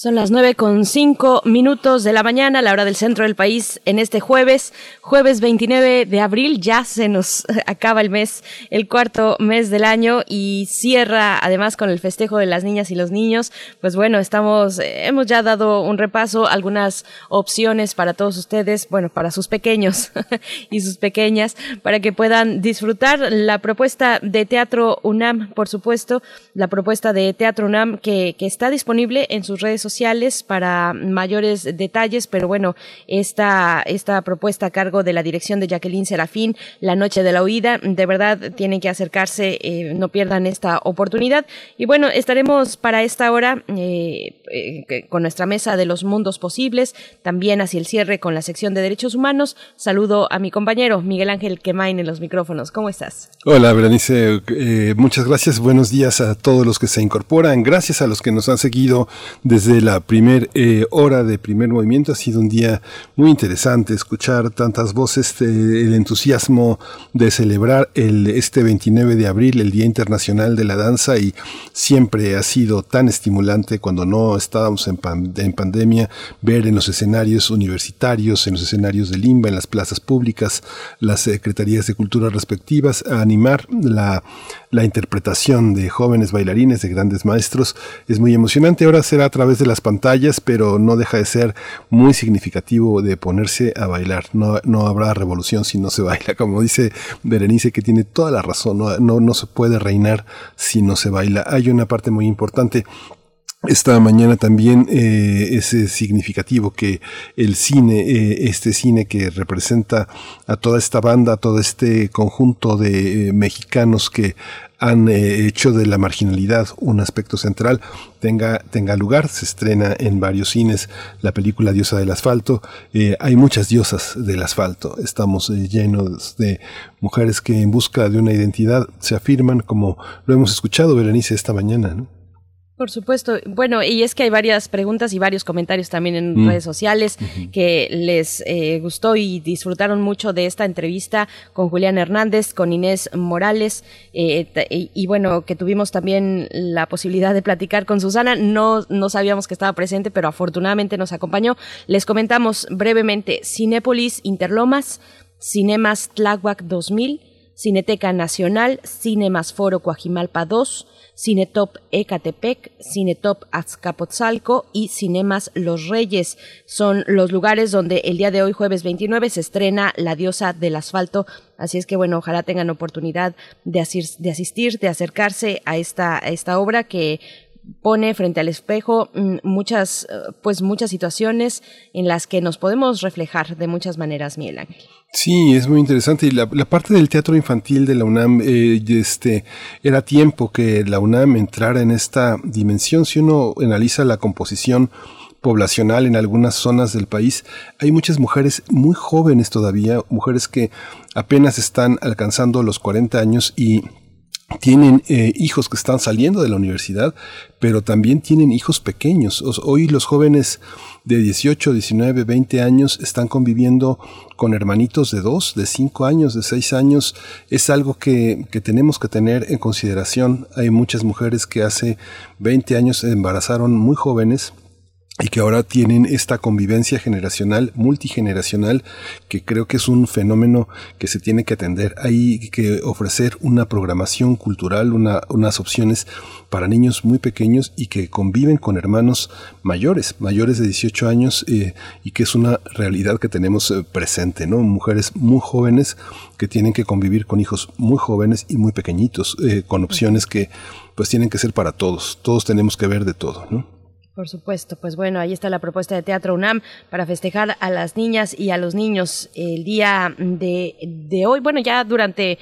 Son las nueve con cinco minutos de la mañana, la hora del centro del país, en este jueves, jueves 29 de abril. Ya se nos acaba el mes, el cuarto mes del año y cierra además con el festejo de las niñas y los niños. Pues bueno, estamos, hemos ya dado un repaso, algunas opciones para todos ustedes, bueno, para sus pequeños y sus pequeñas, para que puedan disfrutar la propuesta de Teatro UNAM, por supuesto, la propuesta de Teatro UNAM que, que está disponible en sus redes sociales sociales para mayores detalles, pero bueno, esta, esta propuesta a cargo de la dirección de Jacqueline Serafín, La Noche de la Huida, de verdad tienen que acercarse, eh, no pierdan esta oportunidad. Y bueno, estaremos para esta hora eh, eh, con nuestra mesa de los mundos posibles, también hacia el cierre con la sección de derechos humanos. Saludo a mi compañero Miguel Ángel Quemain en los micrófonos. ¿Cómo estás? Hola, Berenice. muchas gracias. Buenos días a todos los que se incorporan. Gracias a los que nos han seguido desde la primera eh, hora de primer movimiento. Ha sido un día muy interesante escuchar tantas voces, el entusiasmo de celebrar el, este 29 de abril, el Día Internacional de la Danza, y siempre ha sido tan estimulante cuando no estábamos en, en pandemia, ver en los escenarios universitarios, en los escenarios de Limba, en las plazas públicas, las secretarías de cultura respectivas, a animar la, la interpretación de jóvenes bailarines, de grandes maestros. Es muy emocionante. Ahora será a través de las pantallas, pero no deja de ser muy significativo de ponerse a bailar. No, no habrá revolución si no se baila. Como dice Berenice, que tiene toda la razón, no, no, no se puede reinar si no se baila. Hay una parte muy importante esta mañana también eh, es significativo que el cine, eh, este cine que representa a toda esta banda, a todo este conjunto de eh, mexicanos que han hecho de la marginalidad un aspecto central, tenga, tenga lugar. Se estrena en varios cines la película Diosa del Asfalto. hay muchas diosas del asfalto. Estamos llenos de mujeres que en busca de una identidad se afirman, como lo hemos escuchado, Berenice, esta mañana. ¿no? Por supuesto. Bueno, y es que hay varias preguntas y varios comentarios también en mm. redes sociales que les eh, gustó y disfrutaron mucho de esta entrevista con Julián Hernández, con Inés Morales eh, y, bueno, que tuvimos también la posibilidad de platicar con Susana. No, no sabíamos que estaba presente, pero afortunadamente nos acompañó. Les comentamos brevemente Cinépolis Interlomas, Cinemas Tláhuac 2000, Cineteca Nacional, Cinemas Foro Coajimalpa 2, Cinetop Ecatepec, Cinetop Azcapotzalco y Cinemas Los Reyes. Son los lugares donde el día de hoy, jueves 29, se estrena La diosa del asfalto. Así es que bueno, ojalá tengan oportunidad de, asistir, de acercarse a esta, a esta obra que pone frente al espejo mm, muchas, eh, pues muchas situaciones en las que nos podemos reflejar de muchas maneras, Miguel Ángel. Sí, es muy interesante. Y la, parte del teatro infantil de la UNAM, eh, este, era tiempo que la UNAM entrara en esta dimensión. Si uno analiza la composición poblacional en algunas zonas del país, hay muchas mujeres muy jóvenes todavía, mujeres que apenas están alcanzando los 40 años y tienen eh, hijos que están saliendo de la universidad, pero también tienen hijos pequeños. Hoy los jóvenes de 18, 19, 20 años están conviviendo con hermanitos de 2, de 5 años, de 6 años. Es algo que, que tenemos que tener en consideración. Hay muchas mujeres que hace 20 años se embarazaron muy jóvenes y que ahora tienen esta convivencia generacional, multigeneracional, que creo que es un fenómeno que se tiene que atender. Hay que ofrecer una programación cultural, una, unas opciones para niños muy pequeños y que conviven con hermanos mayores, mayores de 18 años, eh, y que es una realidad que tenemos eh, presente, ¿no? Mujeres muy jóvenes que tienen que convivir con hijos muy jóvenes y muy pequeñitos, eh, con opciones que pues tienen que ser para todos. Todos tenemos que ver de todo, ¿no? Por supuesto, pues bueno, ahí está la propuesta de Teatro UNAM para festejar a las niñas y a los niños el día de, de hoy. Bueno, ya durante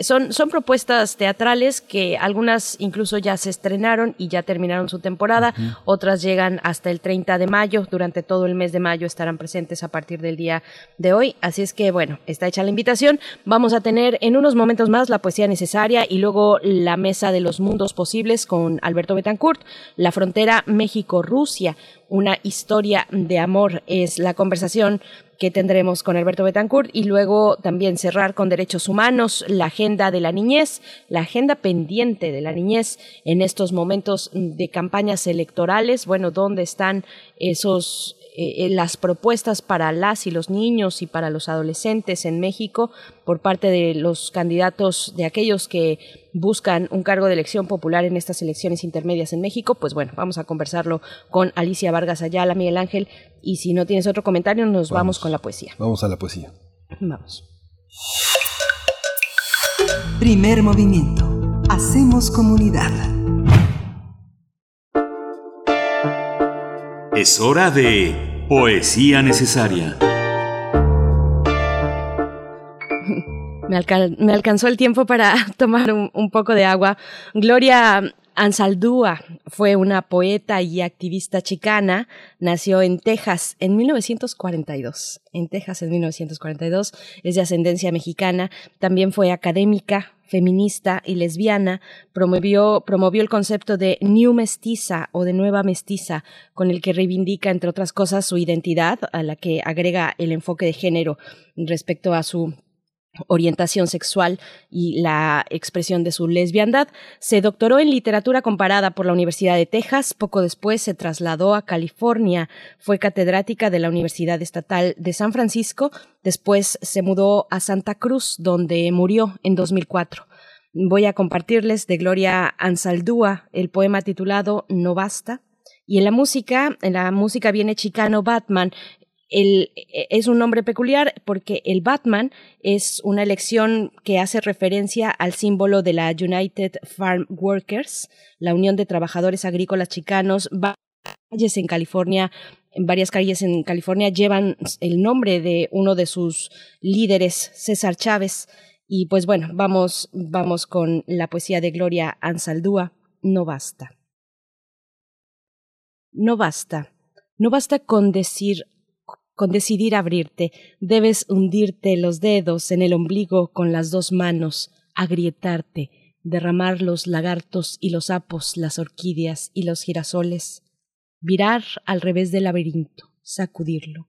son, son propuestas teatrales que algunas incluso ya se estrenaron y ya terminaron su temporada, otras llegan hasta el 30 de mayo, durante todo el mes de mayo estarán presentes a partir del día de hoy, así es que bueno, está hecha la invitación, vamos a tener en unos momentos más la poesía necesaria y luego la mesa de los mundos posibles con Alberto Betancourt, la frontera México-Rusia, una historia de amor es la conversación que tendremos con Alberto Betancourt y luego también cerrar con derechos humanos, la agenda de la niñez, la agenda pendiente de la niñez en estos momentos de campañas electorales, bueno, dónde están esos eh, las propuestas para las y los niños y para los adolescentes en México por parte de los candidatos, de aquellos que buscan un cargo de elección popular en estas elecciones intermedias en México, pues bueno, vamos a conversarlo con Alicia Vargas Ayala, Miguel Ángel, y si no tienes otro comentario, nos vamos, vamos con la poesía. Vamos a la poesía. Vamos. Primer movimiento. Hacemos comunidad. Es hora de Poesía Necesaria. Me, alcanzó el tiempo para tomar un, poco de agua. Gloria Ansaldúa fue una poeta y activista chicana. Nació en Texas en 1942. En Texas en 1942. Es de ascendencia mexicana. También fue académica, feminista y lesbiana, promovió, promovió el concepto de New Mestiza o de Nueva Mestiza, con el que reivindica, entre otras cosas, su identidad, a la que agrega el enfoque de género respecto a su orientación sexual y la expresión de su lesbiandad. Se doctoró en literatura comparada por la Universidad de Texas. Poco después se trasladó a California. Fue catedrática de la Universidad Estatal de San Francisco. Después se mudó a Santa Cruz, donde murió en 2004. Voy a compartirles de Gloria Ansaldúa el poema titulado No basta. Y en la música, en la música viene Chicano Batman, el, es un nombre peculiar porque el Batman es una elección que hace referencia al símbolo de la United Farm Workers, la Unión de Trabajadores Agrícolas Chicanos. En California, en varias calles en California llevan el nombre de uno de sus líderes, César Chávez. Y pues bueno, vamos, vamos con la poesía de Gloria Ansaldúa. No basta. No basta. No basta con decir con decidir abrirte, debes hundirte los dedos en el ombligo con las dos manos, agrietarte, derramar los lagartos y los sapos, las orquídeas y los girasoles, virar al revés del laberinto, sacudirlo.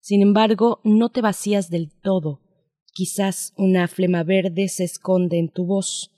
Sin embargo, no te vacías del todo. Quizás una flema verde se esconde en tu voz.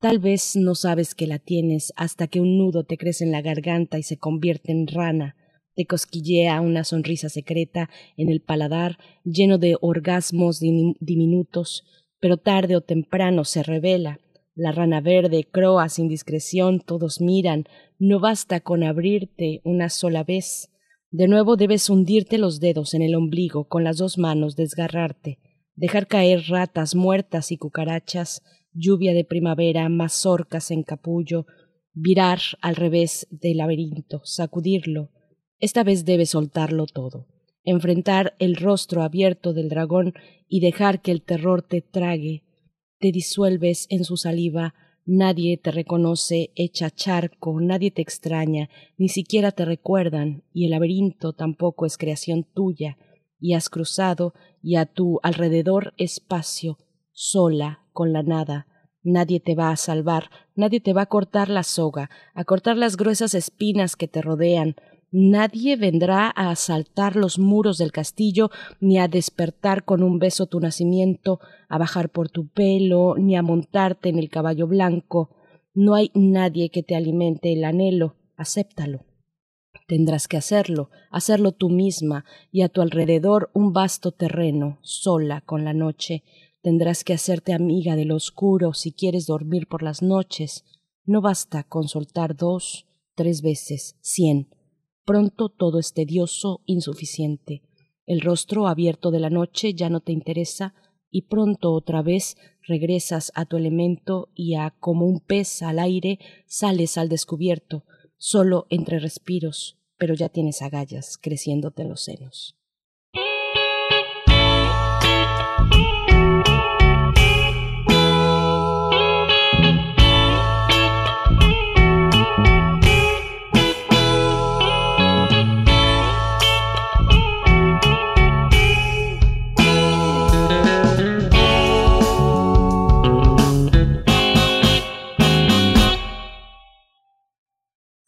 Tal vez no sabes que la tienes hasta que un nudo te crece en la garganta y se convierte en rana, te cosquillea una sonrisa secreta en el paladar lleno de orgasmos diminutos, pero tarde o temprano se revela. La rana verde croa sin discreción, todos miran, no basta con abrirte una sola vez. De nuevo debes hundirte los dedos en el ombligo, con las dos manos desgarrarte, dejar caer ratas muertas y cucarachas, lluvia de primavera, mazorcas en capullo, virar al revés del laberinto, sacudirlo, esta vez debes soltarlo todo, enfrentar el rostro abierto del dragón y dejar que el terror te trague. Te disuelves en su saliva, Nadie te reconoce hecha charco, nadie te extraña, ni siquiera te recuerdan, y el laberinto tampoco es creación tuya, y has cruzado, y a tu alrededor espacio, sola, con la nada. Nadie te va a salvar, nadie te va a cortar la soga, a cortar las gruesas espinas que te rodean, Nadie vendrá a asaltar los muros del castillo, ni a despertar con un beso tu nacimiento, a bajar por tu pelo, ni a montarte en el caballo blanco. No hay nadie que te alimente el anhelo, acéptalo. Tendrás que hacerlo, hacerlo tú misma, y a tu alrededor un vasto terreno, sola con la noche. Tendrás que hacerte amiga del oscuro si quieres dormir por las noches. No basta con soltar dos, tres veces, cien Pronto todo es tedioso, insuficiente. El rostro abierto de la noche ya no te interesa y pronto otra vez regresas a tu elemento y a como un pez al aire sales al descubierto, solo entre respiros, pero ya tienes agallas creciéndote en los senos.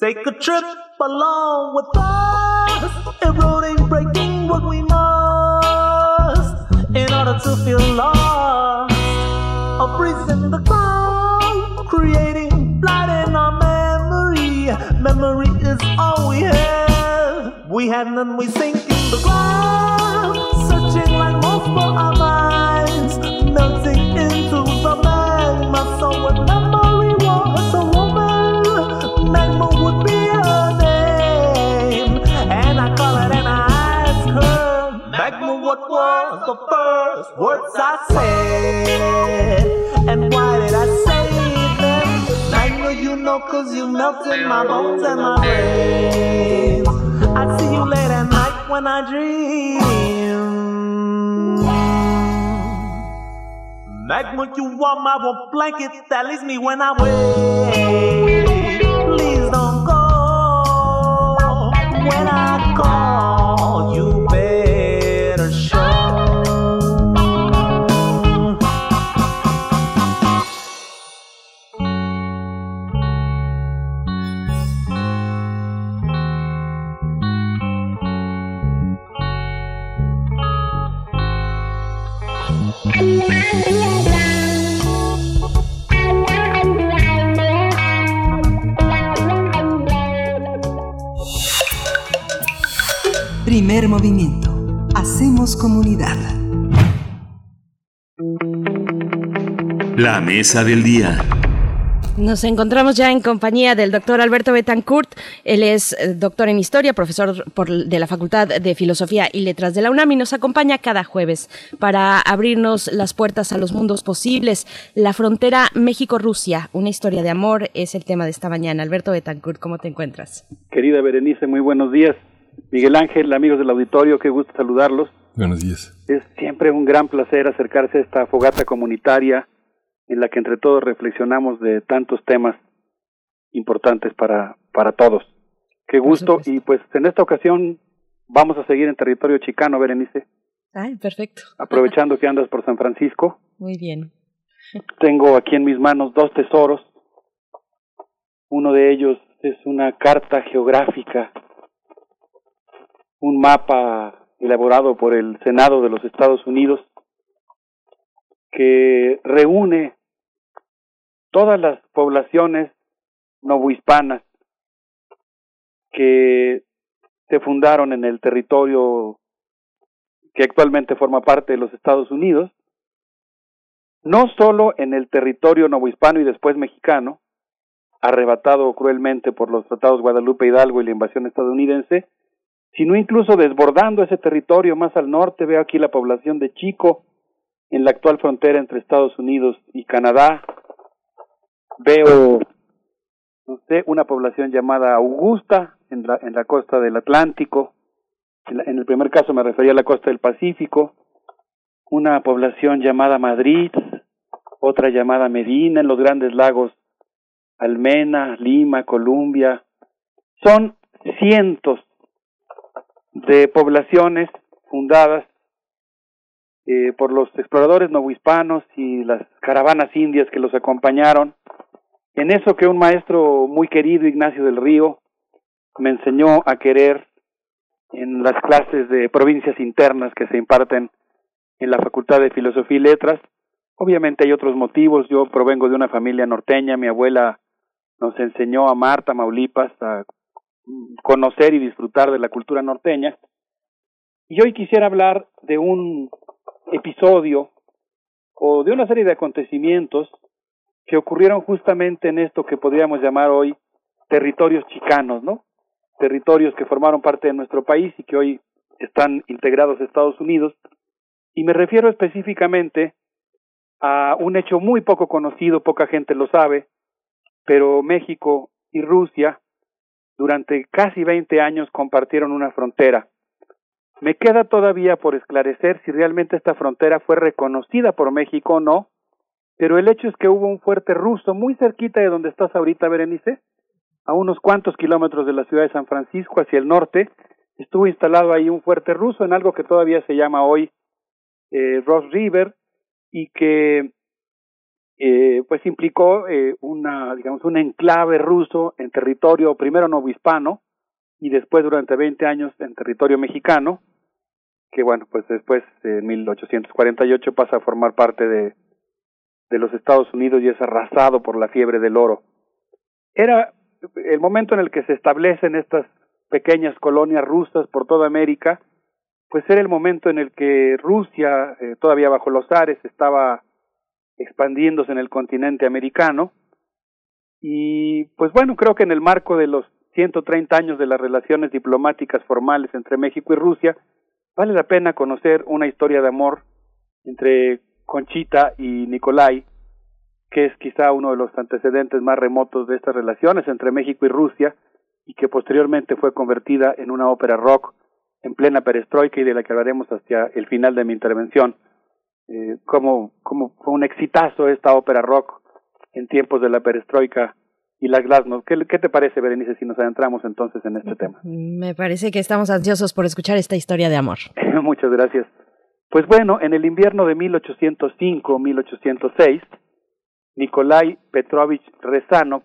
Take a trip along with us. If road ain't breaking what we must in order to feel lost. A breeze in the cloud, creating light in our memory. Memory is all we have. We have none, we sink in the ground, searching like moths for our minds, melting into the magma. So what memory what was the first words I said? And why did I say them? Magma, you know, cause you melted my bones and my brains. I see you late at night when I dream. Magma, you are my warm blanket that leaves me when I wake. Please don't go when I call. Primer movimiento. Hacemos comunidad. La mesa del día. Nos encontramos ya en compañía del doctor Alberto Betancourt. Él es eh, doctor en historia, profesor por- de la Facultad de Filosofía y Letras de la UNAM y nos acompaña cada jueves para abrirnos las puertas a los mundos posibles. La frontera México-Rusia, una historia de amor, es el tema de esta mañana. Alberto Betancourt, ¿cómo te encuentras? Querida Berenice, muy buenos días. Miguel Ángel, amigos del auditorio, qué gusto saludarlos. Buenos días. Es siempre un gran placer acercarse a esta fogata comunitaria en la que entre todos reflexionamos de tantos temas importantes para, para todos. Qué gusto y pues en esta ocasión vamos a seguir en territorio chicano, Berenice, Ay, perfecto. aprovechando que andas por San Francisco. Muy bien. Tengo aquí en mis manos dos tesoros. Uno de ellos es una carta geográfica, un mapa elaborado por el Senado de los Estados Unidos que reúne todas las poblaciones novohispanas que se fundaron en el territorio que actualmente forma parte de los Estados Unidos no solo en el territorio novohispano y después mexicano, arrebatado cruelmente por los tratados Guadalupe Hidalgo y la invasión estadounidense, sino incluso desbordando ese territorio más al norte, veo aquí la población de Chico, en la actual frontera entre Estados Unidos y Canadá, veo, no sé, una población llamada Augusta, en la, en la costa del Atlántico, en, en el primer caso me refería a la costa del Pacífico, una población llamada Madrid, otra llamada Medina en los grandes lagos Almena, Lima, Columbia. Son cientos de poblaciones fundadas eh, por los exploradores novohispanos y las caravanas indias que los acompañaron. En eso que un maestro muy querido, Ignacio del Río, me enseñó a querer en las clases de provincias internas que se imparten en la Facultad de Filosofía y Letras. Obviamente hay otros motivos. Yo provengo de una familia norteña. Mi abuela nos enseñó a Marta, Maulipas, a conocer y disfrutar de la cultura norteña. Y hoy quisiera hablar de un episodio o de una serie de acontecimientos que ocurrieron justamente en esto que podríamos llamar hoy territorios chicanos, ¿no? Territorios que formaron parte de nuestro país y que hoy están integrados a Estados Unidos. Y me refiero específicamente a un hecho muy poco conocido, poca gente lo sabe, pero México y Rusia durante casi 20 años compartieron una frontera. Me queda todavía por esclarecer si realmente esta frontera fue reconocida por México o no, pero el hecho es que hubo un fuerte ruso muy cerquita de donde estás ahorita, Berenice, a unos cuantos kilómetros de la ciudad de San Francisco hacia el norte, estuvo instalado ahí un fuerte ruso en algo que todavía se llama hoy eh, Ross River y que eh, pues implicó eh, una, digamos, un enclave ruso en territorio primero novohispano y después durante 20 años en territorio mexicano, que bueno, pues después en 1848 pasa a formar parte de, de los Estados Unidos y es arrasado por la fiebre del oro. Era el momento en el que se establecen estas pequeñas colonias rusas por toda América, pues era el momento en el que Rusia, eh, todavía bajo los ares, estaba expandiéndose en el continente americano. Y pues bueno, creo que en el marco de los 130 años de las relaciones diplomáticas formales entre México y Rusia, vale la pena conocer una historia de amor entre Conchita y Nicolai, que es quizá uno de los antecedentes más remotos de estas relaciones entre México y Rusia, y que posteriormente fue convertida en una ópera rock en plena perestroika y de la que hablaremos hasta el final de mi intervención eh, como, como fue un exitazo esta ópera rock en tiempos de la perestroika y la glasnost. ¿Qué, ¿Qué te parece, Berenice, si nos adentramos entonces en este tema? Me parece que estamos ansiosos por escuchar esta historia de amor. Muchas gracias. Pues bueno, en el invierno de 1805-1806, Nikolai Petrovich Rezanov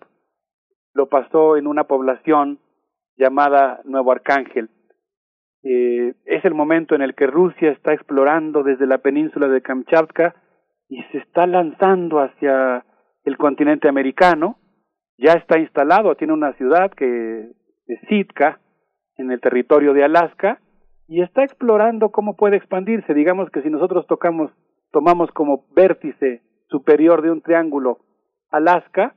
lo pasó en una población llamada Nuevo Arcángel, eh, es el momento en el que Rusia está explorando desde la península de Kamchatka y se está lanzando hacia el continente americano. Ya está instalado, tiene una ciudad que es Sitka, en el territorio de Alaska, y está explorando cómo puede expandirse. Digamos que si nosotros tocamos, tomamos como vértice superior de un triángulo Alaska,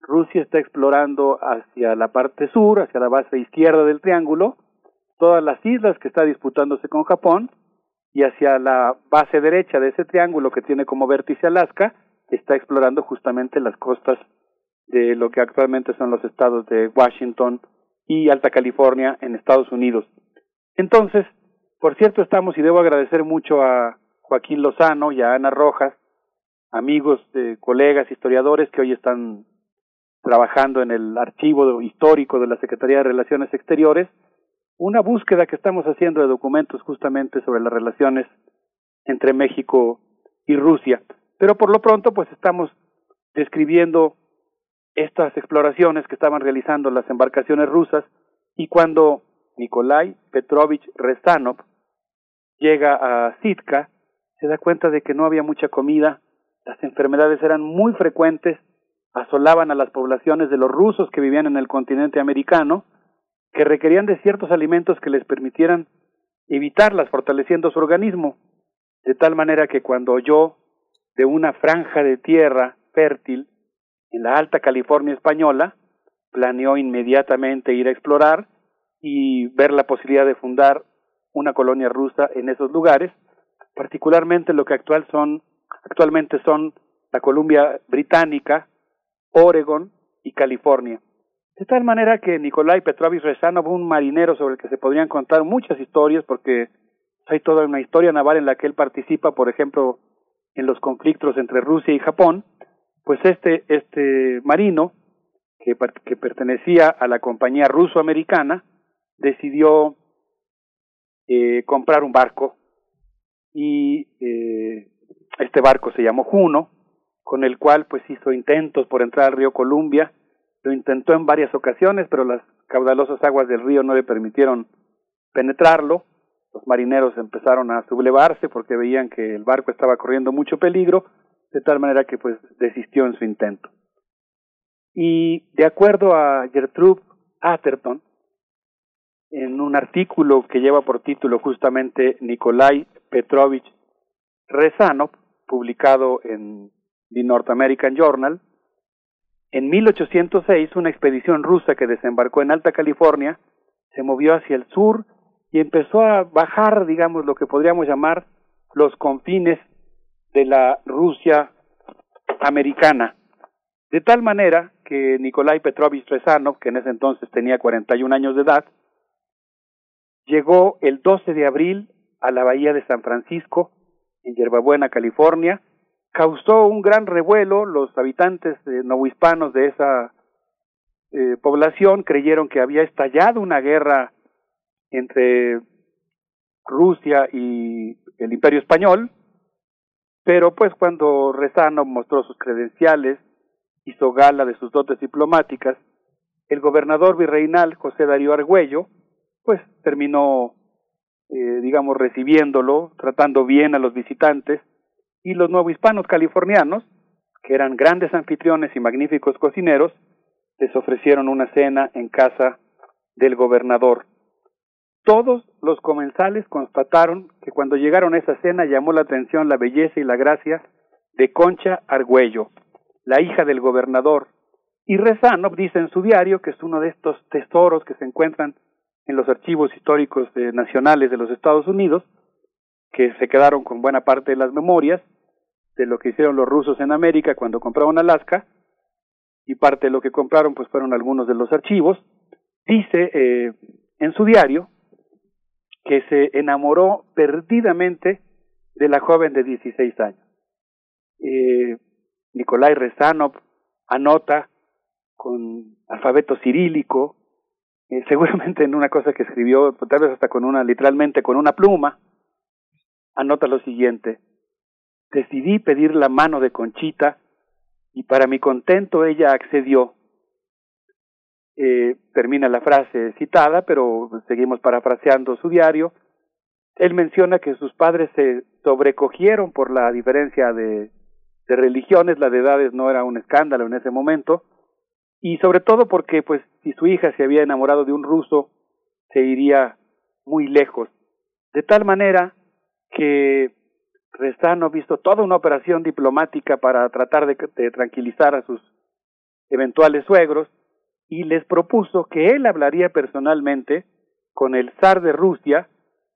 Rusia está explorando hacia la parte sur, hacia la base izquierda del triángulo, todas las islas que está disputándose con Japón y hacia la base derecha de ese triángulo que tiene como vértice Alaska está explorando justamente las costas de lo que actualmente son los estados de Washington y Alta California en Estados Unidos. Entonces, por cierto, estamos y debo agradecer mucho a Joaquín Lozano y a Ana Rojas, amigos, colegas, historiadores que hoy están trabajando en el archivo histórico de la Secretaría de Relaciones Exteriores una búsqueda que estamos haciendo de documentos justamente sobre las relaciones entre México y Rusia. Pero por lo pronto, pues estamos describiendo estas exploraciones que estaban realizando las embarcaciones rusas y cuando Nikolai Petrovich Rezanov llega a Sitka, se da cuenta de que no había mucha comida, las enfermedades eran muy frecuentes, asolaban a las poblaciones de los rusos que vivían en el continente americano, que requerían de ciertos alimentos que les permitieran evitarlas, fortaleciendo su organismo, de tal manera que cuando oyó de una franja de tierra fértil en la Alta California española, planeó inmediatamente ir a explorar y ver la posibilidad de fundar una colonia rusa en esos lugares, particularmente lo que actual son, actualmente son la Columbia Británica, Oregon y California. De tal manera que Nikolai Petrovich Rezanov, un marinero sobre el que se podrían contar muchas historias, porque hay toda una historia naval en la que él participa, por ejemplo, en los conflictos entre Rusia y Japón, pues este, este marino que, que pertenecía a la compañía ruso-americana, decidió eh, comprar un barco. Y eh, este barco se llamó Juno, con el cual pues hizo intentos por entrar al río Columbia, lo intentó en varias ocasiones, pero las caudalosas aguas del río no le permitieron penetrarlo, los marineros empezaron a sublevarse porque veían que el barco estaba corriendo mucho peligro, de tal manera que pues desistió en su intento. Y de acuerdo a Gertrude Atherton, en un artículo que lleva por título justamente Nikolai Petrovich Rezanov, publicado en The North American Journal, en 1806 una expedición rusa que desembarcó en Alta California se movió hacia el sur y empezó a bajar, digamos, lo que podríamos llamar los confines de la Rusia americana. De tal manera que Nikolai Petrovich Rezanov, que en ese entonces tenía 41 años de edad, llegó el 12 de abril a la bahía de San Francisco, en Yerbabuena, California, causó un gran revuelo, los habitantes eh, novohispanos de esa eh, población creyeron que había estallado una guerra entre Rusia y el Imperio Español, pero pues cuando Rezano mostró sus credenciales, hizo gala de sus dotes diplomáticas, el gobernador virreinal José Darío Argüello, pues terminó, eh, digamos, recibiéndolo, tratando bien a los visitantes, y los nuevos hispanos californianos, que eran grandes anfitriones y magníficos cocineros, les ofrecieron una cena en casa del gobernador. Todos los comensales constataron que cuando llegaron a esa cena llamó la atención la belleza y la gracia de Concha Argüello, la hija del gobernador, y Rezanov dice en su diario que es uno de estos tesoros que se encuentran en los archivos históricos nacionales de los Estados Unidos, que se quedaron con buena parte de las memorias de lo que hicieron los rusos en América cuando compraron Alaska, y parte de lo que compraron pues fueron algunos de los archivos, dice eh, en su diario que se enamoró perdidamente de la joven de 16 años. Eh, Nikolai Rezanov anota con alfabeto cirílico, eh, seguramente en una cosa que escribió, tal vez hasta con una, literalmente con una pluma, anota lo siguiente, decidí pedir la mano de Conchita y para mi contento ella accedió. Eh, termina la frase citada, pero seguimos parafraseando su diario. Él menciona que sus padres se sobrecogieron por la diferencia de, de religiones, la de edades no era un escándalo en ese momento, y sobre todo porque pues si su hija se había enamorado de un ruso, se iría muy lejos. De tal manera que Restano visto toda una operación diplomática para tratar de, tranquilizar a sus eventuales suegros y les propuso que él hablaría personalmente con el zar de Rusia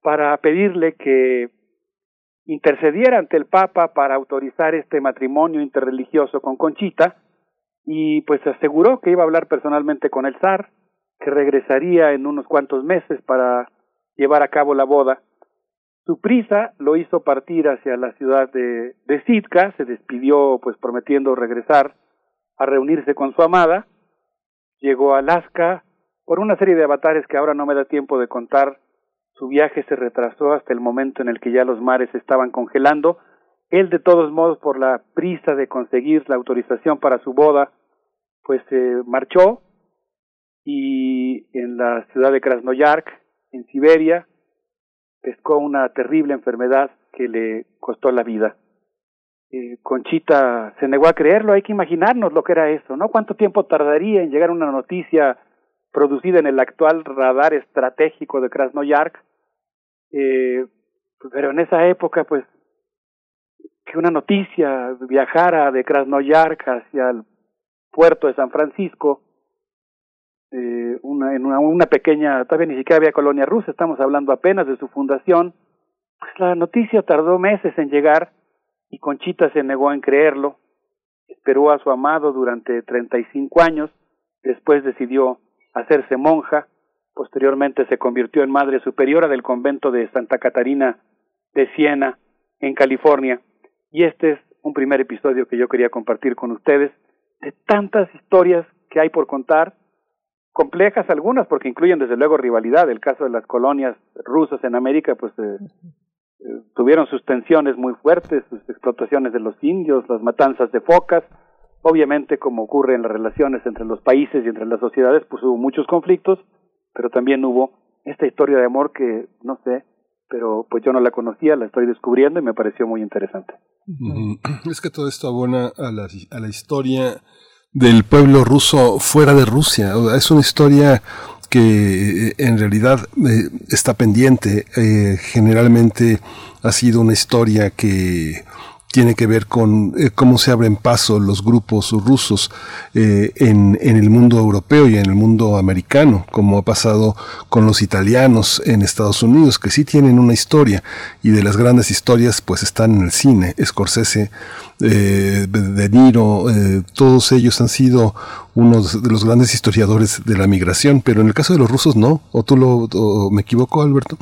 para pedirle que intercediera ante el Papa para autorizar este matrimonio interreligioso con Conchita y pues aseguró que iba a hablar personalmente con el zar, que regresaría en unos cuantos meses para llevar a cabo la boda su prisa lo hizo partir hacia la ciudad de, de Sitka, se despidió pues prometiendo regresar a reunirse con su amada, llegó a Alaska, por una serie de avatares que ahora no me da tiempo de contar, su viaje se retrasó hasta el momento en el que ya los mares estaban congelando, él de todos modos por la prisa de conseguir la autorización para su boda, pues se marchó y en la ciudad de Krasnoyarsk, en Siberia, pescó una terrible enfermedad que le costó la vida. Eh, Conchita se negó a creerlo, hay que imaginarnos lo que era eso, ¿no? ¿Cuánto tiempo tardaría en llegar una noticia producida en el actual radar estratégico de Krasnoyarsk? Eh, pero en esa época, pues, que una noticia viajara de Krasnoyarsk hacia el puerto de San Francisco, eh, una, en una, una, pequeña, todavía ni siquiera había colonia rusa, estamos hablando apenas de su fundación, pues la noticia tardó meses en llegar y Conchita se negó en creerlo, esperó a su amado durante 35 años, después decidió hacerse monja, posteriormente se convirtió en madre superiora del convento de Santa Catarina de Siena, en California, y este es un primer episodio que yo quería compartir con ustedes de tantas historias que hay por contar, complejas algunas, porque incluyen desde luego rivalidad. El caso de las colonias rusas en América, pues eh, eh, tuvieron sus tensiones muy fuertes, sus explotaciones de los indios, las matanzas de focas. Obviamente, como ocurre en las relaciones entre los países y entre las sociedades, pues hubo muchos conflictos, pero también hubo esta historia de amor que, no sé, pero pues yo no la conocía, la estoy descubriendo y me pareció muy interesante. Es que todo esto abona a la, a la historia del pueblo ruso fuera de Rusia. Es una historia que eh, en realidad eh, está pendiente. Eh, generalmente ha sido una historia que tiene que ver con eh, cómo se abren paso los grupos rusos eh, en, el mundo europeo y en el mundo americano, como ha pasado con los italianos en Estados Unidos, que sí tienen una historia y de las grandes historias pues están en el cine, Scorsese, eh, De Niro, todos ellos han sido unos de los grandes historiadores de la migración, pero en el caso de los rusos no, o tú lo, me equivoco Alberto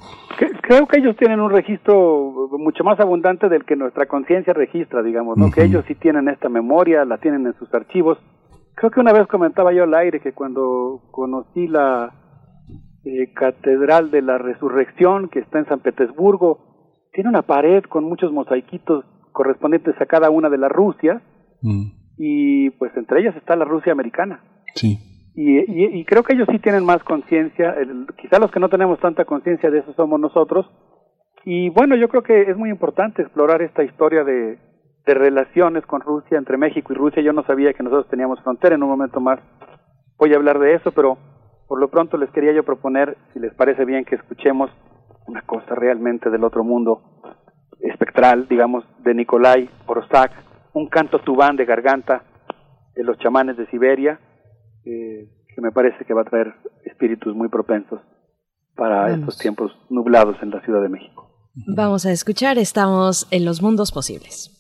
creo que ellos tienen un registro mucho más abundante del que nuestra conciencia registra, digamos, ¿no? Que ellos sí tienen esta memoria, la tienen en sus archivos. Creo que una vez comentaba yo al aire que cuando conocí la eh, Catedral de la Resurrección, que está en San Petersburgo, tiene una pared con muchos mosaiquitos correspondientes a cada una de las Rusias, mm. y pues entre ellas está la Rusia americana. Sí. Y, y, creo que ellos sí tienen más conciencia, quizá los que no tenemos tanta conciencia de eso somos nosotros. Y bueno, yo creo que es muy importante explorar esta historia de, relaciones con Rusia, entre México y Rusia. Yo no sabía que nosotros teníamos frontera, en un momento más voy a hablar de eso, pero por lo pronto les quería yo proponer, si les parece bien, que escuchemos una cosa realmente del otro mundo espectral, digamos, de Nikolai Orozak, un canto tubán de garganta de los chamanes de Siberia, eh, que me parece que va a traer espíritus muy propensos para estos tiempos nublados en la Ciudad de México. Vamos a escuchar, estamos en los mundos posibles.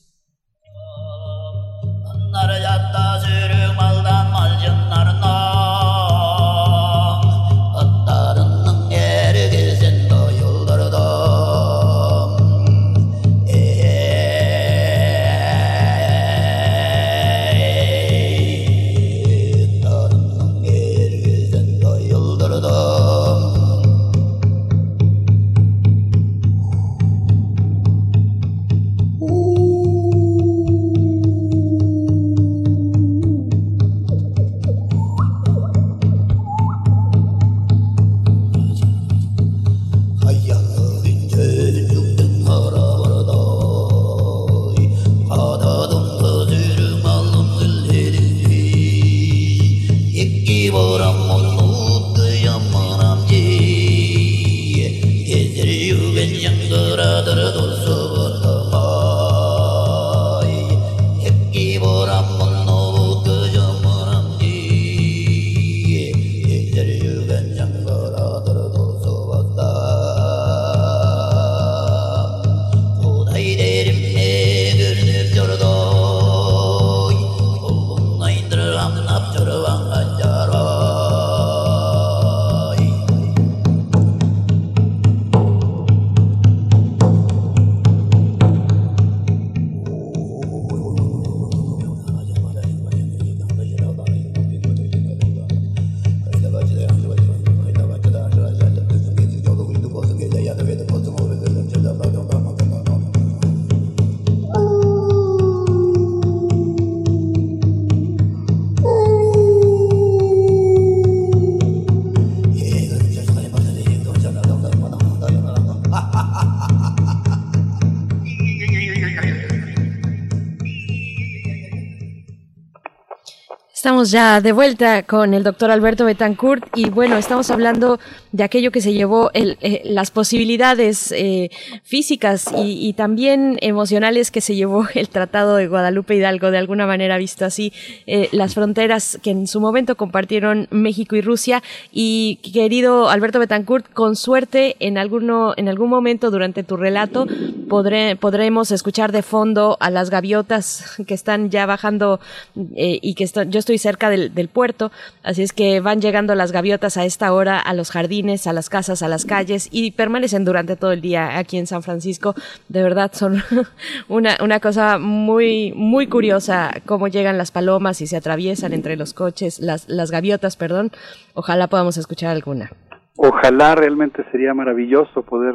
Ya de vuelta con el doctor Alberto Betancourt y bueno, estamos hablando de aquello que se llevó eh, las posibilidades eh, físicas y, también emocionales que se llevó el Tratado de Guadalupe Hidalgo, de alguna manera visto así, eh, las fronteras que en su momento compartieron México y Rusia. Y querido Alberto Betancourt, con suerte en, alguno, en algún momento durante tu relato podré, podremos escuchar de fondo a las gaviotas que están ya bajando y que yo estoy y cerca del, del, puerto, así es que van llegando las gaviotas a esta hora a los jardines, a las casas, a las calles y permanecen durante todo el día aquí en San Francisco. De verdad son una, una cosa muy, muy curiosa cómo llegan las palomas y se atraviesan entre los coches, las, las gaviotas, perdón. Ojalá podamos escuchar alguna. Ojalá realmente sería maravilloso poder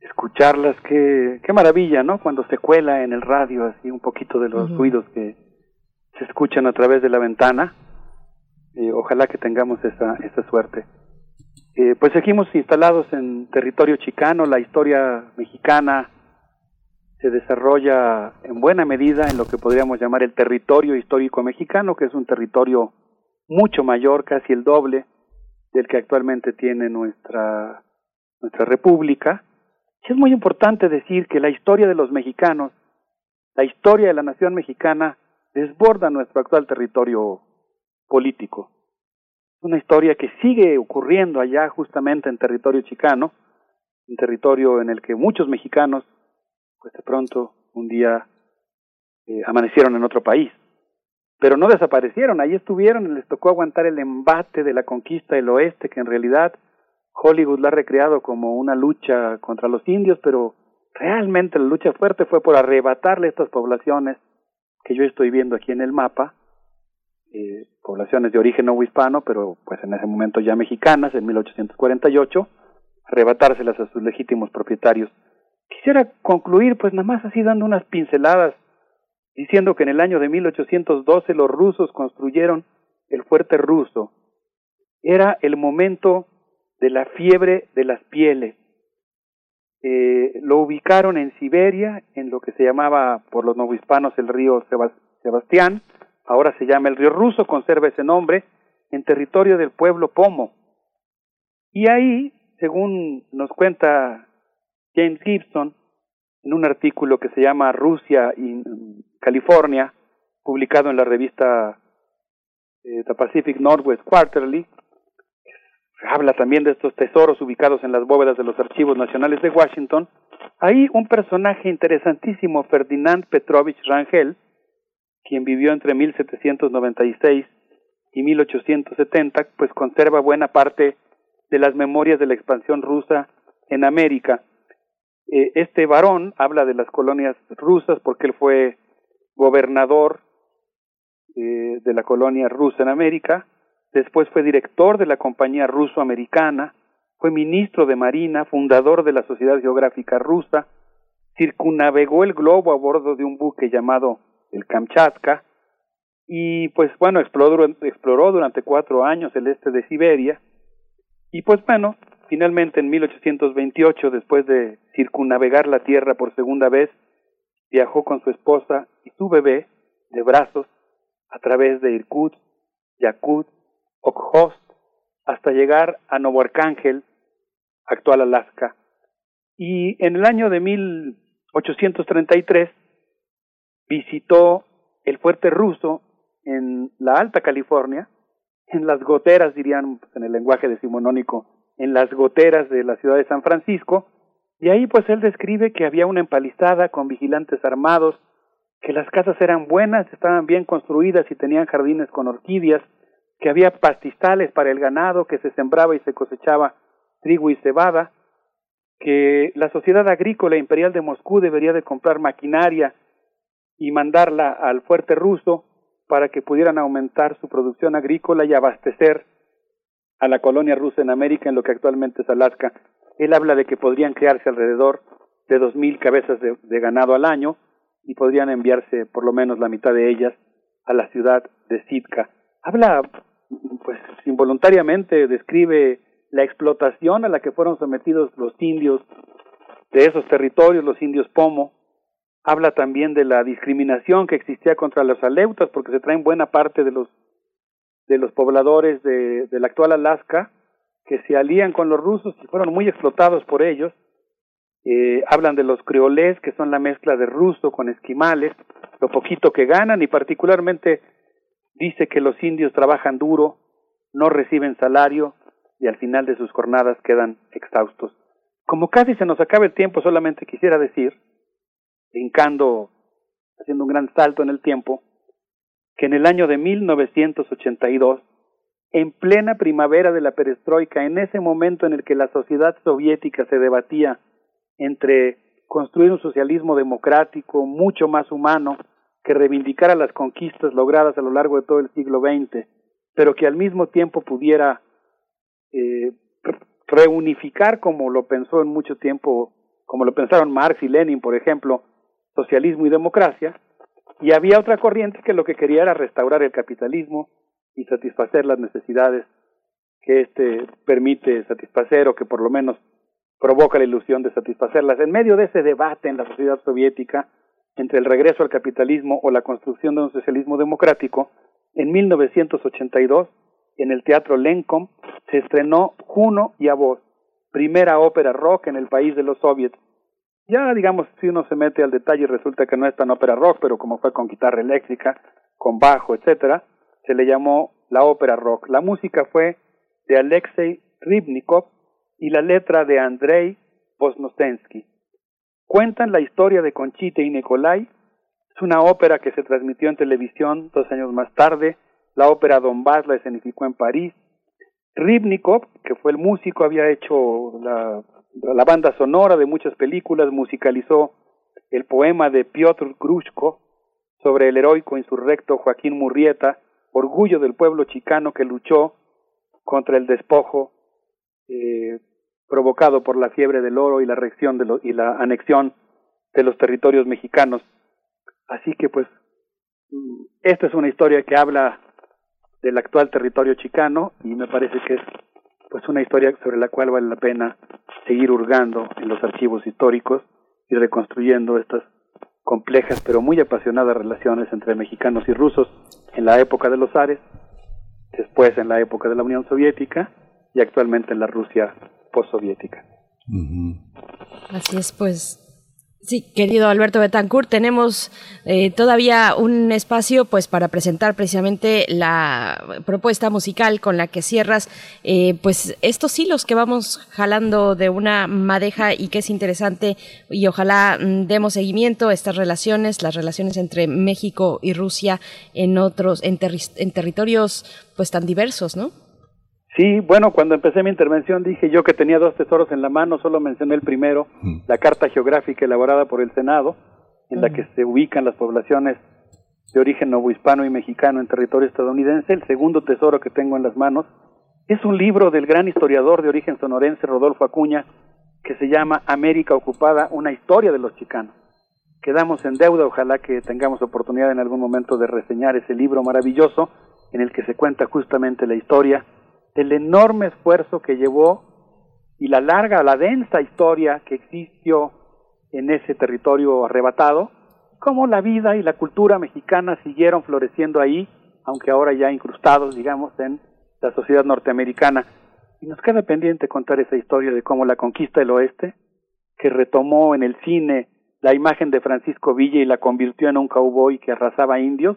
escucharlas, qué, qué maravilla, ¿no? Cuando se cuela en el radio así un poquito de los ruidos que escuchan a través de la ventana. Eh, ojalá que tengamos esa, esa suerte. Eh, pues seguimos instalados en territorio chicano, la historia mexicana se desarrolla en buena medida en lo que podríamos llamar el territorio histórico mexicano, que es un territorio mucho mayor, casi el doble del que actualmente tiene nuestra, nuestra república. es muy importante decir que la historia de los mexicanos, la historia de la nación mexicana, desborda nuestro actual territorio político. Una historia que sigue ocurriendo allá justamente en territorio chicano, un territorio en el que muchos mexicanos, pues de pronto, un día eh, amanecieron en otro país pero no desaparecieron, ahí estuvieron y les tocó aguantar el embate de la conquista del oeste, que en realidad Hollywood la ha recreado como una lucha contra los indios, pero realmente la lucha fuerte fue por arrebatarle estas poblaciones que yo estoy viendo aquí en el mapa, eh, poblaciones de origen no hispano, pero pues en ese momento ya mexicanas, en 1848, arrebatárselas a sus legítimos propietarios. Quisiera concluir pues nada más así dando unas pinceladas diciendo que en el año de 1812 los rusos construyeron el fuerte ruso. Era el momento de la fiebre de las pieles. Eh, lo ubicaron en Siberia, en lo que se llamaba por los novohispanos el río Sebastián, ahora se llama el río ruso, conserva ese nombre, en territorio del pueblo Pomo. Y ahí, según nos cuenta James Gibson, en un artículo que se llama Rusia y California, publicado en la revista eh, The Pacific Northwest Quarterly. Habla también de estos tesoros ubicados en las bóvedas de los archivos nacionales de Washington. Ahí un personaje interesantísimo, Ferdinand Petrovich Rangel, quien vivió entre 1796 y 1870, pues conserva buena parte de las memorias de la expansión rusa en América. Eh, este varón habla de las colonias rusas porque él fue gobernador eh, de la colonia rusa en América, después fue director de la compañía ruso-americana, fue ministro de Marina, fundador de la Sociedad Geográfica Rusa, circunnavegó el globo a bordo de un buque llamado el Kamchatka, y pues bueno, exploró, exploró durante cuatro años el este de Siberia, y pues bueno, finalmente en 1828, después de circunnavegar la Tierra por segunda vez, viajó con su esposa y su bebé de brazos a través de Irkutsk, Yakut, Okhotsk, hasta llegar a Novo Arcángel, actual Alaska. Y en el año de 1833 visitó el fuerte ruso en la Alta California, en las goteras, dirían en el lenguaje decimonónico, en las goteras de la ciudad de San Francisco, y ahí pues él describe que había una empalizada con vigilantes armados, que las casas eran buenas, estaban bien construidas y tenían jardines con orquídeas, que había pastizales para el ganado, que se sembraba y se cosechaba trigo y cebada, que la Sociedad Agrícola Imperial de Moscú debería de comprar maquinaria y mandarla al fuerte ruso para que pudieran aumentar su producción agrícola y abastecer a la colonia rusa en América, en lo que actualmente es Alaska. Él habla de que podrían crearse alrededor de dos mil cabezas de, ganado al año y podrían enviarse por lo menos la mitad de ellas a la ciudad de Sitka. Habla, pues involuntariamente describe la explotación a la que fueron sometidos los indios de esos territorios, los indios Pomo. Habla también de la discriminación que existía contra los aleutas, porque se traen buena parte de los de los pobladores de, del actual Alaska que se alían con los rusos y fueron muy explotados por ellos. Eh, hablan de los creolés, que son la mezcla de ruso con esquimales, lo poquito que ganan y particularmente dice que los indios trabajan duro, no reciben salario y al final de sus jornadas quedan exhaustos. Como casi se nos acaba el tiempo, solamente quisiera decir, brincando, haciendo un gran salto en el tiempo, que en el año de 1982, en plena primavera de la perestroika, en ese momento en el que la sociedad soviética se debatía entre construir un socialismo democrático mucho más humano que reivindicara las conquistas logradas a lo largo de todo el siglo XX, pero que al mismo tiempo pudiera eh, reunificar como lo pensó en mucho tiempo, como lo pensaron Marx y Lenin, por ejemplo, socialismo y democracia, y había otra corriente que lo que quería era restaurar el capitalismo y satisfacer las necesidades que éste permite satisfacer o que por lo menos provoca la ilusión de satisfacerlas. En medio de ese debate en la sociedad soviética entre el regreso al capitalismo o la construcción de un socialismo democrático, en 1982, en el Teatro Lenkom, se estrenó Juno y a voz, primera ópera rock en el país de los soviets, ya, digamos, si uno se mete al detalle, resulta que no es tan ópera rock, pero como fue con guitarra eléctrica, con bajo, etcétera, se le llamó la ópera rock. La música fue de Alexei Ribnikov y la letra de Andrei Bosnostensky. Cuentan la historia de Conchita y Nikolai. Es una ópera que se transmitió en televisión dos años más tarde. La ópera Donbass la escenificó en París. Ribnikov, que fue el músico, había hecho la la banda sonora de muchas películas, musicalizó el poema de Piotr Grushko sobre el heroico insurrecto Joaquín Murrieta, orgullo del pueblo chicano que luchó contra el despojo eh, provocado por la fiebre del oro y la de y la anexión de los territorios mexicanos. Así que pues mm, esta es una historia que habla del actual territorio chicano y me parece que es pues una historia sobre la cual vale la pena seguir hurgando en los archivos históricos y reconstruyendo estas complejas pero muy apasionadas relaciones entre mexicanos y rusos en la época de los Ares, después en la época de la Unión Soviética y actualmente en la Rusia postsoviética. Así es, pues Sí, querido Alberto Betancourt, tenemos eh, todavía un espacio pues para presentar precisamente la propuesta musical con la que cierras eh, pues estos hilos que vamos jalando de una madeja y que es interesante y ojalá mm, demos seguimiento a estas relaciones, las relaciones entre México y Rusia en otros, en, en territorios pues tan diversos, ¿no? Sí, bueno, cuando empecé mi intervención dije yo que tenía dos tesoros en la mano, solo mencioné el primero, la carta geográfica elaborada por el Senado, en la que se ubican las poblaciones de origen novohispano y mexicano en territorio estadounidense. El segundo tesoro que tengo en las manos es un libro del gran historiador de origen sonorense Rodolfo Acuña, que se llama América Ocupada, una historia de los chicanos. Quedamos en deuda, ojalá que tengamos oportunidad en algún momento de reseñar ese libro maravilloso en el que se cuenta justamente la historia del enorme esfuerzo que llevó y la larga, la densa historia que existió en ese territorio arrebatado, cómo la vida y la cultura mexicana siguieron floreciendo ahí, aunque ahora ya incrustados, digamos, en la sociedad norteamericana. Y nos queda pendiente contar esa historia de cómo la conquista del oeste, que retomó en el cine la imagen de Francisco Villa y la convirtió en un cowboy que arrasaba indios,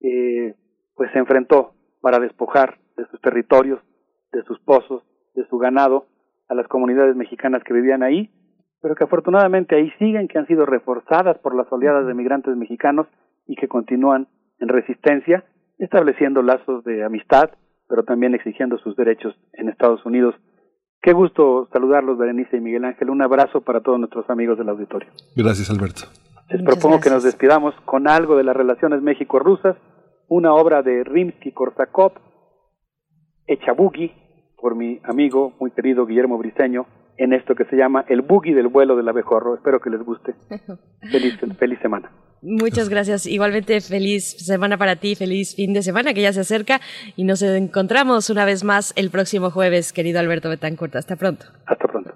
eh, pues se enfrentó para despojar de sus territorios, de sus pozos, de su ganado, a las comunidades mexicanas que vivían ahí, pero que afortunadamente ahí siguen, que han sido reforzadas por las oleadas de migrantes mexicanos y que continúan en resistencia, estableciendo lazos de amistad, pero también exigiendo sus derechos en Estados Unidos. Qué gusto saludarlos, Berenice y Miguel Ángel. Un abrazo para todos nuestros amigos del auditorio. Gracias, Alberto. Les propongo que nos despidamos con algo de las relaciones México-rusas, una obra de Rimsky-Korsakov, hecha boogie por mi amigo muy querido Guillermo Briceño en esto que se llama el boogie del vuelo del abejorro. Espero que les guste. Feliz, feliz semana. Muchas gracias. Igualmente feliz semana para ti, feliz fin de semana que ya se acerca y nos encontramos una vez más el próximo jueves, querido Alberto Betancourt. Hasta pronto. Hasta pronto.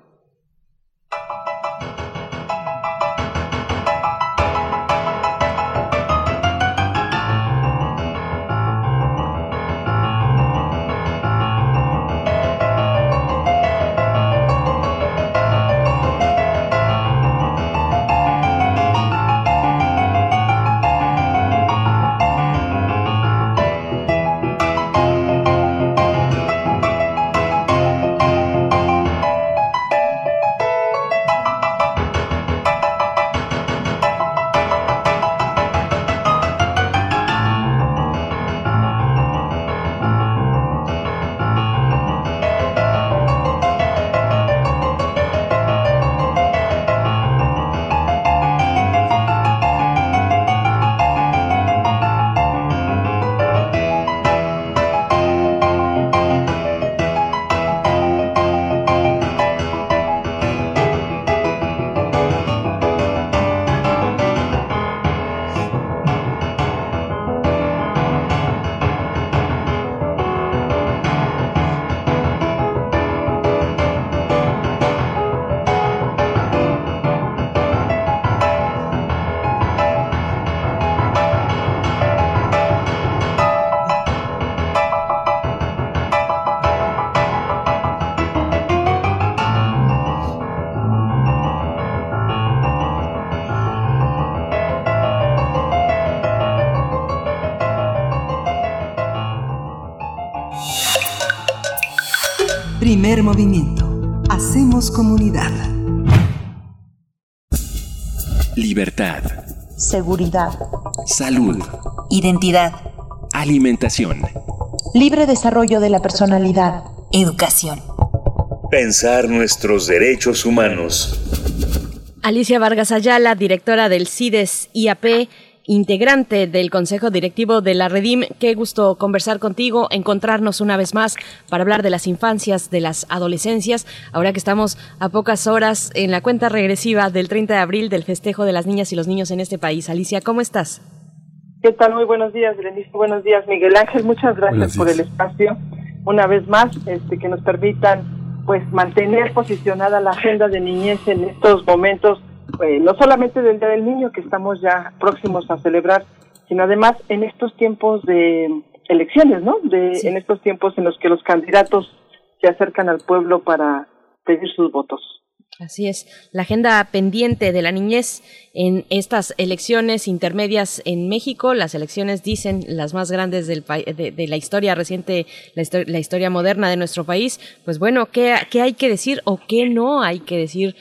Primer movimiento. Hacemos comunidad. Libertad. Seguridad. Salud. Identidad. Alimentación. Libre desarrollo de la personalidad. Educación. Pensar nuestros derechos humanos. Alicia Vargas Ayala, directora del CIDES IAP, integrante del Consejo Directivo de la Redim. Qué gusto conversar contigo, encontrarnos una vez más para hablar de las infancias, de las adolescencias, ahora que estamos a pocas horas en la cuenta regresiva del 30 de abril del festejo de las niñas y los niños en este país. Alicia, ¿cómo estás? ¿Qué tal? Muy buenos días, Berenice. Buenos días, Miguel Ángel. Muchas gracias por el espacio. Una vez más, este, que nos permitan pues mantener posicionada la agenda de niñez en estos momentos eh, no solamente del Día del Niño que estamos ya próximos a celebrar, sino además en estos tiempos de elecciones, ¿no? De, En estos tiempos en los que los candidatos se acercan al pueblo para pedir sus votos. Así es, la agenda pendiente de la niñez en estas elecciones intermedias en México, las elecciones dicen las más grandes del de, de, la historia reciente, la, la, historia moderna de nuestro país, pues bueno, ¿qué, ¿qué, hay que decir o qué no hay que decir?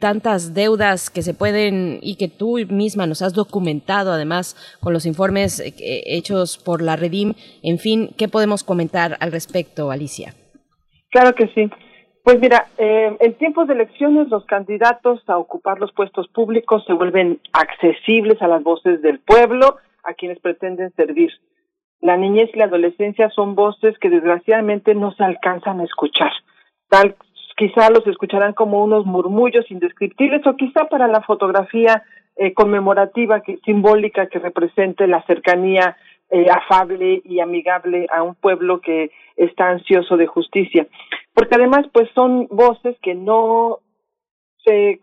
Tantas deudas que se pueden y que tú misma nos has documentado además con los informes eh, hechos por la Redim, en fin, ¿qué podemos comentar al respecto, Alicia? Claro que sí. Pues mira, eh, en tiempos de elecciones los candidatos a ocupar los puestos públicos se vuelven accesibles a las voces del pueblo, a quienes pretenden servir. La niñez y la adolescencia son voces que desgraciadamente no se alcanzan a escuchar. Tal quizá los escucharán como unos murmullos indescriptibles o quizá para la fotografía eh, conmemorativa que simbólica que represente la cercanía eh, afable y amigable a un pueblo que está ansioso de justicia porque además pues son voces que no se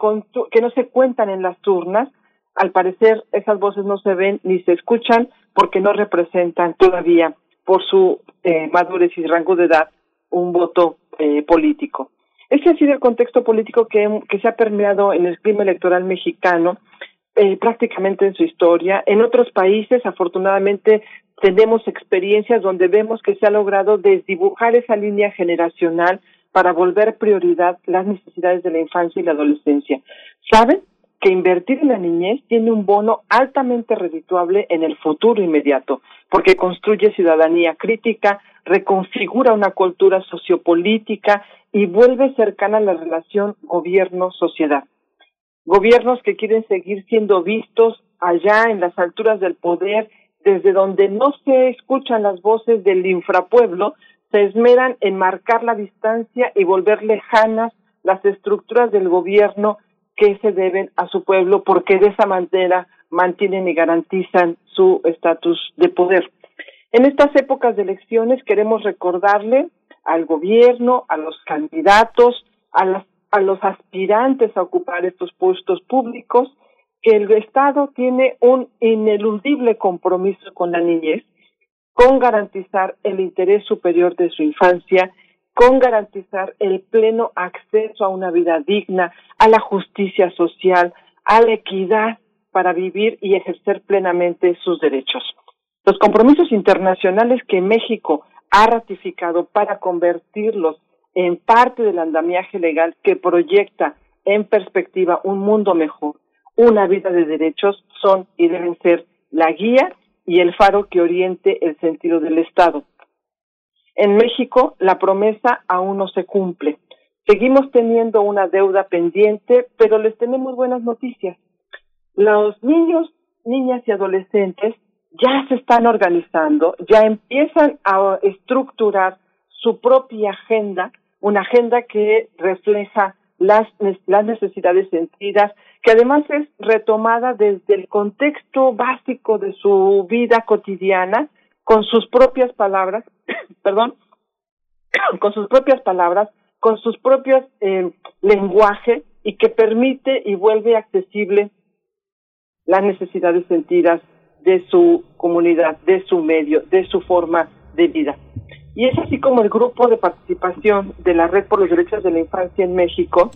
que no se cuentan en las turnas al parecer esas voces no se ven ni se escuchan porque no representan todavía por su eh, madurez y rango de edad un voto eh, político. Ese ha sido el contexto político que, que se ha permeado en el clima electoral mexicano eh, prácticamente en su historia. En otros países, afortunadamente, tenemos experiencias donde vemos que se ha logrado desdibujar esa línea generacional para volver prioridad las necesidades de la infancia y la adolescencia. ¿Saben? que invertir en la niñez tiene un bono altamente redituable en el futuro inmediato, porque construye ciudadanía crítica, reconfigura una cultura sociopolítica y vuelve cercana la relación gobierno-sociedad. Gobiernos que quieren seguir siendo vistos allá en las alturas del poder desde donde no se escuchan las voces del infrapueblo, se esmeran en marcar la distancia y volver lejanas las estructuras del gobierno que se deben a su pueblo, porque de esa manera mantienen y garantizan su estatus de poder. En estas épocas de elecciones queremos recordarle al gobierno, a los candidatos, a, las, a los aspirantes a ocupar estos puestos públicos, que el Estado tiene un ineludible compromiso con la niñez, con garantizar el interés superior de su infancia, con garantizar el pleno acceso a una vida digna, a la justicia social, a la equidad para vivir y ejercer plenamente sus derechos. Los compromisos internacionales que México ha ratificado para convertirlos en parte del andamiaje legal que proyecta en perspectiva un mundo mejor una vida de derechos son y deben ser la guía y el faro que oriente el sentido del Estado. En México, la promesa aún no se cumple. Seguimos teniendo una deuda pendiente, pero les tenemos buenas noticias. Los niños, niñas y adolescentes ya se están organizando, ya empiezan a estructurar su propia agenda, una agenda que refleja las, las necesidades sentidas, que además es retomada desde el contexto básico de su vida cotidiana, con sus propias palabras, perdón, con sus propias palabras, con sus propios eh, lenguaje y que permite y vuelve accesible las necesidades sentidas de su comunidad, de su medio, de su forma de vida. Y es así como el grupo de participación de la Red por los Derechos de la Infancia en México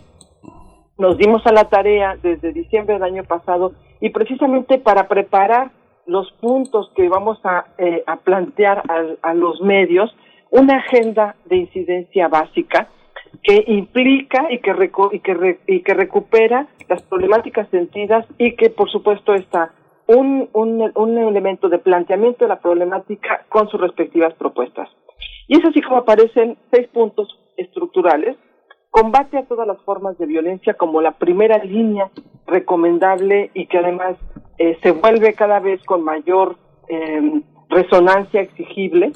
nos dimos a la tarea desde diciembre del año pasado y precisamente para preparar los puntos que vamos a, eh, plantear a, los medios, una agenda de incidencia básica que implica y que, y, que y que recupera las problemáticas sentidas y que por supuesto está un, un elemento de planteamiento de la problemática con sus respectivas propuestas. Y es así como aparecen seis puntos estructurales. Combate a todas las formas de violencia como la primera línea recomendable y que además eh, se vuelve cada vez con mayor eh, resonancia exigible.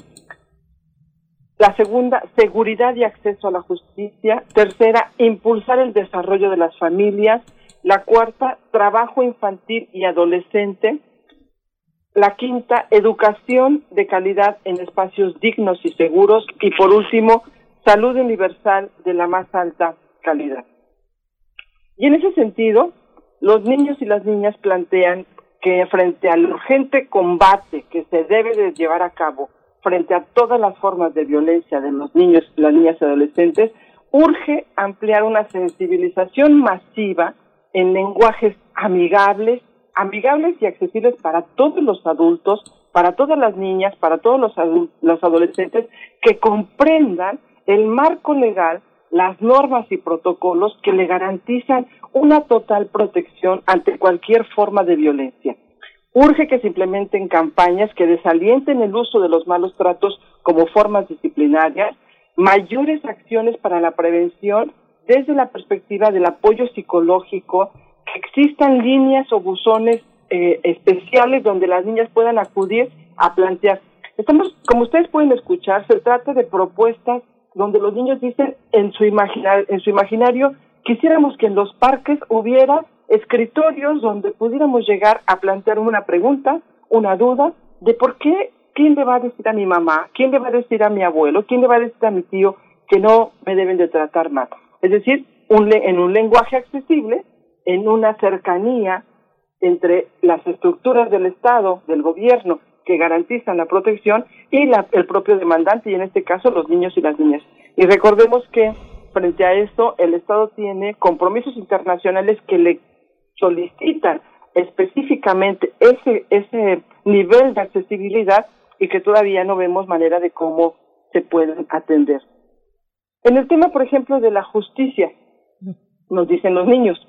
La segunda, seguridad y acceso a la justicia. Tercera, impulsar el desarrollo de las familias. La cuarta, trabajo infantil y adolescente. La quinta, educación de calidad en espacios dignos y seguros. Y por último, salud universal de la más alta calidad. Y en ese sentido, los niños y las niñas plantean que frente al urgente combate que se debe de llevar a cabo frente a todas las formas de violencia de los niños, las niñas y adolescentes, urge ampliar una sensibilización masiva en lenguajes amigables, amigables y accesibles para todos los adultos, para todas las niñas, para todos los, los adolescentes, que comprendan el marco legal, las normas y protocolos que le garantizan una total protección ante cualquier forma de violencia. Urge que se implementen campañas que desalienten el uso de los malos tratos como formas disciplinarias, mayores acciones para la prevención desde la perspectiva del apoyo psicológico, existan líneas o buzones eh, especiales donde las niñas puedan acudir a plantear. Estamos, como ustedes pueden escuchar, se trata de propuestas donde los niños dicen en su, en su imaginario, quisiéramos que en los parques hubiera escritorios donde pudiéramos llegar a plantear una pregunta, una duda de por qué, quién le va a decir a mi mamá, quién le va a decir a mi abuelo, quién le va a decir a mi tío que no me deben de tratar mal. Es decir, un, en un lenguaje accesible, en una cercanía entre las estructuras del Estado, del gobierno, que garantizan la protección y la, el propio demandante, y en este caso los niños y las niñas. Y recordemos que frente a esto, el Estado tiene compromisos internacionales que le solicitan específicamente ese, ese nivel de accesibilidad y que todavía no vemos manera de cómo se pueden atender. En el tema, por ejemplo, de la justicia, nos dicen los niños,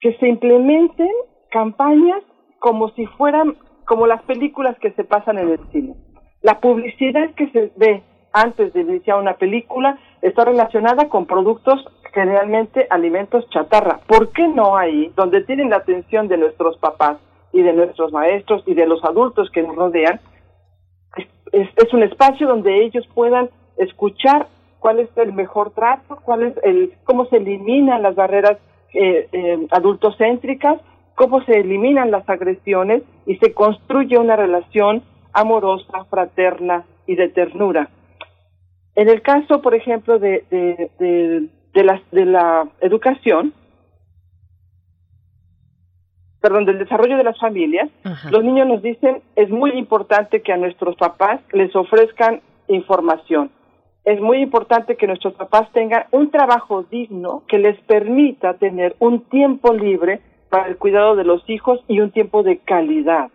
que se implementen campañas como si fueran como las películas que se pasan en el cine. La publicidad que se ve antes de iniciar una película está relacionada con productos generalmente alimentos chatarra. ¿Por qué no ahí, donde tienen la atención de nuestros papás y de nuestros maestros y de los adultos que nos rodean, es, un espacio donde ellos puedan escuchar cuál es el mejor trato, cuál es el, cómo se eliminan las barreras eh, eh, adultocéntricas, cómo se eliminan las agresiones y se construye una relación amorosa, fraterna y de ternura. En el caso, por ejemplo, de, de, de, la, de la educación, perdón, del desarrollo de las familias, los niños nos dicen, es muy importante que a nuestros papás les ofrezcan información. Es muy importante que nuestros papás tengan un trabajo digno que les permita tener un tiempo libre para el cuidado de los hijos y un tiempo de calidad.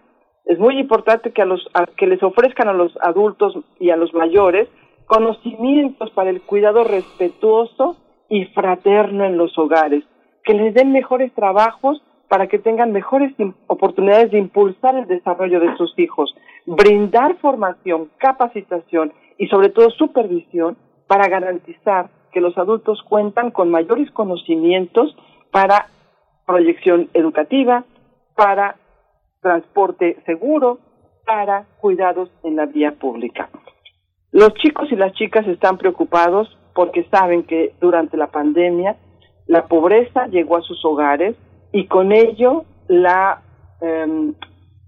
Es muy importante que, a los, que les ofrezcan a los adultos y a los mayores conocimientos para el cuidado respetuoso y fraterno en los hogares, que les den mejores trabajos para que tengan mejores oportunidades de impulsar el desarrollo de sus hijos, brindar formación, capacitación y sobre todo supervisión para garantizar que los adultos cuentan con mayores conocimientos para proyección educativa, para transporte seguro, para cuidados en la vía pública. Los chicos y las chicas están preocupados porque saben que durante la pandemia la pobreza llegó a sus hogares y con ello la, em,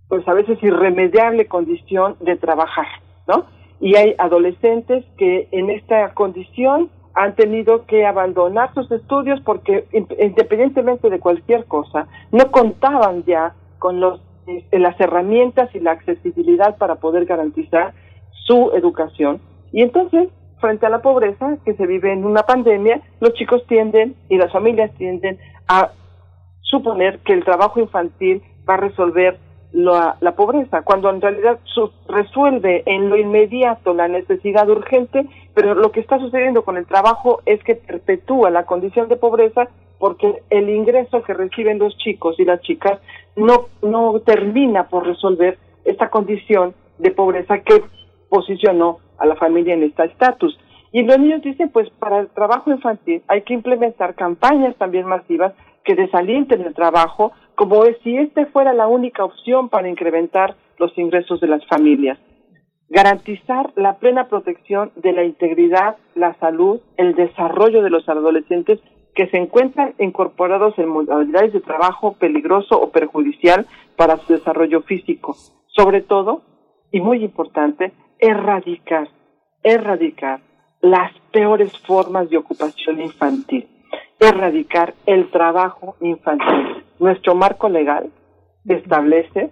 pues a veces irremediable condición de trabajar, ¿no? Y hay adolescentes que en esta condición han tenido que abandonar sus estudios porque independientemente de cualquier cosa, no contaban ya con los, eh, las herramientas y la accesibilidad para poder garantizar su educación. Y entonces, frente a la pobreza que se vive en una pandemia, los chicos tienden y las familias tienden a suponer que el trabajo infantil va a resolver la, pobreza, cuando en realidad su- resuelve en lo inmediato la necesidad urgente, pero lo que está sucediendo con el trabajo es que perpetúa la condición de pobreza porque el ingreso que reciben los chicos y las chicas no, no termina por resolver esta condición de pobreza que posicionó a la familia en este estatus. Y los niños dicen, pues para el trabajo infantil hay que implementar campañas también masivas que desalienten el trabajo, como si este fuera la única opción para incrementar los ingresos de las familias. Garantizar la plena protección de la integridad, la salud, el desarrollo de los adolescentes que se encuentran incorporados en modalidades de trabajo peligroso o perjudicial para su desarrollo físico. Sobre todo, y muy importante, erradicar, erradicar las peores formas de ocupación infantil, erradicar el trabajo infantil. Nuestro marco legal establece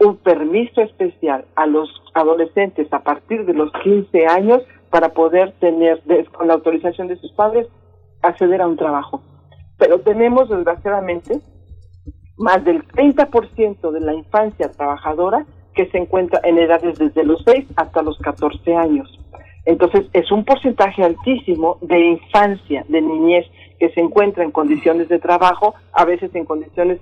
un permiso especial a los adolescentes a partir de los 15 años para poder tener, con la autorización de sus padres, acceder a un trabajo. Pero tenemos, desgraciadamente, más del 30% de la infancia trabajadora que se encuentra en edades desde los 6 hasta los 14 años. Entonces, es un porcentaje altísimo de infancia, de niñez, que se encuentra en condiciones de trabajo, a veces en condiciones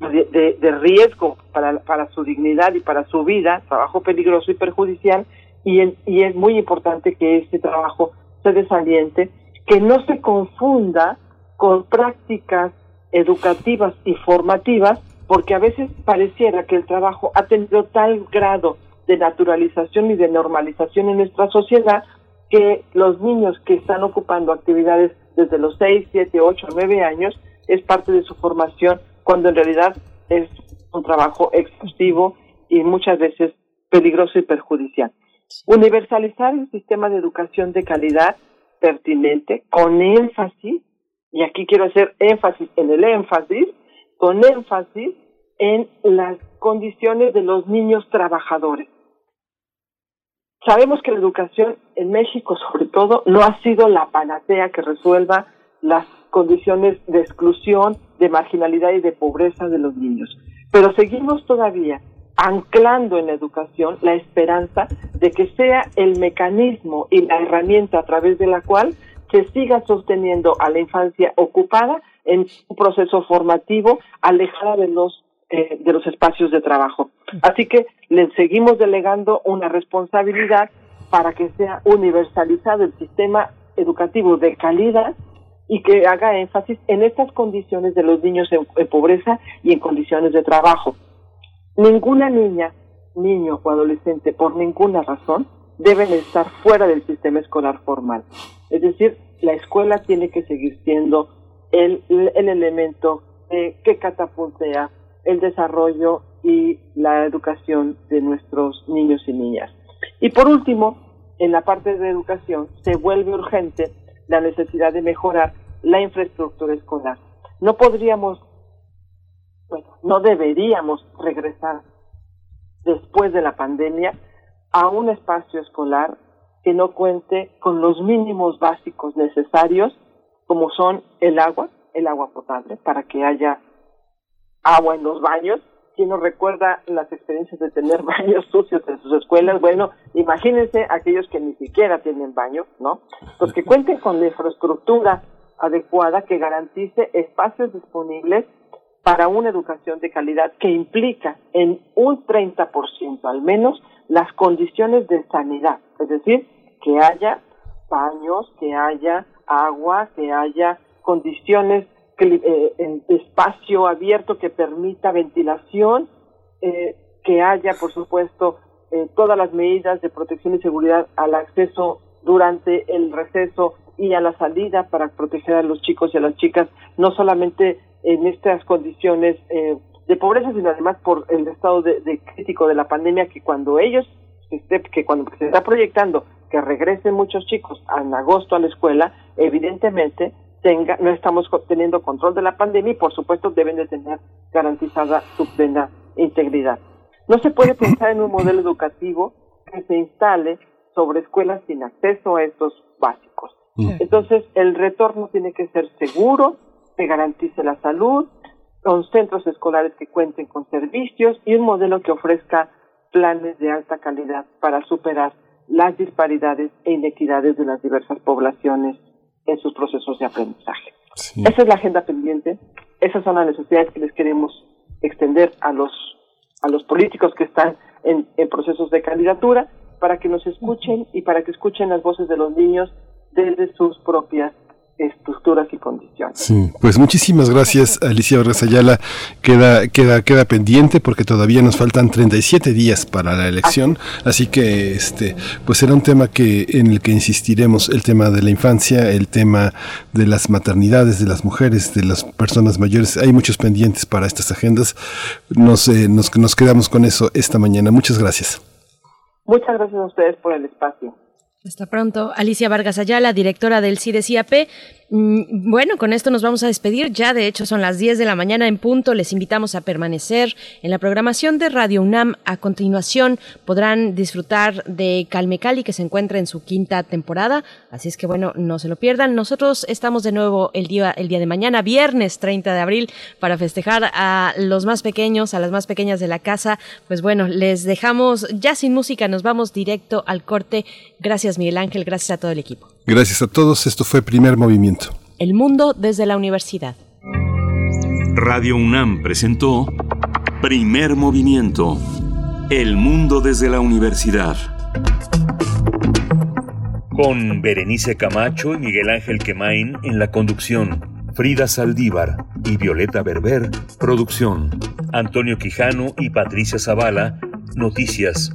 de, riesgo para, para su dignidad y para su vida, trabajo peligroso y perjudicial, y, y es muy importante que este trabajo se desaliente, que no se confunda con prácticas educativas y formativas, porque a veces pareciera que el trabajo ha tenido tal grado de naturalización y de normalización en nuestra sociedad que los niños que están ocupando actividades desde los 6, 7, 8, 9 años es parte de su formación, cuando en realidad es un trabajo exhaustivo y muchas veces peligroso y perjudicial. Universalizar el sistema de educación de calidad pertinente, con énfasis, y aquí quiero hacer énfasis en el énfasis, con énfasis en las condiciones de los niños trabajadores. Sabemos que la educación en México, sobre todo, no ha sido la panacea que resuelva las condiciones de exclusión, de marginalidad y de pobreza de los niños. Pero seguimos todavía anclando en la educación la esperanza de que sea el mecanismo y la herramienta a través de la cual se siga sosteniendo a la infancia ocupada en un proceso formativo alejada de los eh, de los espacios de trabajo. Así que le seguimos delegando una responsabilidad para que sea universalizado el sistema educativo de calidad y que haga énfasis en estas condiciones de los niños en, en pobreza y en condiciones de trabajo. Ninguna niña, niño o adolescente, por ninguna razón, deben estar fuera del sistema escolar formal. Es decir, la escuela tiene que seguir siendo el, el elemento eh, que catapultea el desarrollo y la educación de nuestros niños y niñas. Y por último, en la parte de educación se vuelve urgente la necesidad de mejorar la infraestructura escolar. No podríamos, bueno, no deberíamos regresar después de la pandemia a un espacio escolar que no cuente con los mínimos básicos necesarios, como son el agua, el agua potable, para que haya agua en los baños. ¿Quién nos recuerda las experiencias de tener baños sucios en sus escuelas? Bueno, imagínense aquellos que ni siquiera tienen baño, ¿no? Los que cuenten con la infraestructura adecuada que garantice espacios disponibles para una educación de calidad que implica en un 30% al menos las condiciones de sanidad, es decir, que haya baños, que haya agua, que haya condiciones eh, espacio abierto que permita ventilación, eh, que haya, por supuesto, eh, todas las medidas de protección y seguridad al acceso durante el receso y a la salida para proteger a los chicos y a las chicas, no solamente en estas condiciones eh, de pobreza, sino además por el estado de, de crítico de la pandemia, que cuando ellos, que cuando se está proyectando que regresen muchos chicos en agosto a la escuela, evidentemente tenga, no estamos teniendo control de la pandemia y por supuesto deben de tener garantizada su plena integridad. No se puede pensar en un modelo educativo que se instale sobre escuelas sin acceso a estos básicos. Entonces, el retorno tiene que ser seguro, que garantice la salud, con centros escolares que cuenten con servicios y un modelo que ofrezca planes de alta calidad para superar las disparidades e inequidades de las diversas poblaciones en sus procesos de aprendizaje. Esa es la agenda pendiente, esas son las necesidades que les queremos extender a los a los políticos que están en, en procesos de candidatura para que nos escuchen y para que escuchen las voces de los niños desde sus propias estructuras y condiciones. Sí, pues muchísimas gracias Alicia Vargas Ayala. Queda, queda, queda pendiente porque todavía nos faltan 37 días para la elección, así que este, pues será un tema que en el que insistiremos, el tema de la infancia, el tema de las maternidades, de las mujeres, de las personas mayores. Hay muchos pendientes para estas agendas. Nos, eh, nos, nos quedamos con eso esta mañana. Muchas gracias. Muchas gracias a ustedes por el espacio. Hasta pronto. Alicia Vargas Ayala, directora del CIDESIAP. Mm, bueno, con esto nos vamos a despedir. Ya de hecho son las 10 de la mañana en punto. Les invitamos a permanecer en la programación de Radio UNAM. A continuación podrán disfrutar de Calme Cali que se encuentra en su quinta temporada. Así es que bueno, no se lo pierdan. Nosotros estamos de nuevo el día, el día de mañana, viernes 30 de abril, para festejar a los más pequeños, a las más pequeñas de la casa. Pues bueno, les dejamos ya sin música. Nos vamos directo al corte. Gracias Miguel Ángel. Gracias a todo el equipo. Gracias a todos. Esto fue Primer Movimiento. El mundo desde la universidad. Radio UNAM presentó Primer Movimiento. El mundo desde la universidad. Con Berenice Camacho y Miguel Ángel Quemain en la conducción. Frida Saldívar y Violeta Berber, producción. Antonio Quijano y Patricia Zavala, noticias.